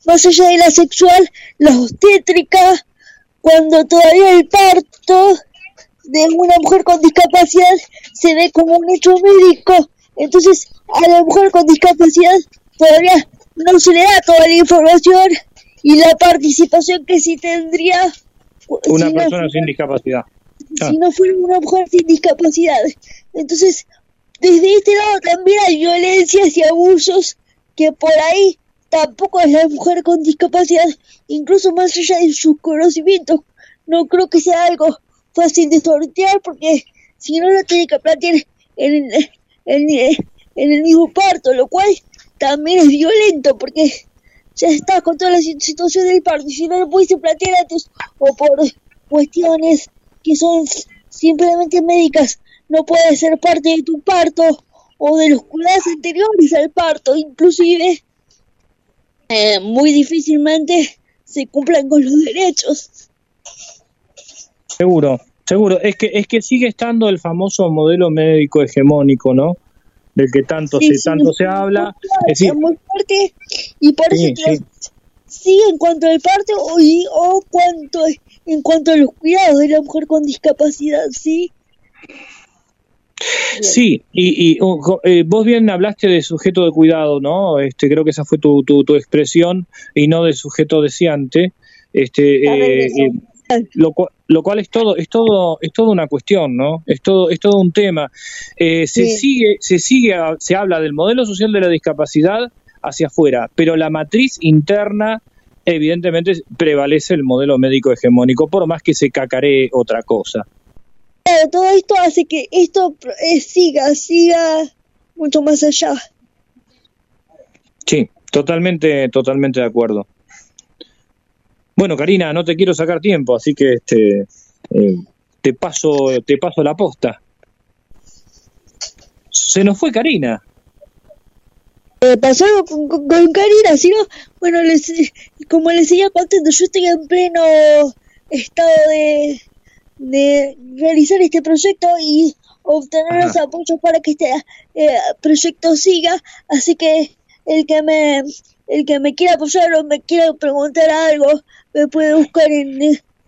más allá de la sexual, la obstétrica, cuando todavía el parto de una mujer con discapacidad se ve como un hecho médico, entonces a la mujer con discapacidad todavía no se le da toda la información y la participación que sí tendría Una si no persona sin discapacidad. Ah, si no fuera una mujer sin discapacidad. Entonces, desde este lado también hay violencias y abusos que por ahí tampoco es la mujer con discapacidad, incluso más allá de sus conocimientos, no creo que sea algo fácil de sortear porque si no lo tiene que plantear en, en, en el mismo parto, lo cual también es violento porque ya está con toda la si- situación del parto. Y si no lo pudiese plantear antes o por cuestiones que son simplemente médicas no puede ser parte de tu parto o de los cuidados anteriores al parto inclusive eh, muy difícilmente se cumplan con los derechos Seguro, seguro. Es que, es que sigue estando el famoso modelo médico hegemónico, ¿no? Del que tanto Sí, se, sí, tanto se habla. Es decir, muy fuerte y por Sí, sí. sí en cuanto al parto o, y- o cuanto en cuanto a los cuidados de la mujer con discapacidad sí Sí, y, uh, eh, vos bien hablaste de sujeto de cuidado, ¿no? Este, creo que esa fue tu, tu, tu expresión y no de sujeto deseante. Este, eh, eh, lo, cua- lo cual es todo, es todo, es todo una cuestión, ¿no? Es todo, es todo un tema. Eh, se Sí. sigue, se sigue, a- se habla del modelo social de la discapacidad hacia afuera, pero la matriz interna evidentemente prevalece el modelo médico hegemónico, por más que se cacaree otra cosa. Claro, todo esto hace que esto eh, siga siga mucho más allá Sí, totalmente, totalmente de acuerdo. Bueno, Karina, no te quiero sacar tiempo, así que este eh, te paso, te paso la posta. Se nos fue Karina. Eh, pasó algo con, con, con Karina, si no, bueno, les, como les seguía contando, yo estoy en pleno estado de, de realizar este proyecto y obtener los apoyos para que este eh, proyecto siga, así que el que me el que me quiera apoyar o me quiera preguntar algo, me puede buscar en,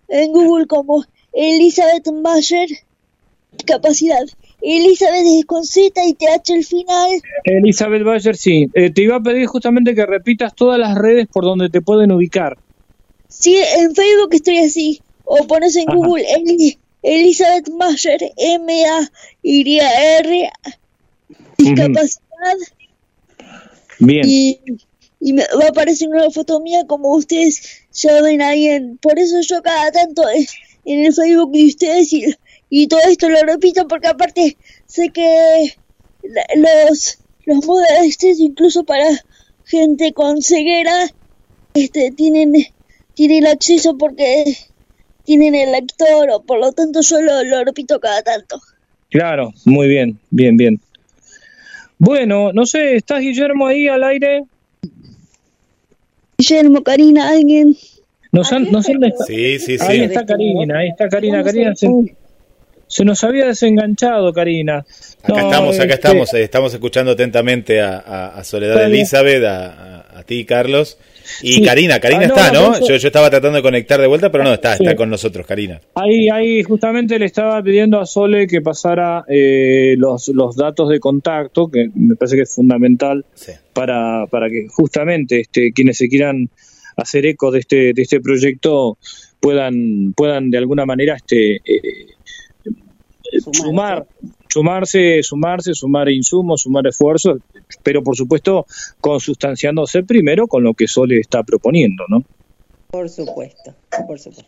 en Google como Elizabeth Mayer Capacidad. Elizabeth es con Z y TH al final. Elizabeth Bayer, sí. Eh, te iba a pedir justamente que repitas todas las redes por donde te pueden ubicar. Sí, en Facebook estoy así. O pones en Ajá. Google Eli- Elizabeth Mayer, M-A-Y-R, discapacidad. Bien. Y, y me va a aparecer una foto mía como ustedes ya ven ahí. En, por eso yo cada tanto en el Facebook de ustedes y, y todo esto lo repito porque aparte sé que los, los modestes incluso para gente con ceguera este tienen tienen acceso porque tienen el lector o por lo tanto yo lo, lo repito cada tanto. Claro, muy bien, bien, bien. Bueno, no sé, ¿estás Guillermo ahí al aire? Guillermo, Karina, alguien. Nos han, nos han dej- Sí, sí, Ahí sí. está Karina, ahí está Karina. Karina se, se nos había desenganchado, Karina. Acá No, estamos, acá este, estamos, eh, estamos escuchando atentamente a, a- a Soledad. Elizabeth, a, a- ti, Carlos. Y Sí. Karina, Karina Ah, no, está, no, Yo, yo estaba tratando de conectar de vuelta, pero no, está, Sí. está con nosotros, Karina. Ahí, ahí justamente le estaba pidiendo a Sole que pasara eh, los, los datos de contacto, que me parece que es fundamental para, para que justamente este, quienes se quieran hacer eco de este, de este proyecto puedan, puedan de alguna manera este, eh, sumar, sumarse, sumarse, sumar insumos, sumar esfuerzos, pero por supuesto consustanciándose primero con lo que Sole está proponiendo, ¿no? Por supuesto, por supuesto.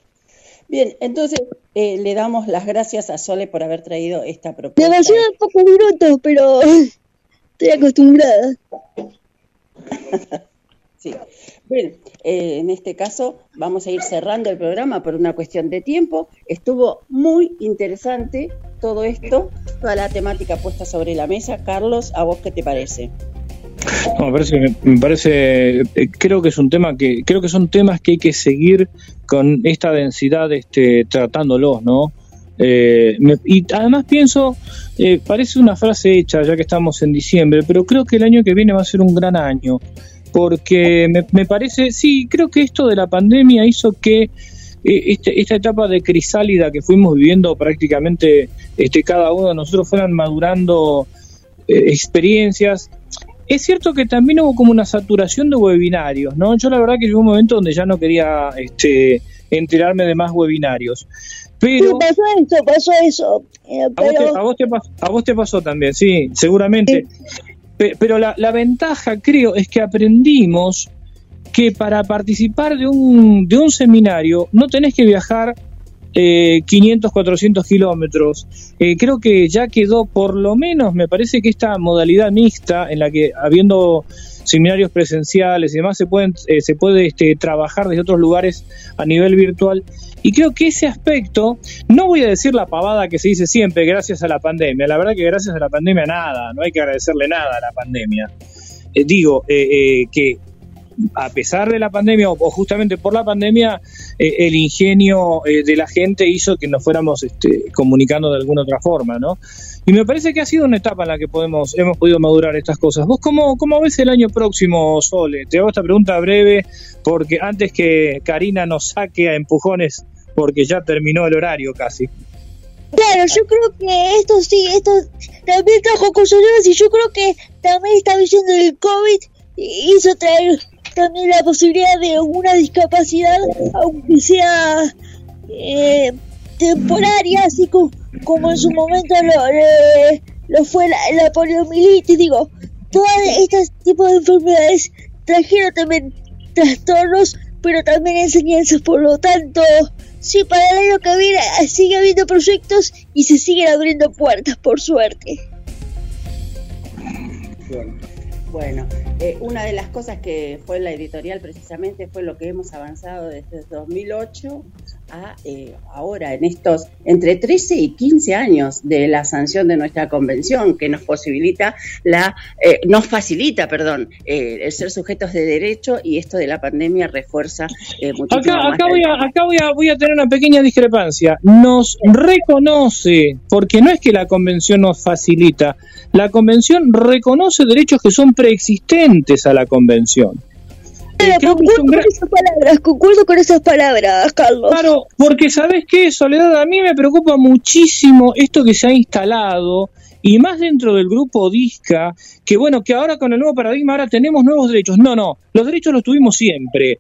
Bien, entonces eh, le damos las gracias a Sole por haber traído esta propuesta. Demasiado pocos minutos, pero estoy acostumbrada. Sí. Bien, eh, en este caso vamos a ir cerrando el programa por una cuestión de tiempo. Estuvo muy interesante todo esto, toda la temática puesta sobre la mesa. Carlos, ¿a vos qué te parece? No, me parece, me parece, eh, creo que es un tema que, creo que son temas que hay que seguir con esta densidad, este, tratándolos, ¿no? Eh, me- y además pienso, eh, parece una frase hecha ya que estamos en diciembre, pero creo que el año que viene va a ser un gran año, porque me, me parece, sí, creo que esto de la pandemia hizo que este- esta etapa de crisálida que fuimos viviendo prácticamente este, cada uno de nosotros fueran madurando eh, experiencias. Es cierto que también hubo como una saturación de webinarios, ¿no? Yo la verdad que llegó un momento donde ya no quería este, enterarme de más webinarios. Pero Sí, pasó eso, pasó eso. Eh, a vos, te, pero a vos te pas- a vos te pasó también, sí, seguramente. Pe- Pero la, la ventaja, creo, es que aprendimos que para participar de un, de un seminario no tenés que viajar eh, 500, 400 kilómetros. Eh, creo que ya quedó, por lo menos, me parece que esta modalidad mixta en la que habiendo seminarios presenciales y demás se pueden eh, se puede este, trabajar desde otros lugares a nivel virtual. Y creo que ese aspecto no voy a decir la pavada que se dice siempre gracias a la pandemia. La verdad que gracias a la pandemia nada no hay que agradecerle nada a la pandemia. Eh, digo eh, que a pesar de la pandemia o, justamente por la pandemia, eh, el ingenio eh, de la gente hizo que nos fuéramos este, comunicando de alguna otra forma, ¿no? Y me parece que ha sido una etapa en la que podemos, hemos podido madurar estas cosas. ¿Vos cómo, cómo ves el año próximo, Sole? Te hago esta pregunta breve, porque antes que Karina nos saque a empujones, porque ya terminó el horario casi. Claro, yo creo que esto sí, esto también trajo cosas nuevas y yo creo que también esta visión del COVID hizo traer también la posibilidad de una discapacidad, aunque sea eh, temporaria, así como, como en su momento lo, lo fue la, la poliomielitis, digo, todos estos tipos de enfermedades trajeron también trastornos, pero también enseñanzas, por lo tanto, sí, para el año que viene sigue habiendo proyectos y se siguen abriendo puertas, por suerte. Bien. Bueno, eh, una de las cosas que fue la editorial precisamente fue lo que hemos avanzado desde 2008 a eh, ahora, en estos entre 13 y 15 años de la sanción de nuestra convención, que nos posibilita la, eh, nos facilita, perdón, eh, el ser sujetos de derecho y esto de la pandemia refuerza eh, muchísimo Acá, más acá, voy a, acá voy, a, voy a tener una pequeña discrepancia. Nos reconoce, porque no es que la convención nos facilita, la convención reconoce derechos que son preexistentes a la convención. Pero concuerdo con esas palabras, concuerdo con esas palabras, Carlos. Claro, porque sabes qué, Soledad, a mí me preocupa muchísimo esto que se ha instalado y más dentro del grupo DISCA, que bueno, que ahora con el nuevo paradigma ahora tenemos nuevos derechos. No, no, los derechos los tuvimos siempre.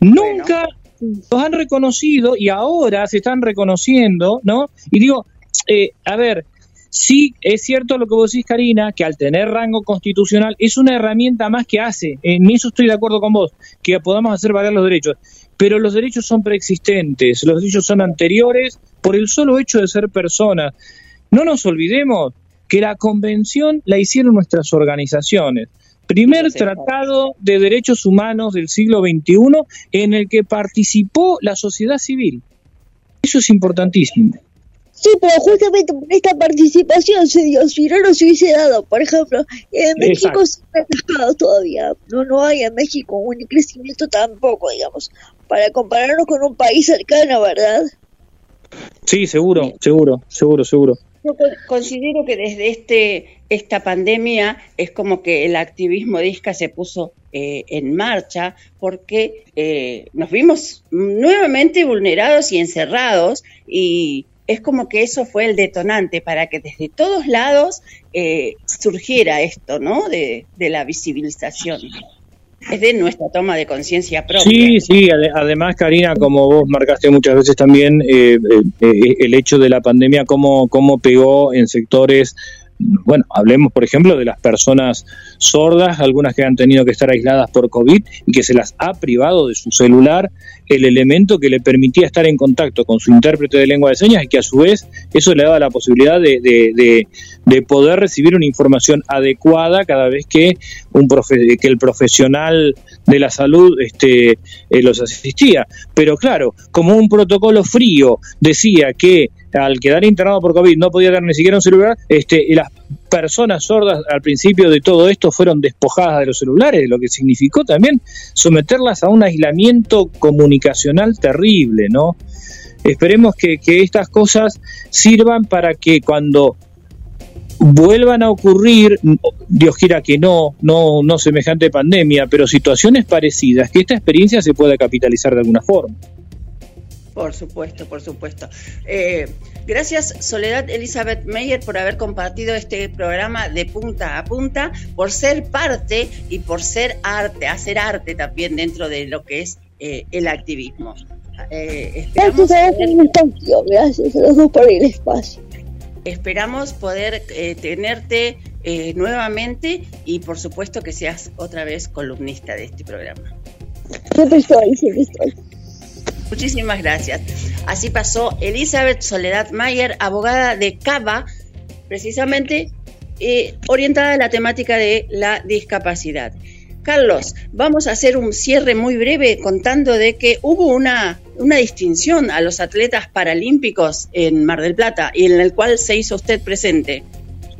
Nunca los han reconocido y ahora se están reconociendo, ¿no? Y digo, eh, a ver, sí es cierto lo que vos decís, Karina, que al tener rango constitucional es una herramienta más que hace, en eso estoy de acuerdo con vos, que podamos hacer valer los derechos, pero los derechos son preexistentes, los derechos son anteriores por el solo hecho de ser personas. No nos olvidemos que la convención la hicieron nuestras organizaciones. Primer tratado de derechos humanos del siglo XXI en el que participó la sociedad civil. Eso es importantísimo. Sí, pero justamente por esta participación se dio, si no, no se hubiese dado. Por ejemplo, en México se todavía, no, no hay en México un crecimiento tampoco, digamos, para compararnos con un país cercano, ¿verdad? Sí, seguro, seguro, seguro, seguro. Yo considero que desde este esta pandemia es como que el activismo de ISCA se puso eh, en marcha porque eh, nos vimos nuevamente vulnerados y encerrados y es como que eso fue el detonante para que desde todos lados eh, surgiera esto, ¿no? De, la visibilización es de nuestra toma de conciencia propia. Sí, sí, además, Karina, como vos marcaste muchas veces también, eh, eh, el hecho de la pandemia, cómo, cómo pegó en sectores bueno, hablemos por ejemplo de las personas sordas, algunas que han tenido que estar aisladas por COVID y que se las ha privado de su celular el elemento que le permitía estar en contacto con su intérprete de lengua de señas y que a su vez eso le daba la posibilidad de, de, de, poder recibir una información adecuada cada vez que, un que el profesional de la salud este, eh, los asistía. Pero claro, como un protocolo frío decía que al quedar internado por COVID no podía tener ni siquiera un celular, este, las personas sordas al principio de todo esto fueron despojadas de los celulares, lo que significó también someterlas a un aislamiento comunicacional terrible, ¿no? Esperemos que, que estas cosas sirvan para que cuando vuelvan a ocurrir, Dios quiera que no, no, no semejante pandemia, pero situaciones parecidas, que esta experiencia se pueda capitalizar de alguna forma. Por supuesto, por supuesto. Eh, gracias Soledad Elizabeth Meyer por haber compartido este programa de punta a punta, por ser parte y por ser arte, hacer arte también dentro de lo que es eh, el activismo. Eh, gracias a gracias a los dos por el espacio. Esperamos poder tenerte nuevamente y por supuesto que seas otra vez columnista de este programa. Siempre estoy, siempre estoy. Muchísimas gracias. Así pasó Elizabeth Soledad Mayer, abogada de Cava, precisamente eh, orientada a la temática de la discapacidad. Carlos, vamos a hacer un cierre muy breve contando de que hubo una, una distinción a los atletas paralímpicos en Mar del Plata y en el cual se hizo usted presente.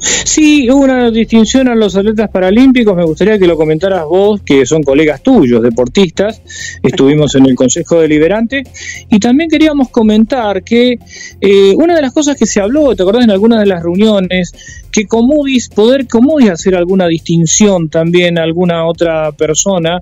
Sí, hubo una distinción a los atletas paralímpicos, me gustaría que lo comentaras vos, que son colegas tuyos, deportistas, estuvimos en el Consejo Deliberante, y también queríamos comentar que eh, una de las cosas que se habló, ¿te acordás en algunas de las reuniones? Que Comudis, poder Comudis hacer alguna distinción también a alguna otra persona,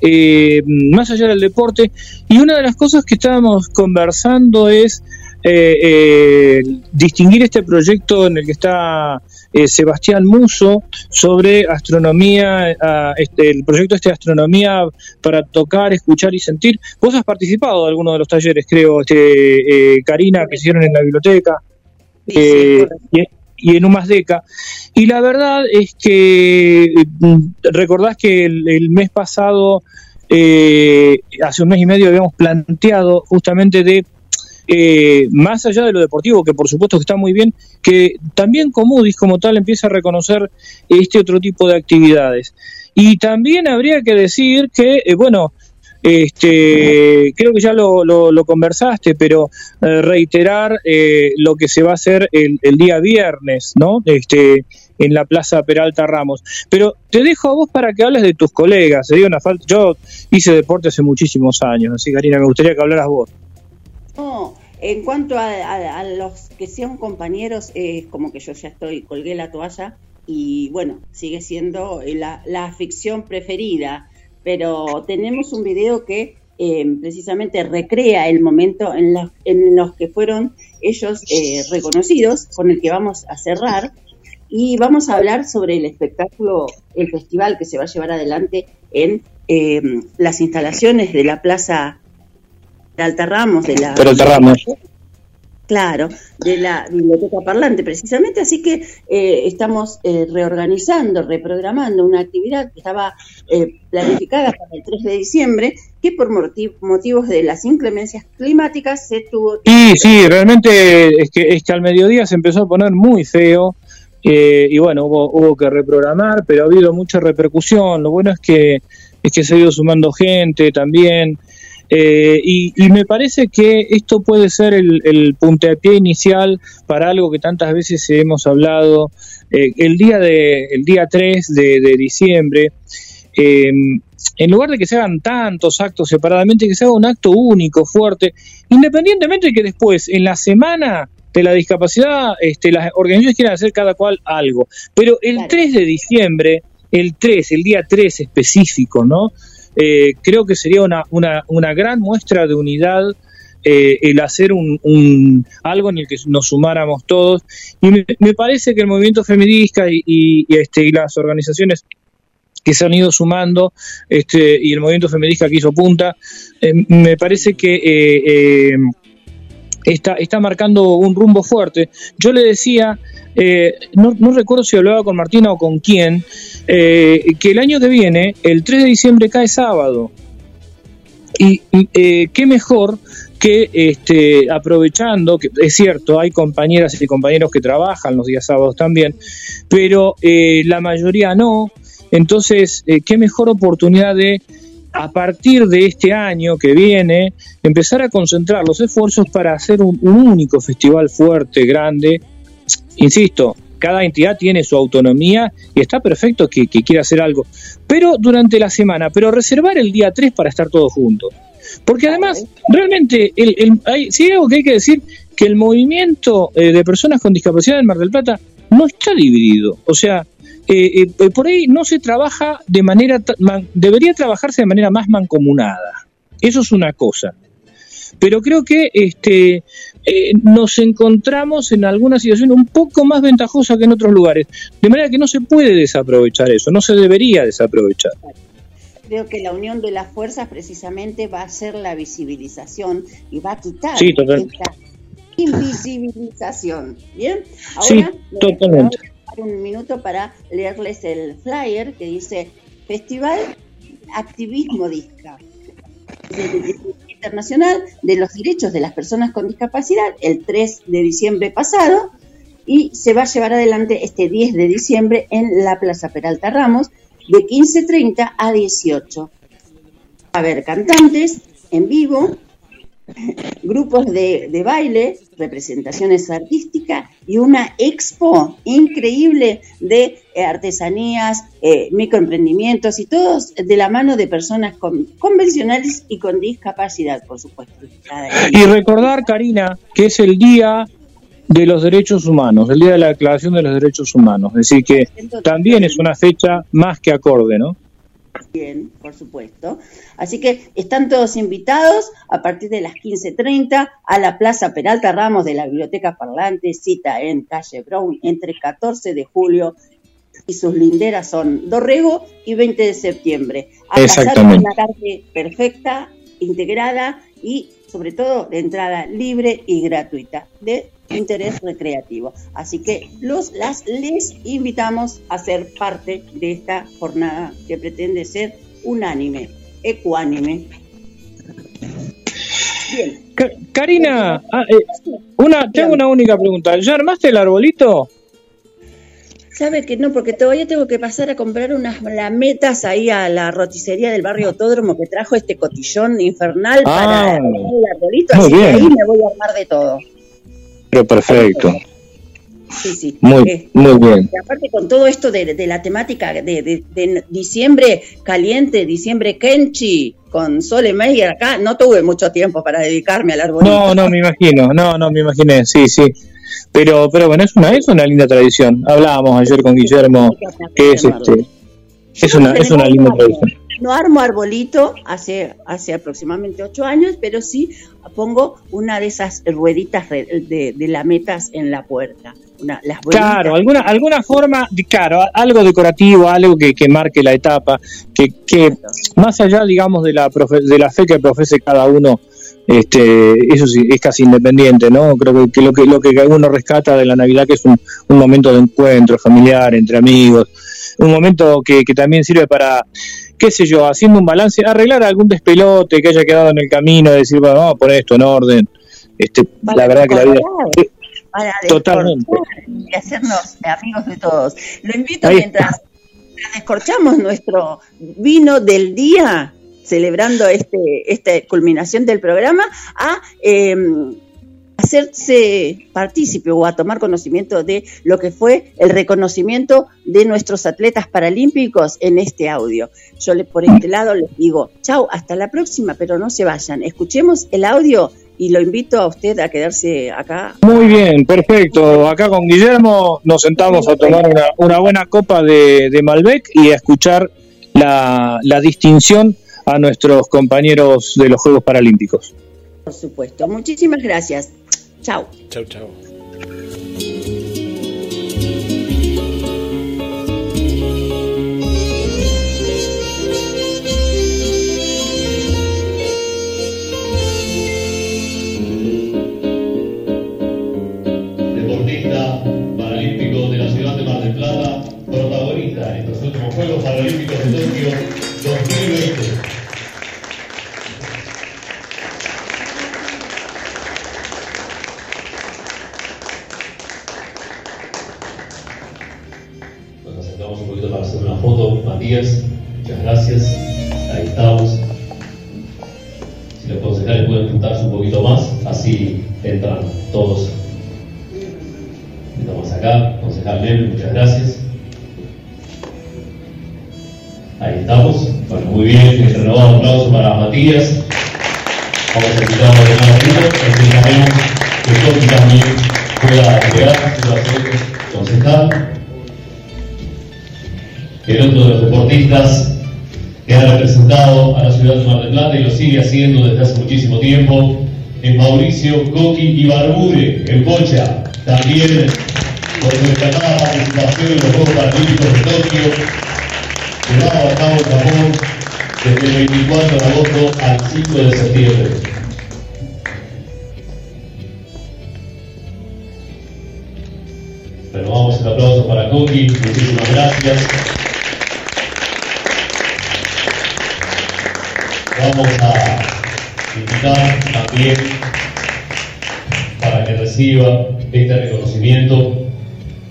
eh, más allá del deporte, y una de las cosas que estábamos conversando es eh, distinguir este proyecto en el que está eh, Sebastián Muso sobre astronomía, este, el proyecto este de astronomía para tocar, escuchar y sentir. Vos has participado de alguno de los talleres, creo, este, eh, Karina, que hicieron en la biblioteca. Eh, y, en Umasdeca. Y la verdad es que recordás que el, mes pasado, hace un mes y medio, habíamos planteado justamente de eh, más allá de lo deportivo, que por supuesto está muy bien, que también Comudis como tal empieza a reconocer este otro tipo de actividades. Y también habría que decir que, eh, bueno, este, creo que ya lo, lo, conversaste, pero eh, reiterar lo que se va a hacer el, el, día viernes, ¿no? Este, en la Plaza Peralta Ramos. Pero te dejo a vos para que hables de tus colegas. Sería una falta. Yo hice deporte hace muchísimos años, así Karina, me gustaría que hablaras vos. No, en cuanto a, los que sean compañeros, es como que yo ya estoy, colgué la toalla y bueno, sigue siendo la, la ficción preferida, pero tenemos un video que eh, precisamente recrea el momento en, en los que fueron ellos eh, reconocidos, con el que vamos a cerrar, y vamos a hablar sobre el espectáculo, el festival que se va a llevar adelante en eh, las instalaciones de la Plaza de Ramos de la... Ramos. Claro, de la biblioteca parlante precisamente, así que eh, estamos eh, reorganizando, reprogramando una actividad que estaba eh, planificada para el 3 de diciembre, que por motivos de las inclemencias climáticas se tuvo... Sí, sí, realmente es que, es que al mediodía se empezó a poner muy feo y bueno, hubo, hubo que reprogramar, pero ha habido mucha repercusión, lo bueno es que, es que se ha ido sumando gente también, Eh, y, y, me parece que esto puede ser el, el puntapié inicial para algo que tantas veces hemos hablado. Eh, el, día de, el día 3 de, de diciembre, eh, en lugar de que se hagan tantos actos separadamente, que se haga un acto único, fuerte, independientemente de que después, en la semana de la discapacidad, este, las organizaciones quieran hacer cada cual algo. Pero el 3 de diciembre, el 3, el día 3 específico, ¿no? Eh, creo que sería una, una, una gran muestra de unidad eh, el hacer un, un, algo en el que nos sumáramos todos. Y me, me parece que el movimiento feminista y, y, este, y las organizaciones que se han ido sumando este, y el movimiento feminista que hizo punta, eh, me parece que eh, está, está marcando un rumbo fuerte. Yo le decía, eh, no, recuerdo si hablaba con Martina o con quién, eh, que el año que viene, el 3 de diciembre cae sábado. Y eh, qué mejor que este, aprovechando, que es cierto, hay compañeras y compañeros que trabajan los días sábados también, pero la mayoría no. Entonces, qué mejor oportunidad de a partir de este año que viene, empezar a concentrar los esfuerzos para hacer un, único festival fuerte, grande. Insisto, cada entidad tiene su autonomía y está perfecto que, quiera hacer algo, pero durante la semana, pero reservar el día 3 para estar todos juntos. Porque además, realmente, el, el, hay, sí hay algo que hay que decir, que el movimiento eh, de personas con discapacidad en Mar del Plata no está dividido. O sea, eh, eh, por ahí no se trabaja de manera, man, debería trabajarse de manera más mancomunada. Eso es una cosa. Pero creo que este, eh, nos encontramos en alguna situación un poco más ventajosa que en otros lugares. De manera que no se puede desaprovechar eso, no se debería desaprovechar. Creo que la unión de las fuerzas precisamente va a ser la visibilización y va a quitar sí, esta invisibilización. ¿Bien? Ahora, sí, totalmente un minuto para leerles el flyer que dice Festival Activismo Disca Internacional de los Derechos de las Personas con Discapacidad el 3 de diciembre pasado y se va a llevar adelante este 10 de diciembre en la Plaza Peralta Ramos de 15.30 a 18. Va a haber cantantes en vivo, grupos de, de, baile, representaciones artísticas y una expo increíble de eh, artesanías, eh, microemprendimientos y todos de la mano de personas con, convencionales y con discapacidad, por supuesto. Y recordar, Karina, que es el día de los derechos humanos, el día de la declaración de los derechos humanos, es decir que también es una fecha más que acorde, ¿no? Bien, por supuesto. Así que están todos invitados a partir de las 15.30 a la Plaza Peralta Ramos de la Biblioteca Parlante, cita en calle Brown entre 14 de julio y sus linderas son Dorrego y 20 de septiembre. A Exactamente. Una tarde perfecta, integrada y sobre todo de entrada libre y gratuita de interés recreativo. Así que los las les invitamos a ser parte de esta jornada que pretende ser unánime, ecuánime. Bien. Karina, ah, eh, una, tengo una única pregunta. ¿Ya armaste el arbolito? Sabe que no, porque todavía tengo que pasar a comprar unas lametas ahí a la roticería del barrio Autódromo que trajo este cotillón infernal ah, para el arbolito, así bien. que ahí me voy a armar de todo. Pero perfecto. Sí, sí. Muy, eh, muy bien. Y aparte con todo esto de, de la temática de, de, de, diciembre caliente, diciembre kenchi, con Sole Meyer acá, no tuve mucho tiempo para dedicarme al arbolito. No, no, me imagino, no, no, me imaginé, sí, sí. Pero, pero bueno, es una, es una linda tradición. Hablábamos ayer con Guillermo que es este, es una, es una linda tradición. No armo arbolito hace, hace aproximadamente ocho años, pero sí pongo una de esas rueditas de, de, lametas en la puerta. Una, las claro, alguna, alguna forma, claro, algo decorativo, algo que, que marque la etapa, que, que más allá, digamos, de la, profe, de la fe que profese cada uno, este, eso sí, es casi independiente, ¿no? Creo que, que, lo que lo que uno rescata de la Navidad que es un, un momento de encuentro familiar, entre amigos, un momento que, que también sirve para, qué sé yo, haciendo un balance, arreglar algún despelote que haya quedado en el camino, decir, bueno, vamos a poner esto en orden. Este, la verdad que la vida... Para Totalmente. Y hacernos amigos de todos. Lo invito Ahí mientras está. descorchamos nuestro vino del día celebrando este, esta culminación del programa, a em, hacerse partícipe o a tomar conocimiento de lo que fue el reconocimiento de nuestros atletas paralímpicos en este audio. Yo le, por este lado les digo, chao, hasta la próxima, pero no se vayan. Escuchemos el audio y lo invito a usted a quedarse acá. Muy bien, perfecto. Acá con Guillermo nos sentamos a tomar una, buena copa de, Malbec y a escuchar la, la distinción a nuestros compañeros de los Juegos Paralímpicos. Por supuesto. Muchísimas gracias. Chao. Chao, chao. Deportista paralímpico de muchas gracias. Ahí estamos. Si los concejales pueden juntarse un poquito más, así entran todos. Estamos acá, concejal Neme, muchas gracias. Ahí estamos. Bueno, muy bien, un renovado aplauso para Matías. Vamos a invitar a los demás esperamos que también pueda ser concejal el otro de los deportistas que ha representado a la ciudad de Mar del Plata y lo sigue haciendo desde hace muchísimo tiempo, es Mauricio Coqui Ibarbude, en Pocha, también por su destacada participación en los Juegos Paralímpicos de Tokio, llevado a cabo en Japón desde el 24 de agosto al 5 de septiembre. Renovamos el aplauso para Coqui, muchísimas gracias. Vamos a invitar también para que reciba este reconocimiento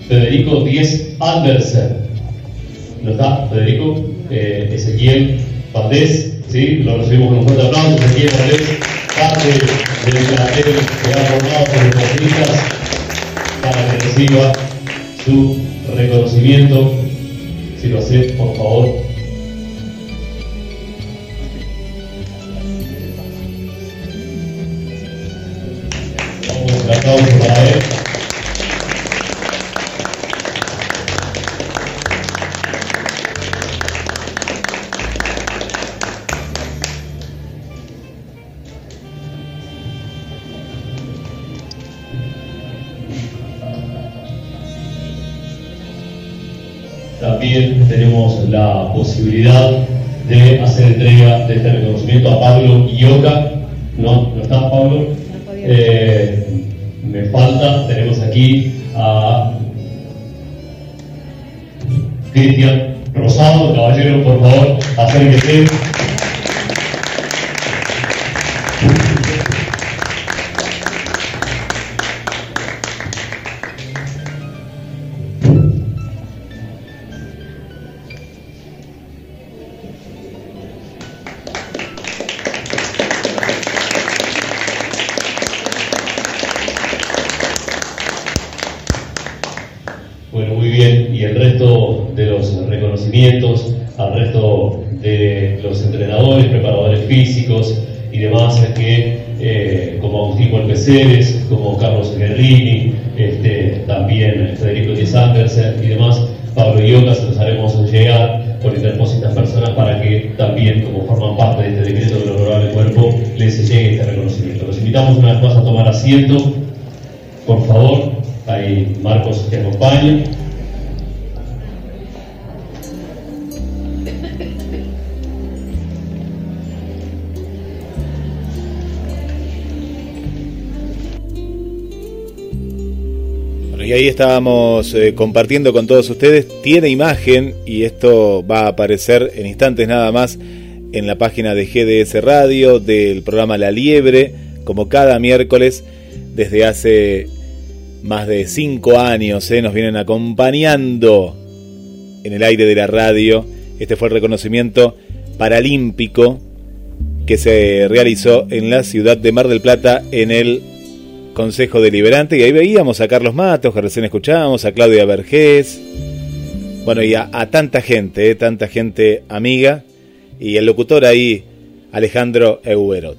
Federico Díez Andersen. ¿No está Federico? Ezequiel Valdés, ¿sí? Lo recibimos con un fuerte aplauso. Ezequiel Valdés, parte del plantel que ha formado por deportistas para que reciba su reconocimiento. Si lo hace, por favor, y ahí estábamos eh, compartiendo con todos ustedes. Tiene imagen y esto va a aparecer en instantes nada más en la página de GDS Radio del programa La Liebre, como cada miércoles desde hace más de cinco años. Eh, nos vienen acompañando en el aire de la radio. Este fue el reconocimiento paralímpico que se realizó en la ciudad de Mar del Plata en el Consejo Deliberante. Y ahí veíamos a Carlos Matos, que recién escuchábamos, a Claudia Vergés, bueno, y a, tanta gente, eh, tanta gente amiga, y el locutor ahí, Alejandro Euberot.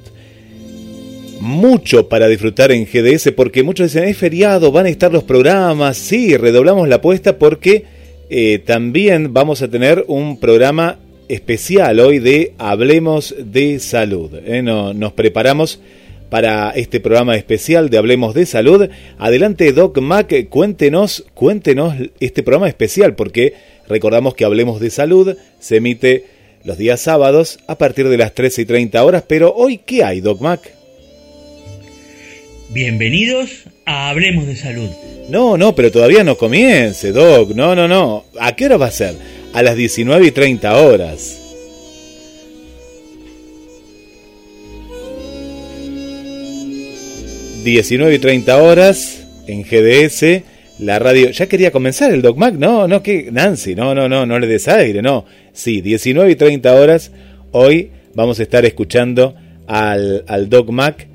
Mucho para disfrutar en GDS, porque muchos dicen, es feriado, van a estar los programas, sí, redoblamos la apuesta porque eh, también vamos a tener un programa especial hoy de Hablemos de Salud. Eh. No, nos preparamos para este programa especial de Hablemos de Salud. Adelante, Doc Mac, cuéntenos, cuéntenos este programa especial, porque recordamos que Hablemos de Salud se emite los días sábados a partir de las 13 y 30 horas, pero hoy, ¿qué hay, Doc Mac? Bienvenidos a Hablemos de Salud. No, no, pero todavía no comience, Doc. No, no, no. ¿A qué hora va a ser? A las 19 y 30 horas. 19 y 30 horas en GDS, la radio. Ya quería comenzar el Doc Mac, no, no, que Nancy, no, no, no, no le des aire, no. Sí, 19 y 30 horas. Hoy vamos a estar escuchando al, al Doc Mac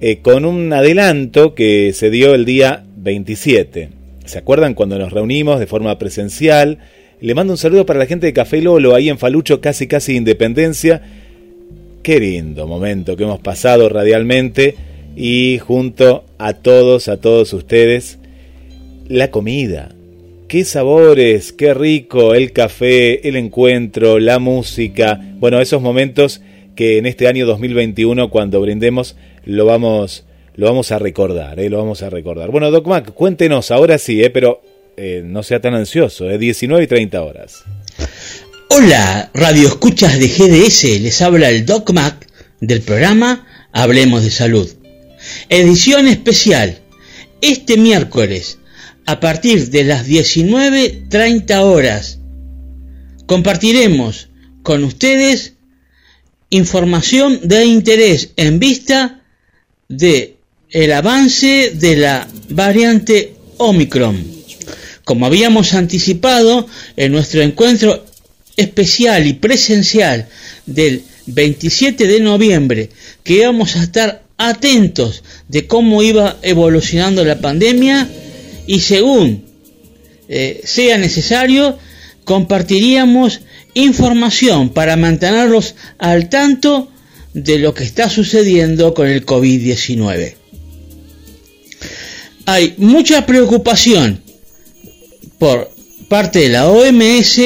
eh, con un adelanto que se dio el día 27. ¿Se acuerdan cuando nos reunimos de forma presencial? Le mando un saludo para la gente de Café Lolo, ahí en Falucho, casi casi Independencia. Qué lindo momento que hemos pasado radialmente y junto a todos, a todos ustedes, la comida. Qué sabores, qué rico el café, el encuentro, la música. Bueno, esos momentos que en este año 2021 cuando brindemos lo vamos lo vamos a recordar, ¿eh? lo vamos a recordar. Bueno, Doc Mac, cuéntenos, ahora sí, ¿eh? pero eh, no sea tan ansioso, ¿eh? 19 y 30 horas. Hola, radio escuchas de GDS, les habla el Doc Mac del programa Hablemos de Salud. Edición especial. Este miércoles, a partir de las 19.30 horas, compartiremos con ustedes información de interés en vista de el avance de la variante Omicron. Como habíamos anticipado en nuestro encuentro especial y presencial del 27 de noviembre, que íbamos a estar atentos de cómo iba evolucionando la pandemia y según eh, sea necesario, compartiríamos información para mantenerlos al tanto de lo que está sucediendo con el COVID-19. Hay mucha preocupación por parte de la OMS,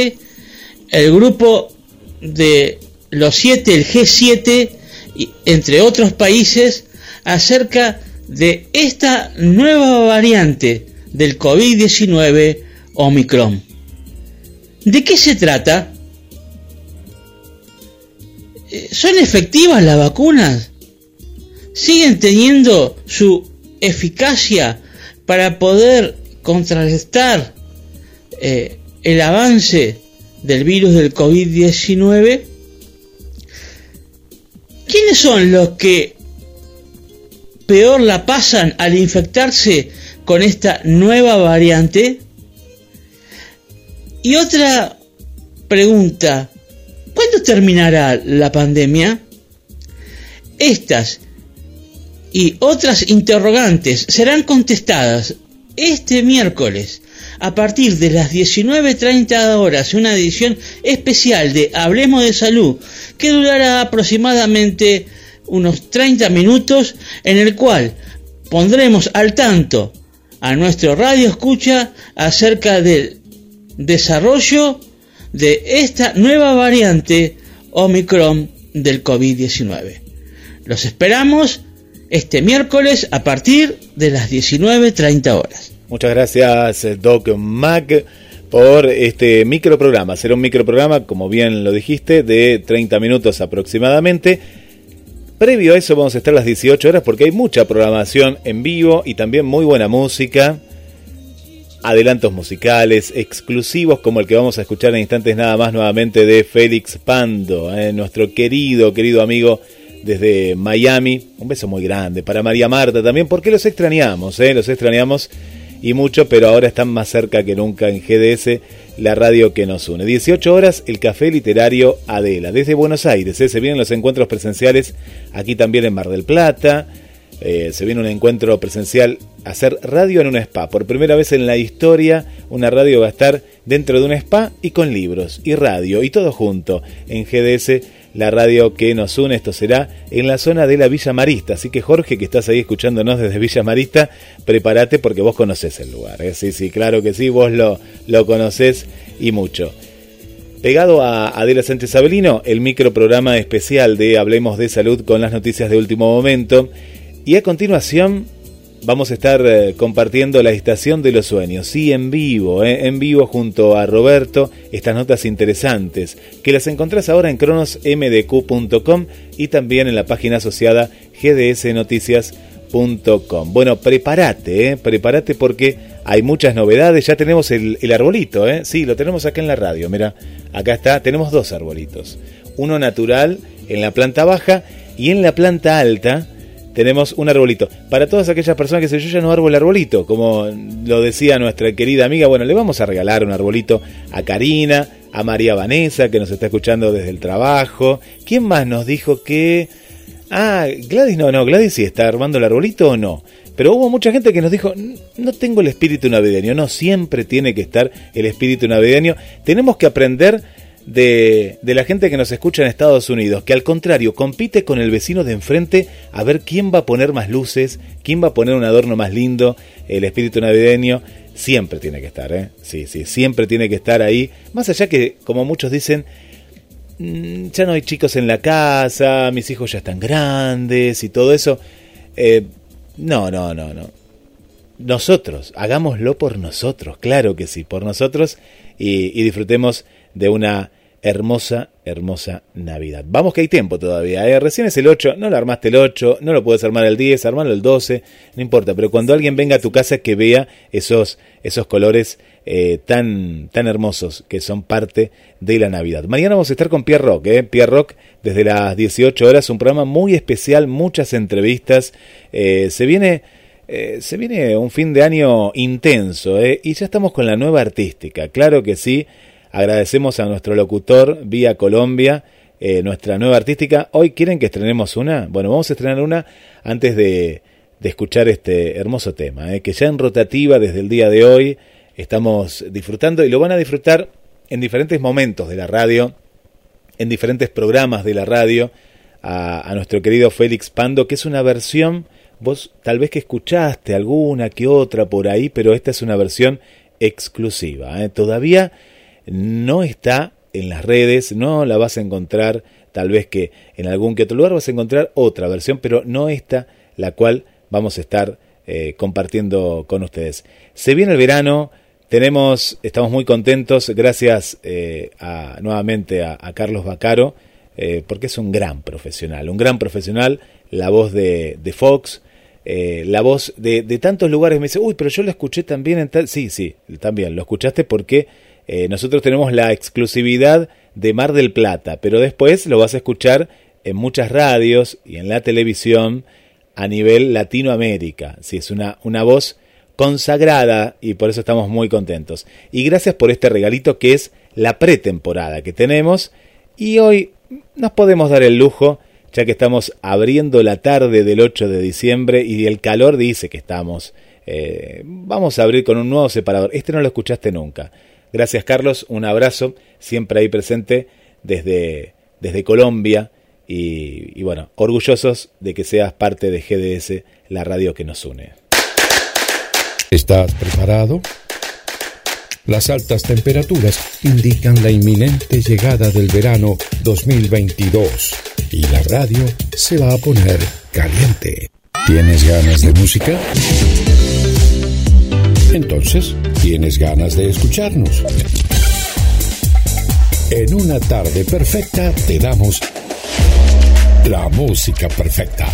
el grupo de los siete, el G7, entre otros países, acerca de esta nueva variante del COVID-19 Omicron. ¿De qué se trata? Eh, ¿Son efectivas las vacunas? ¿Siguen teniendo su eficacia para poder contrarrestar eh, el avance del virus del COVID-19? ¿Quiénes son los que peor la pasan al infectarse con esta nueva variante? Y otra pregunta, ¿cuándo terminará la pandemia? Estas y otras interrogantes serán contestadas este miércoles a partir de las 19.30 horas una edición especial de Hablemos de Salud que durará aproximadamente unos 30 minutos en el cual pondremos al tanto a nuestro radio escucha acerca del desarrollo de esta nueva variante Omicron del COVID-19. Los esperamos este miércoles a partir de las 19.30 horas. Muchas gracias, Doc Mac, por este microprograma. Será un microprograma, como bien lo dijiste, de 30 minutos aproximadamente. Previo a eso vamos a estar a las 18 horas porque hay mucha programación en vivo y también muy buena música. Adelantos musicales exclusivos como el que vamos a escuchar en instantes nada más nuevamente de Félix Pando, eh, nuestro querido, querido amigo desde Miami. Un beso muy grande para María Marta también, porque los extrañamos, ¿eh? los extrañamos y mucho, pero ahora están más cerca que nunca en GDS la radio que nos une. 18 horas, el Café Literario Adela. Desde Buenos Aires, ¿eh? se vienen los encuentros presenciales aquí también en Mar del Plata. Eh, se viene un encuentro presencial hacer radio en un spa. Por primera vez en la historia, una radio va a estar dentro de un spa y con libros y radio y todo junto en GDS la radio que nos une. Esto será en la zona de la Villa Marista. Así que Jorge, que estás ahí escuchándonos desde Villa Marista, prepárate porque vos conoces el lugar. ¿eh? Sí, sí, claro que sí, vos lo, lo conocés y mucho. Pegado a Adela Sánchez Abelino, el microprograma especial de Hablemos de Salud con las noticias de último momento. Y a continuación vamos a estar eh, compartiendo la estación de los sueños, sí, en vivo, eh, en vivo junto a Roberto, estas notas interesantes, que las encontrás ahora en cronosmdq.com y también en la página asociada gdsnoticias.com. Bueno, prepárate, eh, prepárate porque hay muchas novedades, ya tenemos el, arbolito, eh, sí, lo tenemos acá en la radio, mira, acá está, tenemos dos arbolitos, uno natural en la planta baja y en la planta alta, tenemos un arbolito. Para todas aquellas personas que se yo ya no árbol arbolito, como lo decía nuestra querida amiga, bueno, le vamos a regalar un arbolito a Karina, a María Vanessa, que nos está escuchando desde el trabajo. ¿Quién más nos dijo que... Ah, Gladys no, no, Gladys sí está armando el arbolito o no. Pero hubo mucha gente que nos dijo, no tengo el espíritu navideño, no siempre tiene que estar el espíritu navideño. Tenemos que aprender de, la gente que nos escucha en Estados Unidos, que al contrario compite con el vecino de enfrente a ver quién va a poner más luces, quién va a poner un adorno más lindo, el espíritu navideño, siempre tiene que estar, ¿eh? Sí, sí, siempre tiene que estar ahí. Más allá que, como muchos dicen, mm, ya no hay chicos en la casa, mis hijos ya están grandes y todo eso. Eh, no, no, no, no. Nosotros, hagámoslo por nosotros, claro que sí, por nosotros y disfrutemos de una hermosa, hermosa Navidad. Vamos que hay tiempo todavía, ¿eh? recién es el 8, no lo armaste el 8, no lo puedes armar el 10, armarlo el 12, no importa, pero cuando alguien venga a tu casa que vea esos, esos colores eh, tan, tan hermosos que son parte de la Navidad. Mañana vamos a estar con Pierre Rock, ¿eh? Pierre Rock desde las 18 horas, un programa muy especial, muchas entrevistas, eh, se viene... Eh, se viene un fin de año intenso ¿eh? y ya estamos con la nueva artística, claro que sí, Agradecemos a nuestro locutor vía Colombia, eh, nuestra nueva artística. Hoy quieren que estrenemos una. Bueno, vamos a estrenar una antes de, escuchar este hermoso tema, eh, que ya en rotativa desde el día de hoy estamos disfrutando y lo van a disfrutar en diferentes momentos de la radio, en diferentes programas de la radio, a, a nuestro querido Félix Pando, que es una versión, vos tal vez que escuchaste alguna que otra por ahí, pero esta es una versión exclusiva. ¿eh? Todavía no está en las redes, no la vas a encontrar, tal vez que en algún que otro lugar vas a encontrar otra versión, pero no esta, la cual vamos a estar eh, compartiendo con ustedes. Se viene el verano, tenemos, estamos muy contentos, gracias eh, a, nuevamente a, Carlos Bacaro, eh, porque es un gran profesional, un gran profesional, la voz de, de Fox, la voz de, de, tantos lugares. Me dice, uy, pero yo lo escuché también en tal. Sí, sí, también lo escuchaste porque eh, nosotros tenemos la exclusividad de Mar del Plata, pero después lo vas a escuchar en muchas radios y en la televisión a nivel Latinoamérica. Sí, es una, una voz consagrada y por eso estamos muy contentos. Y gracias por este regalito que es la pretemporada que tenemos y hoy nos podemos dar el lujo ya que estamos abriendo la tarde del 8 de diciembre y el calor dice que estamos. Eh, vamos a abrir con un nuevo separador. Este no lo escuchaste nunca. Gracias Carlos, un abrazo, siempre ahí presente desde, desde Colombia y, y bueno, orgullosos de que seas parte de GDS, la radio que nos une. ¿Estás preparado? Las altas temperaturas indican la inminente llegada del verano 2022 y la radio se va a poner caliente. ¿Tienes ganas de música? Entonces, ¿tienes ganas de escucharnos? En una tarde perfecta te damos la música perfecta.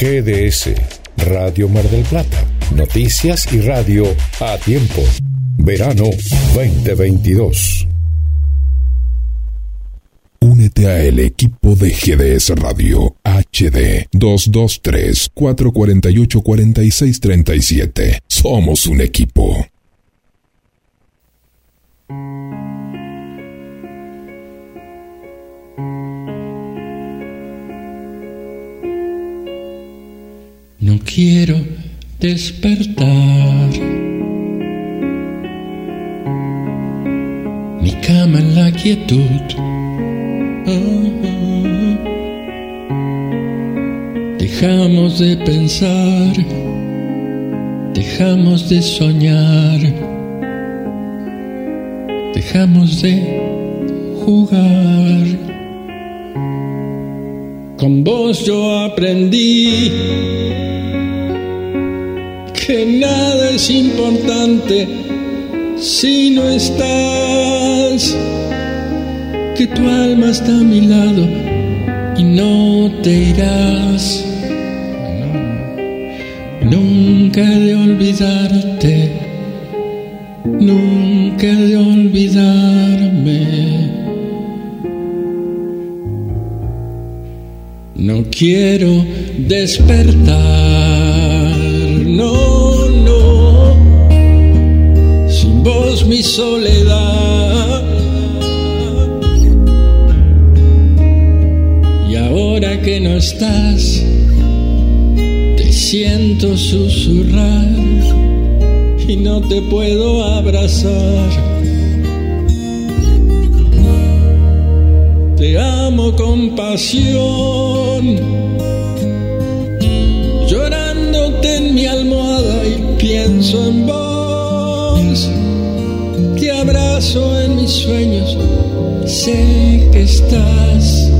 GDS, Radio Mar del Plata. Noticias y radio a tiempo. Verano 2022. A el equipo de GDS Radio HD 223 448 4637. Somos un equipo. No quiero despertar. Mi cama en la quietud. Dejamos de pensar, dejamos de soñar, dejamos de jugar. Con vos yo aprendí que nada es importante si no estás, que tu alma está a mi lado y no te irás. Nunca de olvidarte, nunca de olvidarme. No quiero despertar, no, no, sin vos mi soledad. Que no estás, te siento susurrar y no te puedo abrazar. Te amo con pasión, llorándote en mi almohada y pienso en vos. Te abrazo en mis sueños, sé que estás.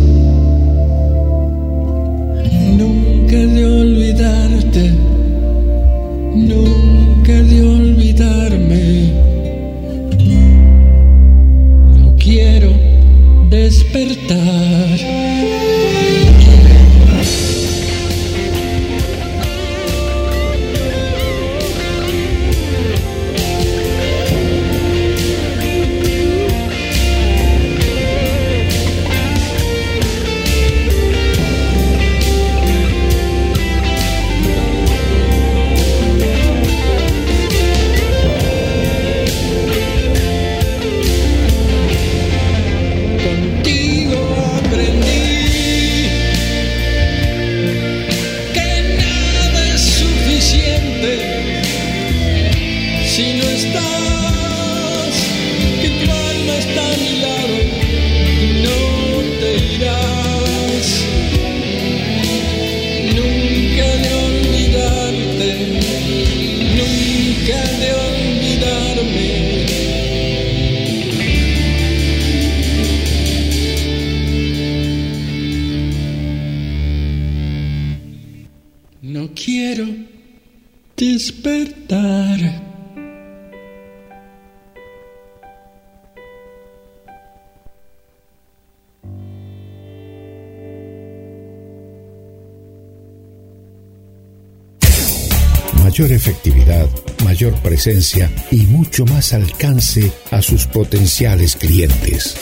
Y mucho más alcance a sus potenciales clientes.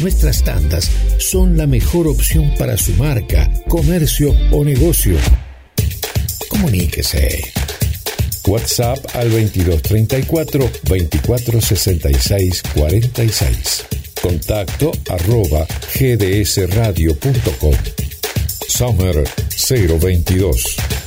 Nuestras tandas son la mejor opción para su marca, comercio o negocio. Comuníquese. WhatsApp al 2234 2466 46. Contacto arroba gdsradio.com. Summer 022.